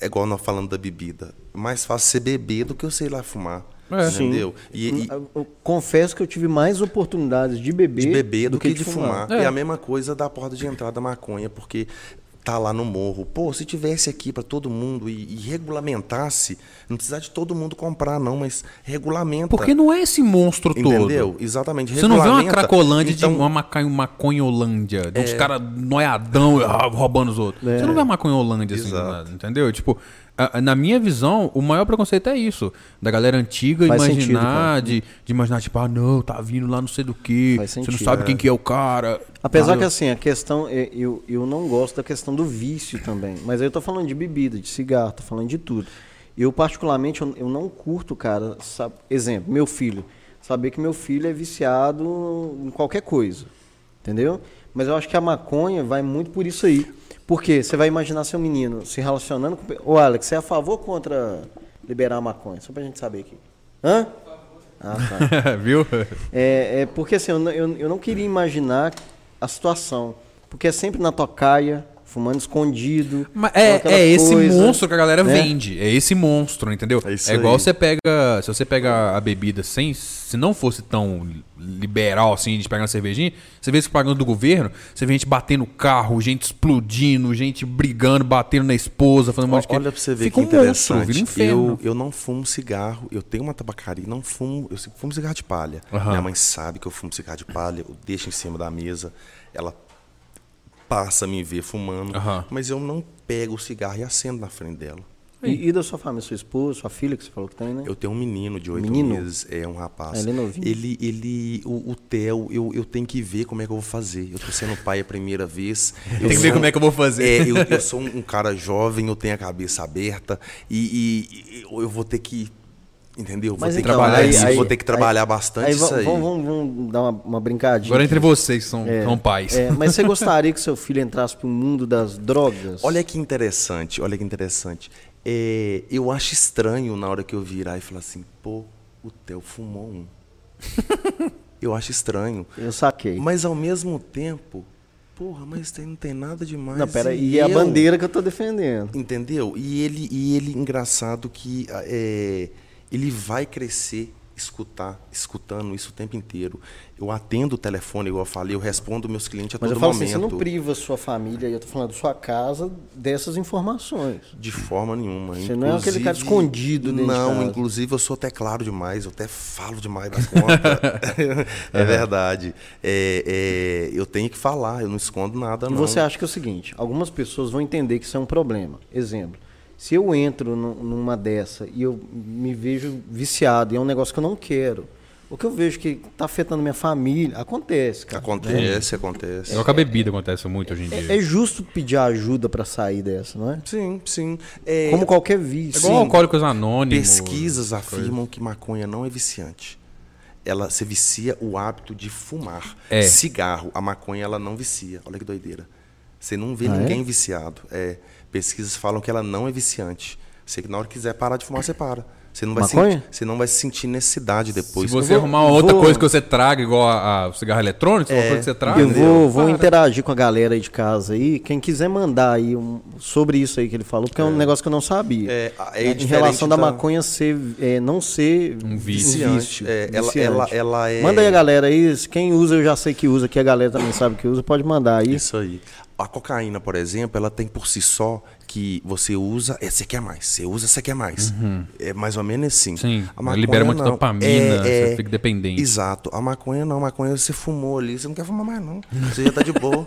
é igual nós falando da bebida, mais fácil você beber do que eu sei lá fumar. É. Entendeu? E, e- Eu, eu confesso que eu tive mais oportunidades de beber, de beber do, que, de fumar. É. E a mesma coisa da porta de entrada da maconha, porque tá lá no morro. Pô, se tivesse aqui para todo mundo e, e regulamentasse, não precisar de todo mundo comprar não, mas regulamenta. Porque não é esse monstro Entendeu? todo. Exatamente. Você não vê uma cracolândia Então, de uma maconha, maconholândia, de uns caras noiadão ah, roubando os outros. Você não vê uma maconholândia assim, nada, entendeu? Tipo, na minha visão, o maior preconceito é isso. Da galera antiga Faz imaginar, sentido, de, de imaginar, tipo, ah, não, tá vindo lá não sei do que, você não sabe é. quem que é o cara. Apesar que assim, a questão, eu, eu não gosto da questão do vício também. Mas aí eu tô falando de bebida, de cigarro, tô falando de tudo. Eu, particularmente, eu, eu não curto, cara, sabe, exemplo, meu filho. Saber que meu filho é viciado em qualquer coisa. Entendeu? Mas eu acho que a maconha vai muito por isso aí. Porque você vai imaginar seu menino se relacionando com. Ô, Alex, você é a favor ou contra liberar a maconha? Só pra gente saber aqui. Hã? Ah, tá. *laughs* Viu? É, é porque assim, eu, eu, eu não queria imaginar a situação. Porque é sempre na tocaia, fumando escondido. Mas é, é esse coisa, monstro que a galera né? vende. É esse monstro, entendeu? É isso É igual aí. você pega. Se você pega a bebida sem. Se não fosse tão liberal assim, de pegar uma cervejinha, você vê esse propaganda do governo, você vê gente batendo carro, gente explodindo, gente brigando, batendo na esposa, fazendo um monte de Olha coisa. pra você ver Fica que um monstro, interessante. um inferno. eu, eu não fumo cigarro, eu tenho uma tabacaria, não fumo, eu fumo cigarro de palha. Aham. Minha mãe sabe que eu fumo cigarro de palha, eu deixo em cima da mesa, ela passa a me ver fumando, Aham. mas eu não pego o cigarro e acendo na frente dela. E, e da sua família, sua esposa, sua filha, que você falou que tem, né? Eu tenho um menino de oito Menino? meses, é um rapaz. Ah, ele é novinho? Ele, ele, o, o Theo, eu, eu tenho que ver como é que eu vou fazer. Eu tô sendo pai a primeira vez. *laughs* Tem que ver como é que eu vou fazer. É, eu, *laughs* eu sou um, um cara jovem, eu tenho a cabeça aberta e, e- e eu vou ter que. Entendeu? Vou Mas ter então, que trabalhar aí- isso, aí- vou ter que trabalhar aí- bastante Aí isso aí. vamos, vamos- vamos dar uma, uma brincadinha. Agora entre vocês que são, É, são pais. é, mas você *laughs* gostaria que seu filho entrasse pro mundo das drogas? Olha que interessante, olha que interessante. É, eu acho estranho na hora que eu virar e falar assim, pô, o Theo fumou um. *laughs* eu acho estranho. Eu saquei. Mas ao mesmo tempo, porra, mas tem, não tem nada demais. Não, pera, e é a eu- bandeira que eu tô defendendo. Entendeu? E ele, e ele engraçado que é, ele vai crescer escutar, escutando isso o tempo inteiro. Eu atendo o telefone, igual eu falei, eu respondo meus clientes a Mas todo eu falo momento. assim, você não priva sua família, e eu tô falando sua casa, dessas informações. De forma nenhuma. Você não é aquele cara Inclusive- escondido dentro de Não, inclusive eu sou até claro demais, eu até falo demais da conta. *laughs* é verdade. É, é, eu tenho que falar, eu não escondo nada, E não. você acha que é o seguinte, algumas pessoas vão entender que isso é um problema. Exemplo, se eu entro nu- numa dessa e eu me vejo viciado e é um negócio que eu não quero, o que eu vejo que está afetando minha família, acontece, cara. Acontece, acontece. Igual com a bebida acontece muito hoje em dia. É, é justo pedir ajuda para sair dessa, não é? Sim, sim. É, Como qualquer É vício. igual Alcoólicos Anônimos. Pesquisas afirmam que maconha não é viciante. Ela se vicia o hábito de fumar. É. Cigarro, a maconha ela não vicia. Olha que doideira. Você não vê Ah, é? ninguém viciado. É, pesquisas falam que ela não é viciante. Você que na hora que quiser parar de fumar, você para. Você não vai, sentir, você não vai sentir necessidade Se depois. você vou- arrumar uma outra vou- coisa que você traga, igual a, a- cigarro eletrônico, se coisa que você traga. Eu vou, vou Para. interagir com a galera aí de casa aí. Quem quiser mandar aí um- sobre isso aí que ele falou, porque é, um negócio que eu não sabia. É, é em relação da da- maconha ser, é, não ser Um vício. Viciante. É, ela, ela, ela é. Manda aí a galera aí. Quem usa, eu já sei que usa, que a galera também sabe que usa, pode mandar aí. Isso aí. A cocaína, por exemplo, ela tem por si só que você usa, é, você quer mais. Você usa, você quer mais. É mais ou menos assim. Sim, A ela libera maconha muita não. dopamina, É, você é, fica dependente. Exato. A maconha não. A maconha você fumou ali, você não quer fumar mais, não. Você já tá de boa.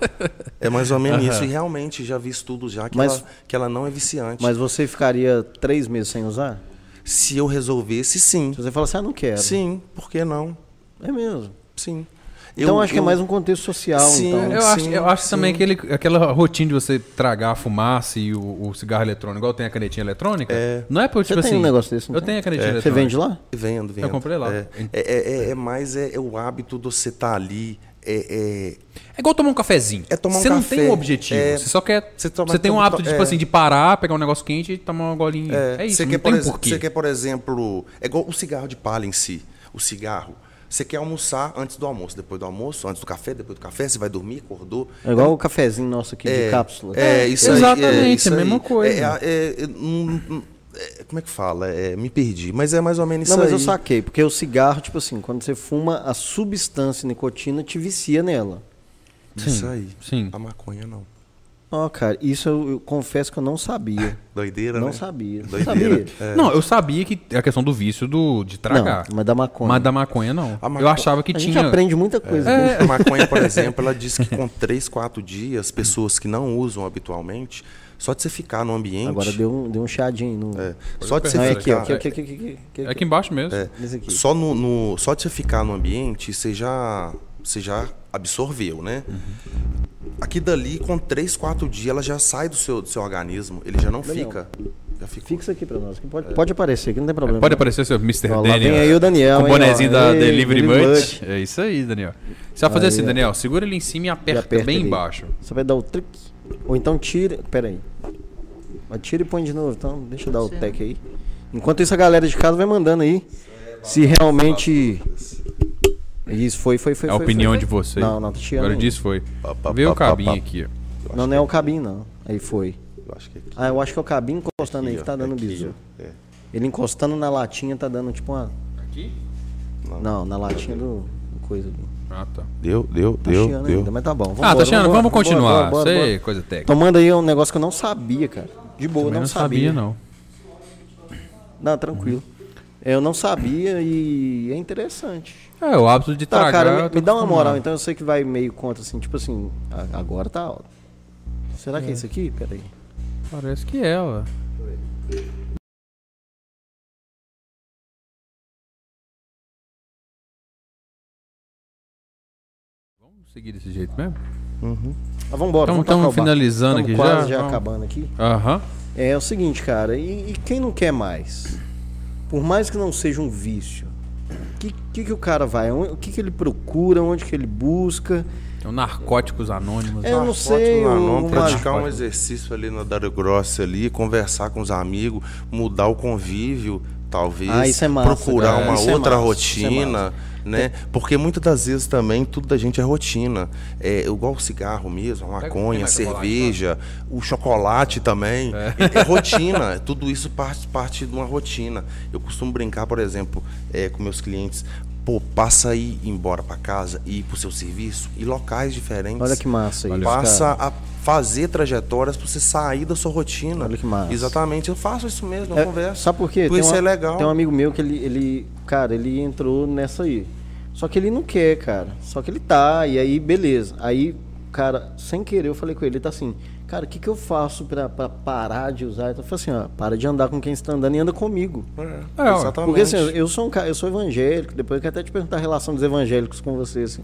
é mais ou menos isso. E realmente já vi estudos já que, Mas- ela, que ela não é viciante. Mas você ficaria três meses sem usar? Se eu resolvesse, sim. Se você fala assim, ah, não quero. Sim, por que não? É mesmo. Sim. Então Eu- acho que é eu- mais um contexto social, Sim, então. Eu acho, Sim, eu acho sim. também que ele, aquela rotina de você tragar a fumaça e o, o cigarro eletrônico, igual tem a canetinha eletrônica, não é por, Você tipo tem assim... um negócio desse? não Eu tem? tenho a canetinha Você eletrônica. vende lá? Vendo, vendo. comprei lá. É, é, é- é mais é, é o hábito de você estar ali. É, É igual tomar um cafezinho. É tomar um Você não café, tem um objetivo. é- Você só quer. Você Você, toma- tem um hábito, tipo é. assim, de parar, pegar um negócio quente e tomar uma golinha. É, isso, você não quer, por um porquê. Você quer, por exemplo, é igual o cigarro de palha em si. O cigarro. Você quer almoçar antes do almoço, depois do almoço, antes do café, depois do café, você vai dormir, acordou. É igual o cafezinho nosso aqui de cápsula. É, isso aí. Exatamente, é, isso a mesma aí. coisa. É, é, é, é, como é que fala? É, me perdi. Mas é mais ou menos Não, isso mas aí. eu saquei, porque o cigarro, tipo assim, quando você fuma, a substância nicotina te vicia nela. Isso aí. Sim. A maconha não. Ó, cara, isso eu, eu confesso que eu não sabia. *laughs* Doideira, não né? sabia. Doideira. Sabia? É. Não, eu sabia que a questão do vício do, de tragar. Não, mas da maconha. Mas da maconha, não. A maco- Eu achava que a gente tinha. aprende muita coisa. É. né? A maconha, por exemplo, ela diz que *laughs* com 3, 4 dias, pessoas que não usam habitualmente, só de você ficar no ambiente. Agora deu um, deu um chiadinho. No... é, só de você Não, é aqui, ficar. ó, aqui, aqui, aqui, aqui, aqui, aqui, É aqui embaixo mesmo. É. Aqui. Só, no, no- só de você ficar no ambiente, você já, você já absorveu, né? Aqui dali, com 3, 4 dias, ela já sai do seu, do seu organismo. Ele já não Daniel. fica. Já fica. Fixa aqui pra nós. Pode, pode aparecer aqui, não tem problema. Pode aparecer seu Mr. Ó, Daniel. vem aí o Daniel, Com o ó. bonezinho da Ei, Delivery Delivery Much. É isso aí, Daniel. Você vai fazer Aí, assim. Daniel. Segura ele em cima e aperta, aperta bem ele. embaixo. Você vai dar o trick. Ou então tira. Pera aí. Mas tira e põe de novo. Então, deixa eu dar o tec aí. Enquanto isso, a galera de casa vai mandando aí. Se realmente. Isso foi, foi, foi. É a foi, opinião foi, de foi. vocês. Não, não, tô tirando. Agora aí. disse foi. Pá, Vê o pá, pá, cabinho pá. aqui, ó. Não, não é o cabinho, não. Aí foi. Eu acho que é aqui. Ah, eu acho que é o cabinho encostando aí Aqui, que tá dando aqui, bisu. ó. É. Ele encostando na latinha tá dando tipo uma. Aqui? Não, na latinha do. coisa ali. Ah, tá. Deu, deu, Tá deu, chiando deu. ainda, mas tá bom. Ah, Vambora, tá chiando, vambora, vamos continuar. bora, bora, Isso aí, bora. coisa técnica. Então manda aí um negócio que eu não sabia, cara. De boa, Também não, não sabia. sabia, não. Não, tranquilo. Eu não sabia e é interessante. É, o hábito de Tá, tragar. cara, eu me, me dá uma moral, então eu sei que vai meio contra, assim, tipo assim, agora tá alto. Será que é isso aqui? Peraí. Parece que é, ué. Vamos seguir desse jeito mesmo? Uhum. Mas vambora, Então, vamos estamos finalizando Tamo aqui quase já. já Vamos. acabando aqui. Aham. É, é o seguinte, cara, e, e quem não quer mais? Por mais que não seja um vício, que, que, que o cara vai? O que, que ele procura? Onde que ele busca? Tem o Narcóticos Anônimos. É, eu né? não sei, Não, o- não, uma- praticar um exercício ali na Dário Grossa ali, conversar com os amigos, mudar o convívio, talvez. Ah, isso é massa, procurar cara. uma Isso é outra massa, isso é rotina, né? Porque muitas das vezes também tudo da gente é rotina. É igual o cigarro mesmo, a maconha, a cerveja, o chocolate também. É, é rotina. Tudo isso parte, parte de uma rotina. Eu costumo brincar, por exemplo, é, com meus clientes. Pô, passa aí embora para casa e ir pro seu serviço em locais diferentes. Olha que massa isso, Passa cara. a fazer trajetórias para você sair da sua rotina. Olha que massa. Exatamente, eu faço isso mesmo, eu É, converso. Sabe por quê? Por isso uma- é legal. Tem um amigo meu que ele, ele, cara, ele entrou nessa aí. Só que ele não quer, cara. Só que ele tá, e aí, beleza. Aí, cara, sem querer, eu falei com ele, ele tá assim, cara, o que, que eu faço pra, pra parar de usar? Eu falei assim, ó, para de andar com quem está andando e anda comigo. É, É, exatamente. Porque assim, eu sou um cara, eu sou evangélico, depois eu quero até te perguntar a relação dos evangélicos com você, assim.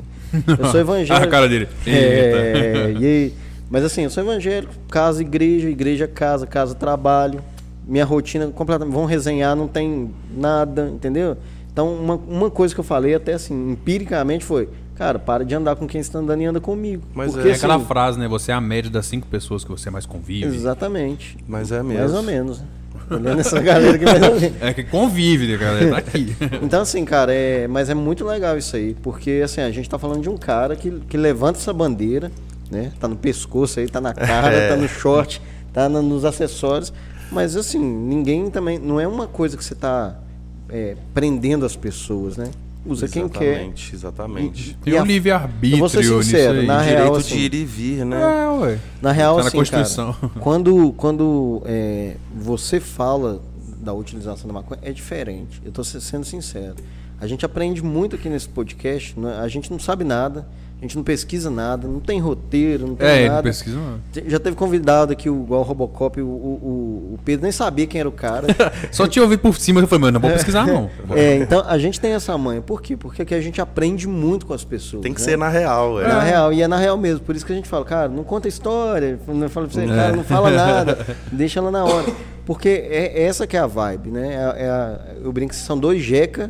Eu sou *laughs* evangélico. a cara dele. É, e aí, mas assim, eu sou evangélico, casa, igreja, igreja, casa, casa, trabalho. Minha rotina completamente. Vão resenhar, não tem nada, entendeu? Então, uma, uma coisa que eu falei, até assim, empiricamente, foi: cara, para de andar com quem está andando e anda comigo. Mas Porque, é É aquela assim, frase, né? Você é a média das cinco pessoas que você mais convive. Exatamente. Mas é mesmo. Mais ou menos. Olhando essa galera aqui, mais ou menos. *laughs* É que convive, né, galera? Tá aqui. *laughs* Então, assim, cara, é, mas é muito legal isso aí, porque assim, a gente tá falando de um cara que, que levanta essa bandeira, né? Tá no pescoço aí, tá na cara, tá no short, tá na- nos acessórios. Mas assim, ninguém também. Não é uma coisa que você tá é, prendendo as pessoas, né? Usa quem quer. Exatamente, exatamente. Tem E um livre-arbítrio eu vou ser sincero, na Direito real, de assim, ir e vir, né? É, ué. Na real, Tá na assim, Constituição. cara, *laughs* quando, quando é, você fala da utilização da maconha, é diferente. Eu tô se- sendo sincero. A gente aprende muito aqui nesse podcast, né? a gente não sabe nada, a gente não pesquisa nada, não tem roteiro, não tem É, nada. pesquisa. não. Te- Já teve convidado aqui, o- igual o Robocop, o, o, o- Pedro nem sabia quem era o cara. *laughs* Só tinha ouvido por cima, eu falei, mano, não vou pesquisar, não. é, então a gente tem essa manha. Por quê? Porque aqui a gente aprende muito com as pessoas. Tem que né? ser na real, é. Na real, e é na real mesmo. Por isso que a gente fala, cara, não conta história. Não fala pra você, cara, não fala nada. *laughs* Deixa ela na hora. Porque é essa que é a vibe, né? É, é a- eu brinco que são dois jeca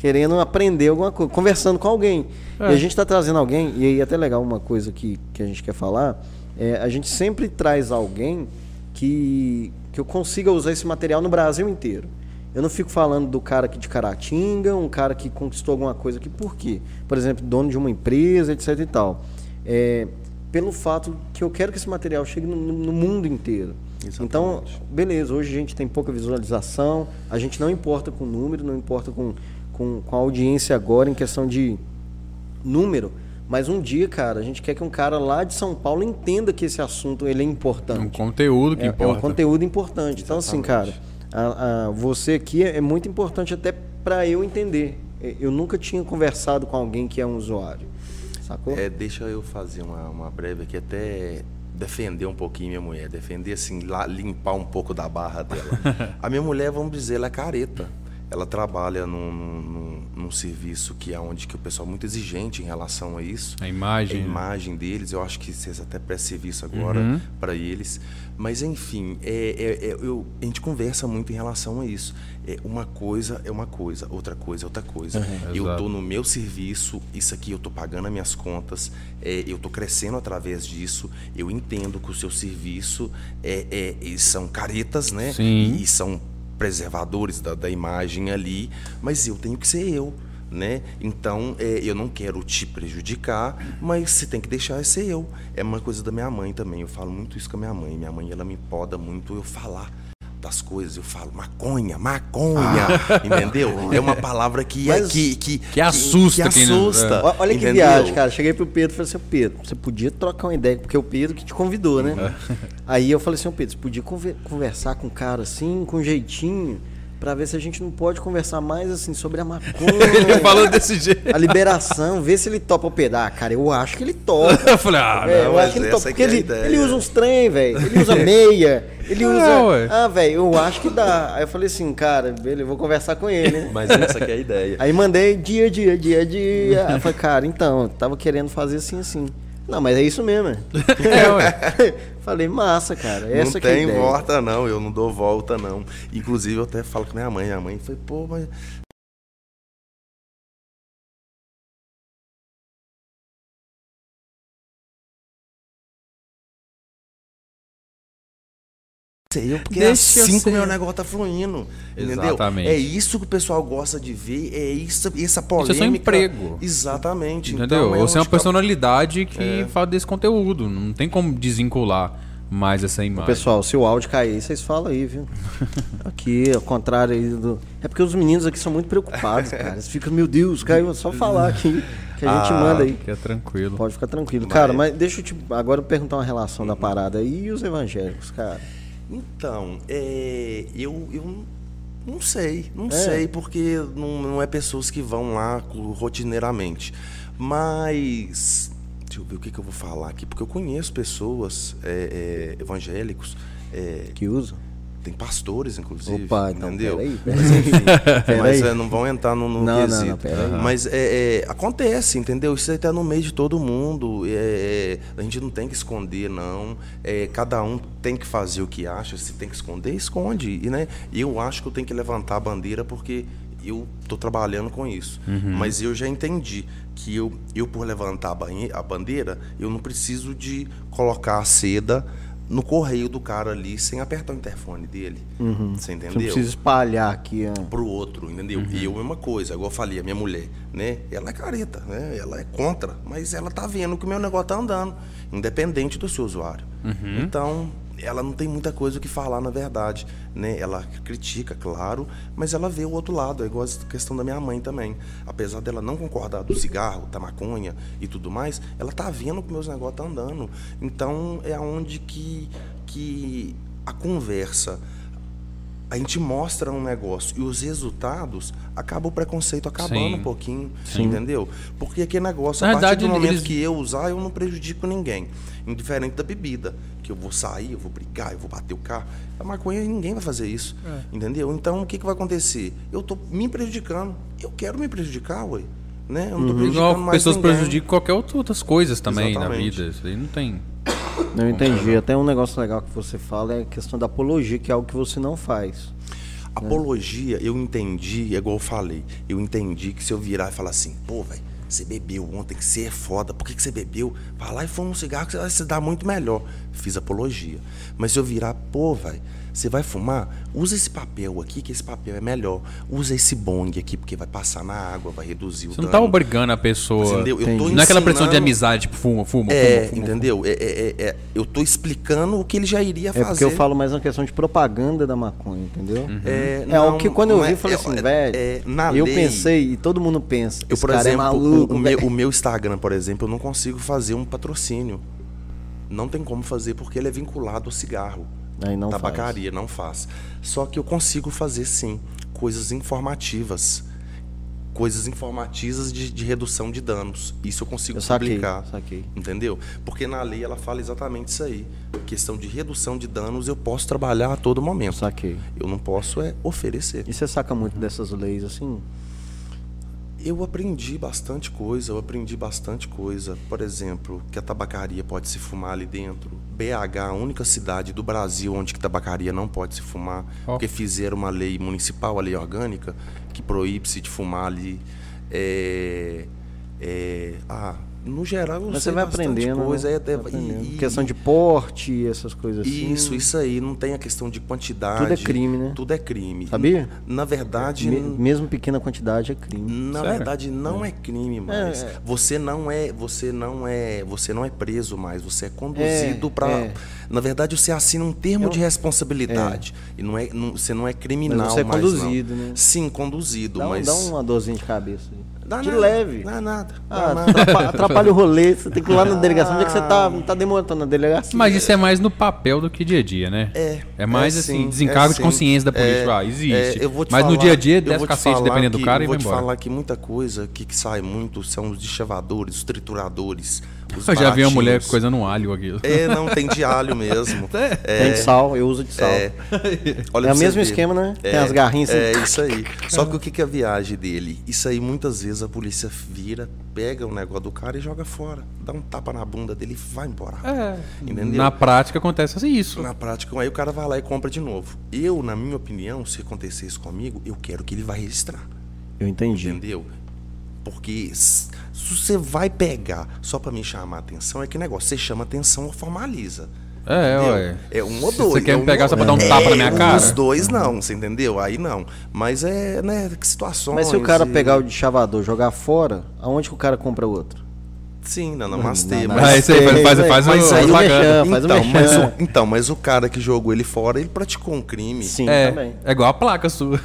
querendo aprender alguma coisa, conversando com alguém. E a gente está trazendo alguém, e aí é até legal uma coisa que, que a gente quer falar, é, a gente sempre traz alguém que, que eu consiga usar esse material no Brasil inteiro. Eu não fico falando do cara aqui de Caratinga, um cara que conquistou alguma coisa aqui, por quê? Por exemplo, dono de uma empresa, etc e tal. É, pelo fato que eu quero que esse material chegue no, no mundo inteiro. Então, beleza, hoje a gente tem pouca visualização, a gente não importa com número, não importa com, com, com a audiência agora em questão de número, mas um dia, cara, a gente quer que um cara lá de São Paulo entenda que esse assunto ele é É um importante. conteúdo que É, é importa. um conteúdo importante. Então, assim, cara, a- a- você aqui é, é muito importante até para eu entender. É, Eu nunca tinha conversado com alguém que é um usuário. Sacou? É, deixa eu fazer uma, uma breve aqui, até defender um pouquinho minha mulher. Defender, assim, lá, limpar um pouco da barra dela. *laughs* A minha mulher, vamos dizer, ela é careta. Ela trabalha num, num, num serviço que é onde que o pessoal é muito exigente em relação a isso. A a imagem. né? imagem deles. Eu acho que vocês até prestam serviço agora Uhum. para eles. Mas, enfim, é, é- é- eu- a gente conversa muito em relação a isso. É, uma coisa é uma coisa, outra coisa é outra coisa. eu Exato. estou no meu serviço, isso aqui eu estou pagando as minhas contas, é, eu estou crescendo através disso. Eu entendo que o seu serviço é, é- são caretas, né? Sim. E, e são preservadores da, da imagem ali, mas eu tenho que ser eu. né? Então, é, eu não quero te prejudicar, mas você tem que deixar ser eu. É uma coisa da minha mãe também. Eu falo muito isso com a minha mãe. Minha mãe, ela me poda muito eu falar das coisas. Eu falo maconha, maconha, ah. *laughs* entendeu? É uma palavra que, Mas, que, que, que, assusta. Que, que assusta. É. Olha que viagem, cara. Cheguei pro Pedro e falei assim, Pedro, você podia trocar uma ideia, porque é o Pedro que te convidou, né? Uhum. Aí eu falei assim, Pedro, você podia conversar com um cara assim, com um jeitinho para ver se a gente não pode conversar mais assim sobre a *laughs* maconha. ele falou desse jeito. A liberação, ver se ele topa o pedar. Ah, cara, eu acho que ele topa. *laughs* eu falei, ah, é, não, eu acho que ele topa. Porque é ele, ele usa uns trem, velho. Ele usa meia. Ele usa. Não, ah, velho, eu acho que dá. Aí eu falei assim, cara, beleza, eu vou conversar com ele. Mas essa que é a ideia. Aí mandei dia, dia, dia, dia. Aí eu falei, cara, então, tava querendo fazer assim, assim. Não, mas é isso mesmo. É, *laughs* ué. *laughs* Falei, massa, cara. Essa não tem volta, não. Eu não dou volta, não. Inclusive, eu até falo com minha mãe. Minha mãe foi, pô, mas eu, porque é Deixa é assim que o meu negócio tá fluindo. Entendeu? Exatamente. É isso que o pessoal gosta de ver, é isso, essa polêmica. Isso é seu emprego. Exatamente. Entendeu? Então, Você é uma personalidade que é. fala desse conteúdo. Não tem como desvincular mais essa imagem. Pessoal, se o áudio cair, vocês falam aí, viu? *laughs* Aqui, ao contrário aí do. É porque os meninos aqui são muito preocupados, cara. Eles ficam, meu Deus, caiu, só falar aqui. Que a *laughs* gente ah, manda aí. Fica tranquilo. Pode ficar tranquilo. Mas... Cara, mas deixa eu te agora perguntar uma relação da parada aí e os evangélicos, cara. Então, é, eu, eu não sei, não é. sei, porque não, não é pessoas que vão lá rotineiramente. Mas, deixa eu ver o que, que eu vou falar aqui, porque eu conheço pessoas é, é, evangélicos é, que usam tem pastores, inclusive. Opa, então, entendeu? Peraí, peraí. Mas, enfim, *laughs* mas é, não vão entrar no, no não, quesito. Não, não, mas é, é, acontece, entendeu? Isso está no meio de todo mundo. É, é, a gente não tem que esconder, não. É, cada um tem que fazer o que acha. Se tem que esconder, esconde. E né, eu acho que eu tenho que levantar a bandeira porque eu estou trabalhando com isso. Uhum. Mas eu já entendi que eu, eu por levantar a bandeira, eu não preciso de colocar a seda no correio do cara ali sem apertar o interfone dele. Uhum. Você entendeu? Você não precisa espalhar aqui. Pro outro, entendeu? Uhum. E eu, mesma coisa, igual eu falei, a minha mulher, né? Ela é careta, né? Ela é contra, mas ela tá vendo que o meu negócio tá andando, independente do seu usuário. Uhum. Então, ela não tem muita coisa o que falar, na verdade. Né? Ela critica, claro, mas ela vê o outro lado. É igual a questão da minha mãe também. Apesar dela não concordar do cigarro, da maconha e tudo mais, ela tá vendo que meus negócios tá andando. Então é onde que, que a conversa a gente mostra um negócio e os resultados acaba o preconceito acabando Sim. um pouquinho, Sim. entendeu? Porque aquele negócio, Na a partir do momento eles... que eu usar, eu não prejudico ninguém. Indiferente da bebida, que eu vou sair, eu vou brigar, eu vou bater o carro. A maconha ninguém vai fazer isso, é. entendeu? Então o que, que vai acontecer? Eu estou me prejudicando. Eu quero me prejudicar, ué. Né? Eu não tô uhum. prejudicando mais pessoas ninguém. prejudicam qualquer outras coisas também Exatamente. na vida. Isso aí não tem. Não entendi. Até um negócio legal que você fala é a questão da apologia, que é algo que você não faz. Né? Apologia, eu entendi, é igual eu falei, eu entendi que se eu virar e falar assim, pô, velho, você bebeu ontem, que você é foda, por que, que você bebeu? Vai lá e fuma um cigarro que você vai se dar muito melhor. Fiz apologia. Mas se eu virar, pô, velho, você vai fumar? Usa esse papel aqui, que esse papel é melhor. Usa esse bong aqui, porque vai passar na água, vai reduzir o Você não tá obrigando a pessoa. Entendeu? Eu tô não é aquela pressão de amizade, tipo, fuma, fuma, é, fuma, fuma entendeu? Fuma. É, é, é, eu tô explicando o que ele já iria fazer. É porque eu falo mais uma questão de propaganda da maconha, entendeu? Uhum. É, é o que quando eu vi, eu falei é, assim, é, velho. É, eu lei, pensei, e todo mundo pensa. Eu, por exemplo, maluco, o, o, meu, o meu Instagram, por exemplo, eu não consigo fazer um patrocínio. Não tem como fazer porque ele é vinculado ao cigarro. Aí não tabacaria, faz. não faz. Só que eu consigo fazer sim coisas informativas. Coisas informativas de, de redução de danos. Isso eu consigo eu saquei, publicar. Saquei. Entendeu? Porque na lei ela fala exatamente isso aí. Questão de redução de danos eu posso trabalhar a todo momento. Saquei. Eu não posso é oferecer. E você saca muito dessas leis assim? Eu aprendi bastante coisa, eu aprendi bastante coisa. Por exemplo, que a tabacaria pode se fumar ali dentro. BH, a única cidade do Brasil onde tabacaria não pode se fumar, oh. porque fizeram uma lei municipal, a lei orgânica, que proíbe-se de fumar ali. É, é, ah, No geral, eu Mas sei você vai aprendendo. Coisa, né? é, Vai é- aprendendo. e- Questão de porte, essas coisas assim. Isso, isso aí. Não tem a questão de quantidade. Tudo é crime, né? Tudo é crime. Sabia? Na verdade, Me- mesmo pequena quantidade é crime. na Sério? verdade não é crime mais. é. Você não é, você não é, você não é preso mais. Você é conduzido É, para. é. Na verdade, você assina um termo de responsabilidade e não é, não- você não é criminal Mas você é mais, conduzido, não. né? Sim, conduzido, Dá, mas dá uma dorzinha de cabeça. Dá de nada, leve. Dá nada. Ah, nada. atrapa- atrapalha o rolê, você tem que ir lá na delegacia. Onde é que você tá? Não tá demorando na delegacia? Mas isso é mais no papel do que dia a dia, né? É. É mais é assim, sim, desencargo é de sim. consciência da polícia. É, ah, existe. é, eu vou te Mas no falar- dia a dia, eu te cacete falar dependendo do que- cara e eu vai vou te embora. falar que muita coisa que, que sai muito são os deschavadores, os trituradores. Os Eu já vi uma mulher coisa no alho aquilo. É, não, tem de alho mesmo. *laughs* É, Tem de sal, eu uso de sal. é. *laughs* É, Olha o pra você mesmo esquema, né? Tem É, as garrinhas assim. É isso aí. Só que o que que é a viagem dele? Isso aí muitas vezes a polícia vira, pega o negócio do cara e joga fora. Dá um tapa na bunda dele e vai embora. É. Entendeu? Na prática acontece assim, isso. Na prática, aí o cara vai lá e compra de novo. Eu, na minha opinião, se acontecer isso comigo, eu quero que ele vá registrar. Eu entendi. Entendeu? Porque se você vai pegar só pra me chamar a atenção, é que negócio, você chama atenção ou formaliza. É, entendeu? ué. É um ou dois. você quer é me um pegar ou- só pra dar um tapa na minha É, cara? Os dois não, você entendeu? Aí não. Mas é, né, que situações. Mas se o cara e- pegar o de chavador e jogar fora, aonde que o cara compra outro? Sim, não, namastê. Mas... Isso aí, faz, faz, faz, Mas o- aí faz o Então mas, o, *laughs* então, mas o cara que jogou ele fora, ele praticou um crime. Sim, É, também. é igual a placa sua.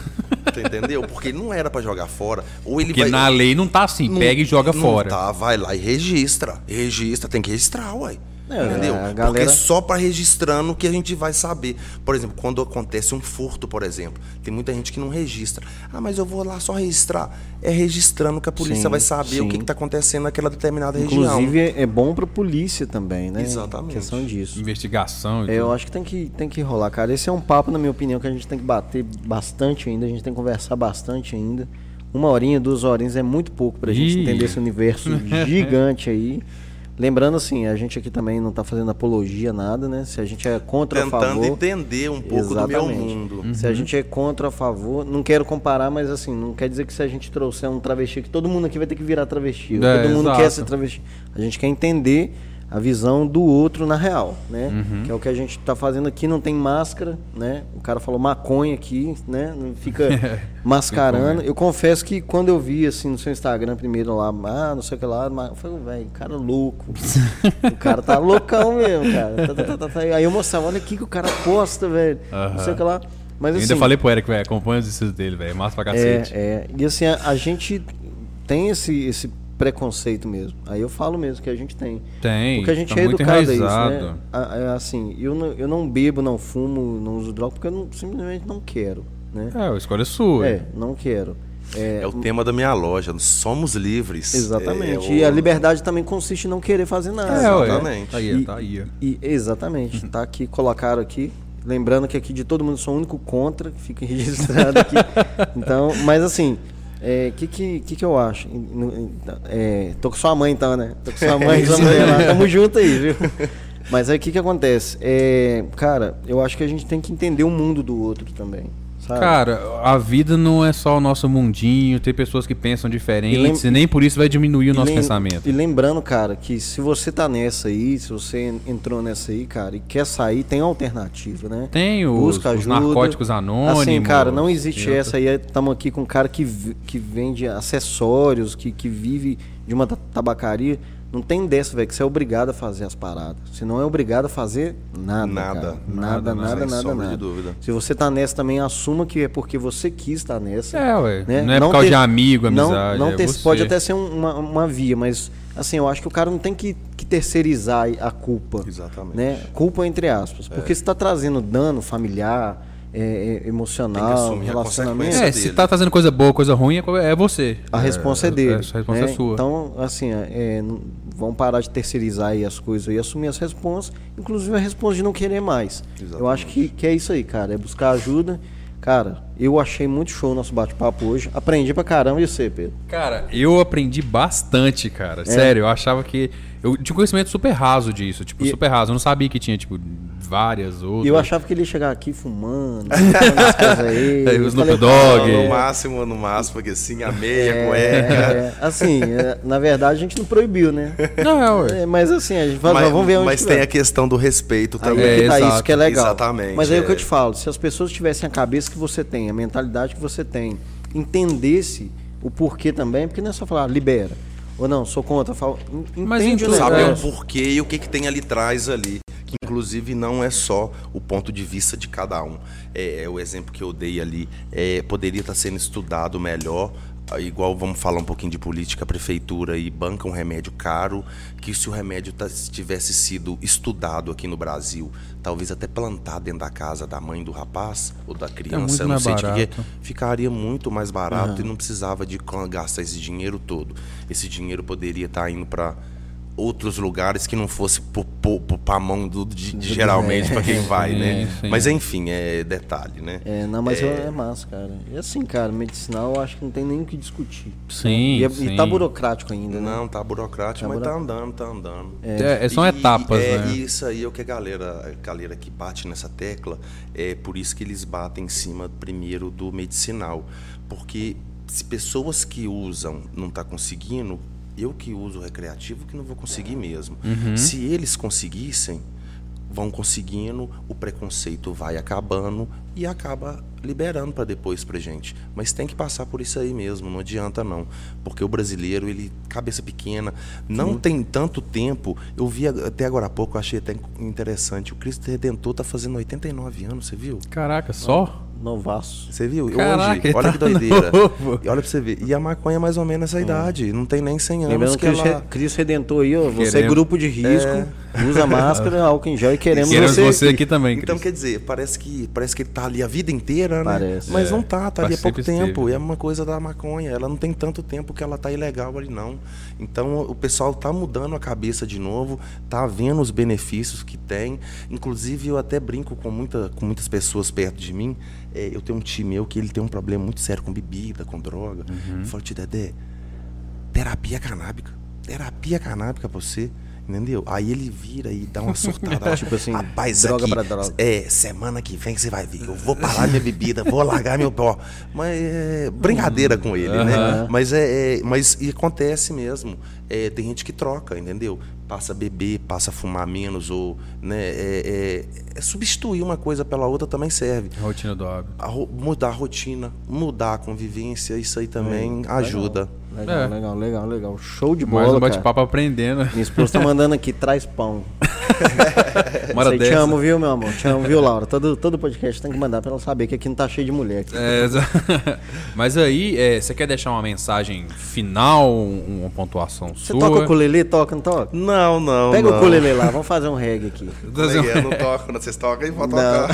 Você entendeu? Porque ele não era pra jogar fora. Ou ele Porque vai. na lei não tá assim, Não- pega e joga não fora. Tá, vai lá e registra. Registra, tem que registrar, uai. É, entendeu? a galera- Porque só para registrando que a gente vai saber. Por exemplo, quando acontece um furto, por exemplo, tem muita gente que não registra. Ah, mas eu vou lá só registrar. É registrando que a polícia Sim, vai saber o que sim. está acontecendo naquela determinada região. Inclusive, é é bom pra polícia também, né? Exatamente. questão disso. Investigação e É, eu acho que tem, que tem que rolar, cara. Esse é um papo, na minha opinião, que a gente tem que bater bastante ainda. A gente tem que conversar bastante ainda. Uma horinha, duas horinhas é muito pouco pra gente Ih. entender esse universo *laughs* gigante aí. Lembrando assim, a gente aqui também não tá fazendo apologia, nada, né? Se a gente é contra ou a Tentando favor. entender um pouco do meu Exatamente. mundo. Se a gente é contra ou a favor, não quero comparar, mas assim, não quer dizer que se a gente trouxer um travesti, que todo mundo aqui vai ter que virar travesti. É, todo mundo quer exato. ser travesti. A gente quer entender a visão do outro na real, né? Uhum. Que é o que a gente tá fazendo aqui, não tem máscara, né? O cara falou maconha aqui, né? Não fica *laughs* mascarando. Eu confesso que quando eu vi assim no seu Instagram primeiro lá, ah, não sei o que lá, eu falei, velho, cara louco. *laughs* o cara tá loucão mesmo, cara. Tá, tá, tá, tá, tá. Aí eu mostrava, olha aqui que o cara posta, velho. Não sei o que lá. Mas Eu assim, ainda falei pro Eric, velho, acompanha os estudos dele, velho. Massa pra cacete. é, é. E assim, a, a gente tem esse, esse preconceito mesmo. Aí eu falo mesmo que a gente tem. Tem. Porque a gente tá é muito educado a isso, né? É assim, eu não, eu não bebo, não fumo, não uso droga, porque eu não- simplesmente não quero, né? É, a escolha é sua. É, não quero. É, É o tema da minha loja. Somos livres. exatamente. É, E a o- liberdade também consiste em não querer fazer nada. É. Exatamente. Tá aí, E- tá aí. E, exatamente. Tá aqui, colocaram aqui. Lembrando que aqui de todo mundo eu sou o único contra, que fica *laughs* registrado aqui. Então, mas assim, o que, que, que, que eu acho? No- É, tô com sua mãe então, né? Tô com sua *laughs* mãe, sua mulher lá. Tamo junto aí, viu? *laughs* Mas aí o que, que acontece? É, cara, eu acho que a gente tem que entender o mundo do outro também. Sabe? Cara, a vida não é só o nosso mundinho, tem pessoas que pensam diferentes e, nem por isso vai diminuir o E nosso pensamento. E lembrando, cara, que se você tá nessa aí, se você en- entrou nessa aí, cara, e quer sair, tem alternativa, né? Tem os, Busca os ajuda. narcóticos anônimos. Assim, cara, não existe essa aí. Estamos aqui com um cara que, que vende acessórios, que, que vive de uma ta- tabacaria. Não tem dessa, velho, que você é obrigado a fazer as paradas. Você não é obrigado a fazer nada. Nada. cara. Nada, Nada, nada, Sem nada, sombra de nada. dúvida. Se você tá nessa também, assuma que é porque você quis estar nessa. É, ué. né? Não é por causa de amigo, não- amizade. Não, é ter- você. pode até ser um- uma, uma via, mas assim, eu acho que o cara não tem que, que terceirizar a culpa. Exatamente. Né? Culpa entre aspas. Porque se está trazendo dano familiar, é, é, Tem emocional, que assumir a relacionamento. É, se dele. tá fazendo coisa boa, coisa ruim, é é você. A responsa é, dele. É, a responsa né? é sua. Então, assim, é, não- vamos parar de terceirizar aí as coisas e assumir as responsas, inclusive a resposta de não querer mais. Eu acho que, que é isso aí, cara. É buscar ajuda. Cara, eu achei muito show o nosso bate-papo hoje. Aprendi pra caramba e você, Pedro. Cara, eu aprendi bastante, cara. Sério, eu achava que. Eu tinha um conhecimento super raso disso, tipo, E- super raso. Eu não sabia que tinha, tipo, várias outras. E eu achava que ele ia chegar aqui fumando, *laughs* fumando as coisas aí. Aí, o Snoop Dogg. No máximo, no máximo, porque assim, a meia, É, cueca. é, assim, é, na verdade a gente não proibiu, né? Não, é, ué. É, mas assim, a gente fala, Mas, vamos ver onde mas tiver. tem a questão do respeito Aí também. É, que tá exato. isso que é legal. Exatamente, Mas aí é o que é. eu te falo, se as pessoas tivessem a cabeça que você tem, a mentalidade que você tem, entendesse o porquê também, porque não é só falar, libera. Ou não, sou contra, fala, en- Mas entende o então, Saber É. o negócio. porquê e o que, que tem ali atrás ali. Inclusive não é só o ponto de vista de cada um. É, é o exemplo que eu dei ali. É, poderia estar sendo estudado melhor. ah, Igual vamos falar um pouquinho de política, a prefeitura e banca um remédio caro, que se o remédio tá- tivesse sido estudado aqui no Brasil, talvez até plantado dentro da casa da mãe do rapaz ou da criança, muito eu não sei de que, ficaria muito mais barato e não precisava de gastar esse dinheiro todo. Esse dinheiro poderia estar indo para outros lugares que não fosse para a mão do, de, de geralmente *laughs* para quem vai, né? sim. Mas enfim, é detalhe, né? É, não, mas é... massa, cara. E assim, cara, medicinal eu acho que não tem nem o que discutir. Sim, E, é- sim. e tá burocrático ainda, né? Não, tá burocrático, Tá mas buro- tá andando, tá andando. É, são E- etapas, é, né? Isso aí é o que a galera, a galera que bate nessa tecla, é por isso que eles batem em cima primeiro do medicinal. Porque se pessoas que usam não tá conseguindo, eu que uso o recreativo que não vou conseguir mesmo. Uhum. Se eles conseguissem, vão conseguindo, o preconceito vai acabando e acaba liberando para depois pra gente. Mas tem que passar por isso aí mesmo, não adianta não, porque o brasileiro, ele cabeça pequena, não tem tanto tempo. Eu vi até agora há pouco, eu achei até interessante, o Cristo Redentor tá fazendo 89 anos, você viu? Caraca, só? Novaço. Você viu? Caraca, Hoje, olha tá que doideira. novo. E olha pra você ver. E a maconha é mais ou menos essa idade, não tem nem 100 anos Lembrando que que Cristo, ela... Cristo Redentor aí, ó, você é grupo de risco, usa máscara, *laughs* álcool em gel e queremos, Queremos você, você aqui também, Então, Cris. quer dizer, parece que, parece que ele tá ali a vida inteira, né? Parece. Mas É, não tá, tá ali há pouco tempo. esteve. E é uma coisa da maconha. Ela não tem tanto tempo que ela tá ilegal ali, não. Então, o pessoal tá mudando a cabeça de novo, tá vendo os benefícios que tem. Inclusive, eu até brinco com, muita, com muitas pessoas perto de mim. É, eu tenho um tio meu que ele tem um problema muito sério com bebida, com droga. Uhum. Eu falo, Dedé, terapia canábica. Terapia canábica pra você. Entendeu? Aí ele vira e dá uma surtada. *laughs* Tipo assim, Rapaz, droga aqui, pra droga. é, semana que vem você vai ver. Eu vou parar minha bebida, vou largar meu pó. Mas é brincadeira com ele, né? Mas é, é- mas e acontece mesmo. É, tem gente que troca, entendeu? Passa a beber, passa a fumar menos, ou né, é, é- é substituir uma coisa pela outra também serve. Rotina do hábito. A ro- mudar a rotina, mudar a convivência, isso aí também ajuda. Legal, É. legal, legal, legal. Show de Mais bola, um cara. bate-papo aprendendo. Minha esposa tá mandando aqui, traz pão. *laughs* Sei, te amo, viu, meu amor? Te amo, viu, Laura? Todo, todo podcast tem que mandar pra ela saber que aqui não tá cheio de mulher. aqui. É, *laughs* Mas aí, é, você quer deixar uma mensagem final, um- uma pontuação Você sua? toca o ukulele? Toca, não toca? Não, não. Pega não. o ukulele lá, vamos fazer um reggae aqui. *laughs* Eu não toco, não. vocês tocam e vou tocar.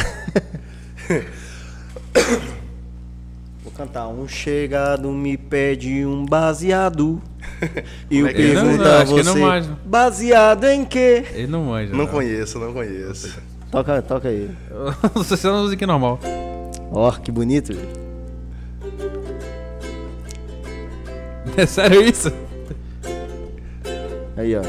Vou cantar. Um chegado me pede um baseado. *laughs* E é que é? pergunto Não, a que ele não você, manja. baseado em quê? Ele não manja. Não conheço, não conheço. Toca, toca aí. *laughs* Você não usa aqui normal. Ó, que bonito. *laughs* É sério isso? Aí, ó.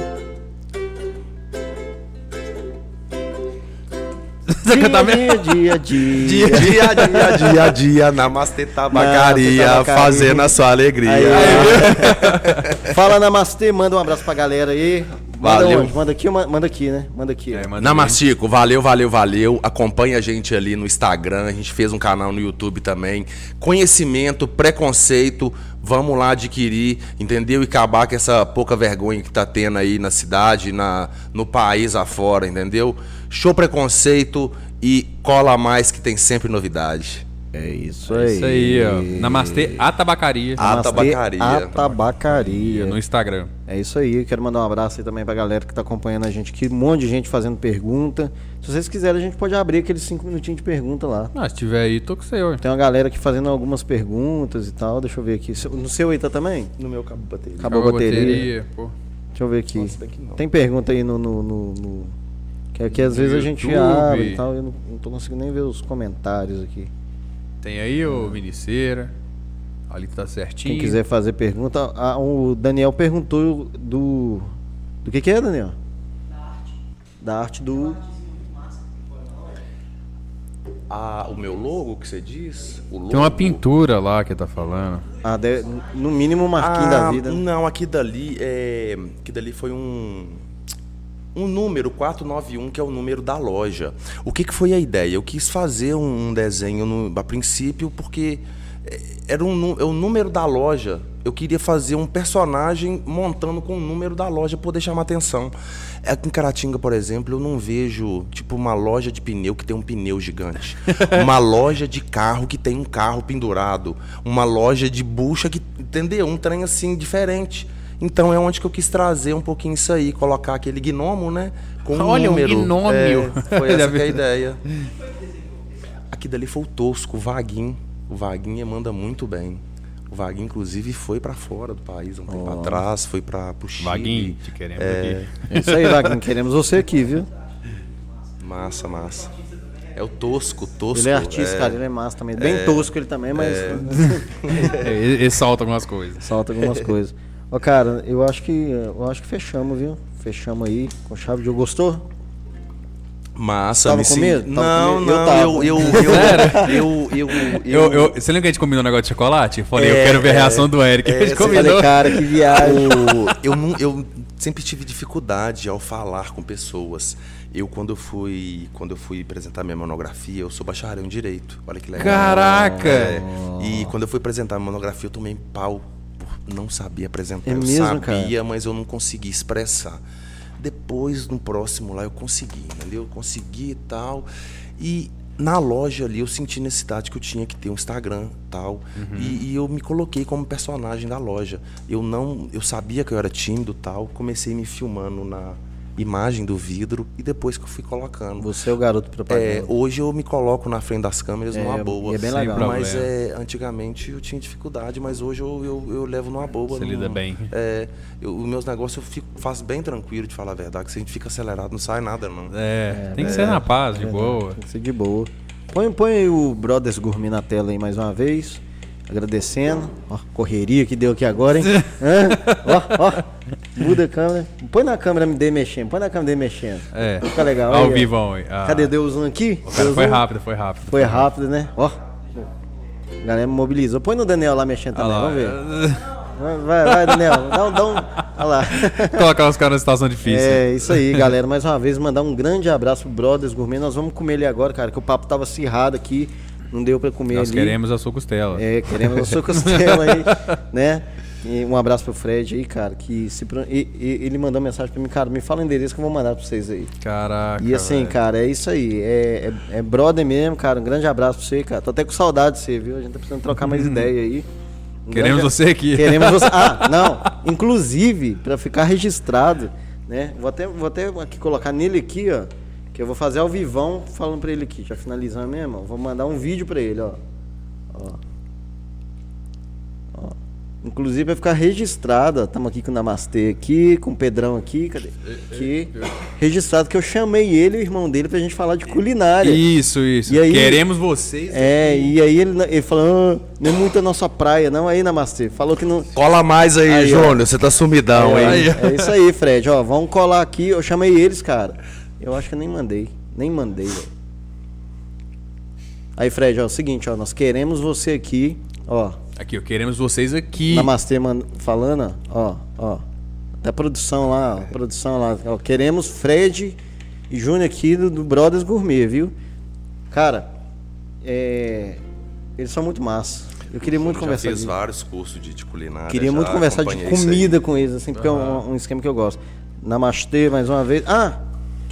Você Dia, mesmo? dia, dia, dia. Dia, dia, dia, dia, dia, namastê tabacaria, tabacaria. fazendo a sua alegria. Aí. *laughs* Fala namastê, manda um abraço pra galera aí. Manda Valeu. onde? Manda aqui manda aqui, né? Manda aqui. É, manda Namastico, valeu, valeu, valeu. Acompanha a gente ali no Instagram, a gente fez um canal no YouTube também. Conhecimento, preconceito, vamos lá adquirir, entendeu? E acabar com essa pouca vergonha que tá tendo aí na cidade, na, no país afora, entendeu? Show preconceito e cola mais que tem sempre novidade. É isso É aí. Isso aí, ó. Namastê, a tabacaria. A tabacaria. A tabacaria. No Instagram. É isso aí, quero mandar um abraço aí também pra galera que tá acompanhando a gente aqui. Um monte de gente fazendo pergunta. Se vocês quiserem, a gente pode abrir aqueles cinco minutinhos de pergunta lá. Ah, se tiver aí, tô com você, ó. Tem uma galera aqui fazendo algumas perguntas e tal. Deixa eu ver aqui. Seu- No seu aí tá também? No meu cabo bateria. Acabou a bateria. pô. Deixa eu ver aqui. Nossa, tem que não. Tem pergunta aí no. no, no- no- Que aqui às vezes a gente abre e tal. Eu não, não tô conseguindo nem ver os comentários aqui. Tem aí o Miniceira. Ali tá certinho. Quem quiser fazer pergunta. ah, o Daniel perguntou do. Do que, que é, Daniel? Da arte. Da arte do. Ah, o meu logo que você diz? O logo? Tem uma pintura lá que tá falando. Ah, deve- no mínimo um marquinho da Ah, vida. né? Não, aqui dali é. Aqui dali foi um. Um número, 491, que é o número da loja. O que, que foi a ideia? Eu quis fazer um desenho no, a princípio porque é, era um, é o número da loja. Eu queria fazer um personagem montando com o número da loja para poder chamar atenção. Aqui em Caratinga, por exemplo, eu não vejo tipo uma loja de pneu que tem um pneu gigante. *laughs* uma loja de carro que tem um carro pendurado. Uma loja de bucha que, entendeu? Um trem assim diferente. Então é onde que eu quis trazer um pouquinho isso aí, colocar aquele gnomo, né? Com um Olha, um número. gnômio. É, foi *laughs* essa que é a ideia. Aqui dali foi o Tosco, o Vaguinho. O Vaguinho manda muito bem. O Vaguinho, inclusive, foi pra fora do país um tempo atrás, foi para pro Chile. Vaguinho, te queremos aqui. É isso aí, Wagner. Queremos você aqui, viu? Massa, massa. É o Tosco, Tosco. Ele é artista, cara. Ele é massa também. Bem tosco ele também, mas É, *laughs* *laughs* ele, ele solta algumas coisas. salta algumas coisas. Ó, cara, eu acho que eu acho que fechamos, viu? Fechamos aí com chave de ouro. Gostou? Massa, Tava me com medo? Tava Não, com medo? Eu não, tava. eu, *laughs* eu, eu, eu, eu, Eu, eu- você lembra que a gente combinou um negócio de chocolate? Eu falei, eu É, quero ver a é, reação do Eric. a gente você Eu combinou. falei, cara, que viagem. eu, não, eu sempre tive dificuldade ao falar com pessoas. Eu quando eu fui quando eu fui apresentar minha monografia, eu sou bacharel em direito. Olha que legal. Caraca! É, e quando eu fui apresentar minha monografia, eu tomei pau não saber apresentar. É eu mesmo, sabia, mas eu não conseguia expressar. Depois, no próximo lá, eu consegui, entendeu? Eu consegui e tal. E na loja ali, eu senti necessidade que eu tinha que ter um Instagram tal. E, e eu me coloquei como personagem da loja. Eu não, eu sabia que eu era tímido tal. Comecei me filmando na imagem do vidro e depois que eu fui colocando. Você é o garoto propaganda. É, hoje eu me coloco na frente das câmeras numa É, boa. e é bem legal. Mas é, antigamente eu tinha dificuldade, mas hoje eu, eu, eu levo numa boa. Você não- lida bem. É, eu, os meus negócios eu fico, faço bem tranquilo de falar a verdade, que se a gente fica acelerado não sai nada, não. É, tem que ser na paz, de boa. Tem que ser de boa. Põe, põe aí o Brothers Gourmet na tela aí mais uma vez. Agradecendo. Ó, correria que deu aqui agora, hein? *laughs* Ó, ó. Muda a câmera. Põe na câmera dele mexendo. Põe na câmera dele mexendo. É. Fica legal. Ao ó. vivo, aí. Ah, Cadê? Deu zoom aqui? O cara Deu foi rápido, foi rápido. Foi rápido, né? Ó. A galera me mobilizou. Põe no Daniel lá mexendo também, vamos ver. *laughs* Vai, vai, vai, Daniel. Dá um. Dá um... Olha lá. *laughs* Colocar os caras na situação difícil. É, isso aí, galera. Mais uma vez, mandar um grande abraço pro Brothers Gourmet. Nós vamos comer ele agora, cara, que o papo tava acirrado aqui. Não deu pra comer Nós ali. queremos a sua costela. É, queremos a sua *laughs* costela aí, né? E um abraço pro Fred aí, cara, que se... e- e- ele mandou mensagem pra mim, cara, me fala o endereço que eu vou mandar pra vocês aí. Caraca. E assim, velho. cara, é isso aí. É, é, é brother mesmo, cara. Um grande abraço pra você, cara. Tô até com saudade de você, viu? A gente tá precisando trocar mais ideia aí. Um Queremos grande- você aqui. Queremos você. *laughs* Ah, não. Inclusive, pra ficar registrado, né? Vou até, vou até aqui colocar nele aqui, ó. Que eu vou fazer ao vivão falando pra ele aqui. Já finalizando mesmo. Vou mandar um vídeo pra ele, ó. Ó. Ó. Inclusive vai ficar registrado, ó. Tamo aqui com o Namastê aqui, com o Pedrão aqui, cadê? Aqui. Registrado que eu chamei ele e o irmão dele pra gente falar de culinária. Isso, isso. E aí- Queremos vocês. É, e aí ele, ele falou, ah, não é muito a nossa praia, não. Aí, Namastê, falou que não. Cola mais aí, Aí. Júnior, você tá sumidão, é, hein? é isso aí, Fred. Ó, vamos colar aqui. Eu chamei eles, cara. Eu acho que eu nem mandei. Nem mandei, velho. Aí, Fred, ó, é o seguinte, ó. Nós queremos você aqui, ó. Aqui, ó, queremos vocês aqui. Namastê falando, ó, ó. Até a produção lá, ó, produção lá. Ó, queremos Fred e Júnior aqui do, do Brothers Gourmet, viu? Cara, é, eles são muito massa. Eu queria muito já conversar fiz de- vários cursos de, de culinária. Queria muito conversar de comida com eles, assim, porque é um, um esquema que eu gosto. Namastê, mais uma vez. Ah,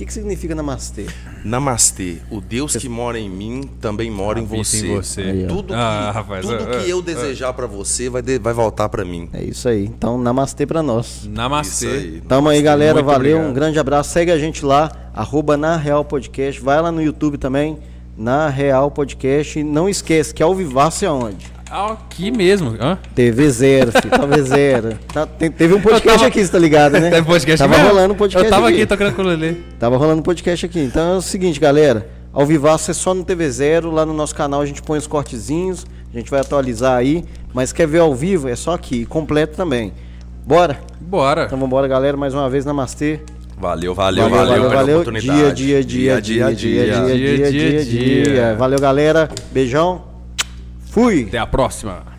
que, que significa namastê? Namastê, o Deus que mora em mim também mora em Habita você. em você. Aí. Tudo, que, Ah, rapaz, tudo ah, que eu ah, desejar pra você vai, de- vai voltar pra mim. É isso aí. Então, namastê pra nós. Namastê. Aí. Tamo aí, galera. muito Valeu. obrigado. Um grande abraço. Segue a gente lá, arroba na Real Podcast. Vai lá no YouTube também, na Real Podcast. E não esquece que ao vivaço é onde? Aqui mesmo. Hã? TV Zero, filho. TV Zero. Tá- tem- teve um podcast tava- aqui, você tá ligado, né? *laughs* Teve podcast Tava mesmo? rolando um podcast Eu tava aqui. aqui tocando com o Lelê. Tava rolando um podcast aqui. Então é o seguinte, galera. Ao vivaço é só no TV Zero. Lá no nosso canal a gente põe os cortezinhos. A gente vai atualizar aí. Mas quer ver ao vivo? É só aqui. Completo também. Bora? Bora. Então vambora, galera. Mais uma vez, namastê. Valeu, valeu, valeu, pela oportunidade. Dia, dia, dia, dia, dia, dia, dia, dia, dia, dia. Valeu, galera. Beijão. Fui. Até a próxima.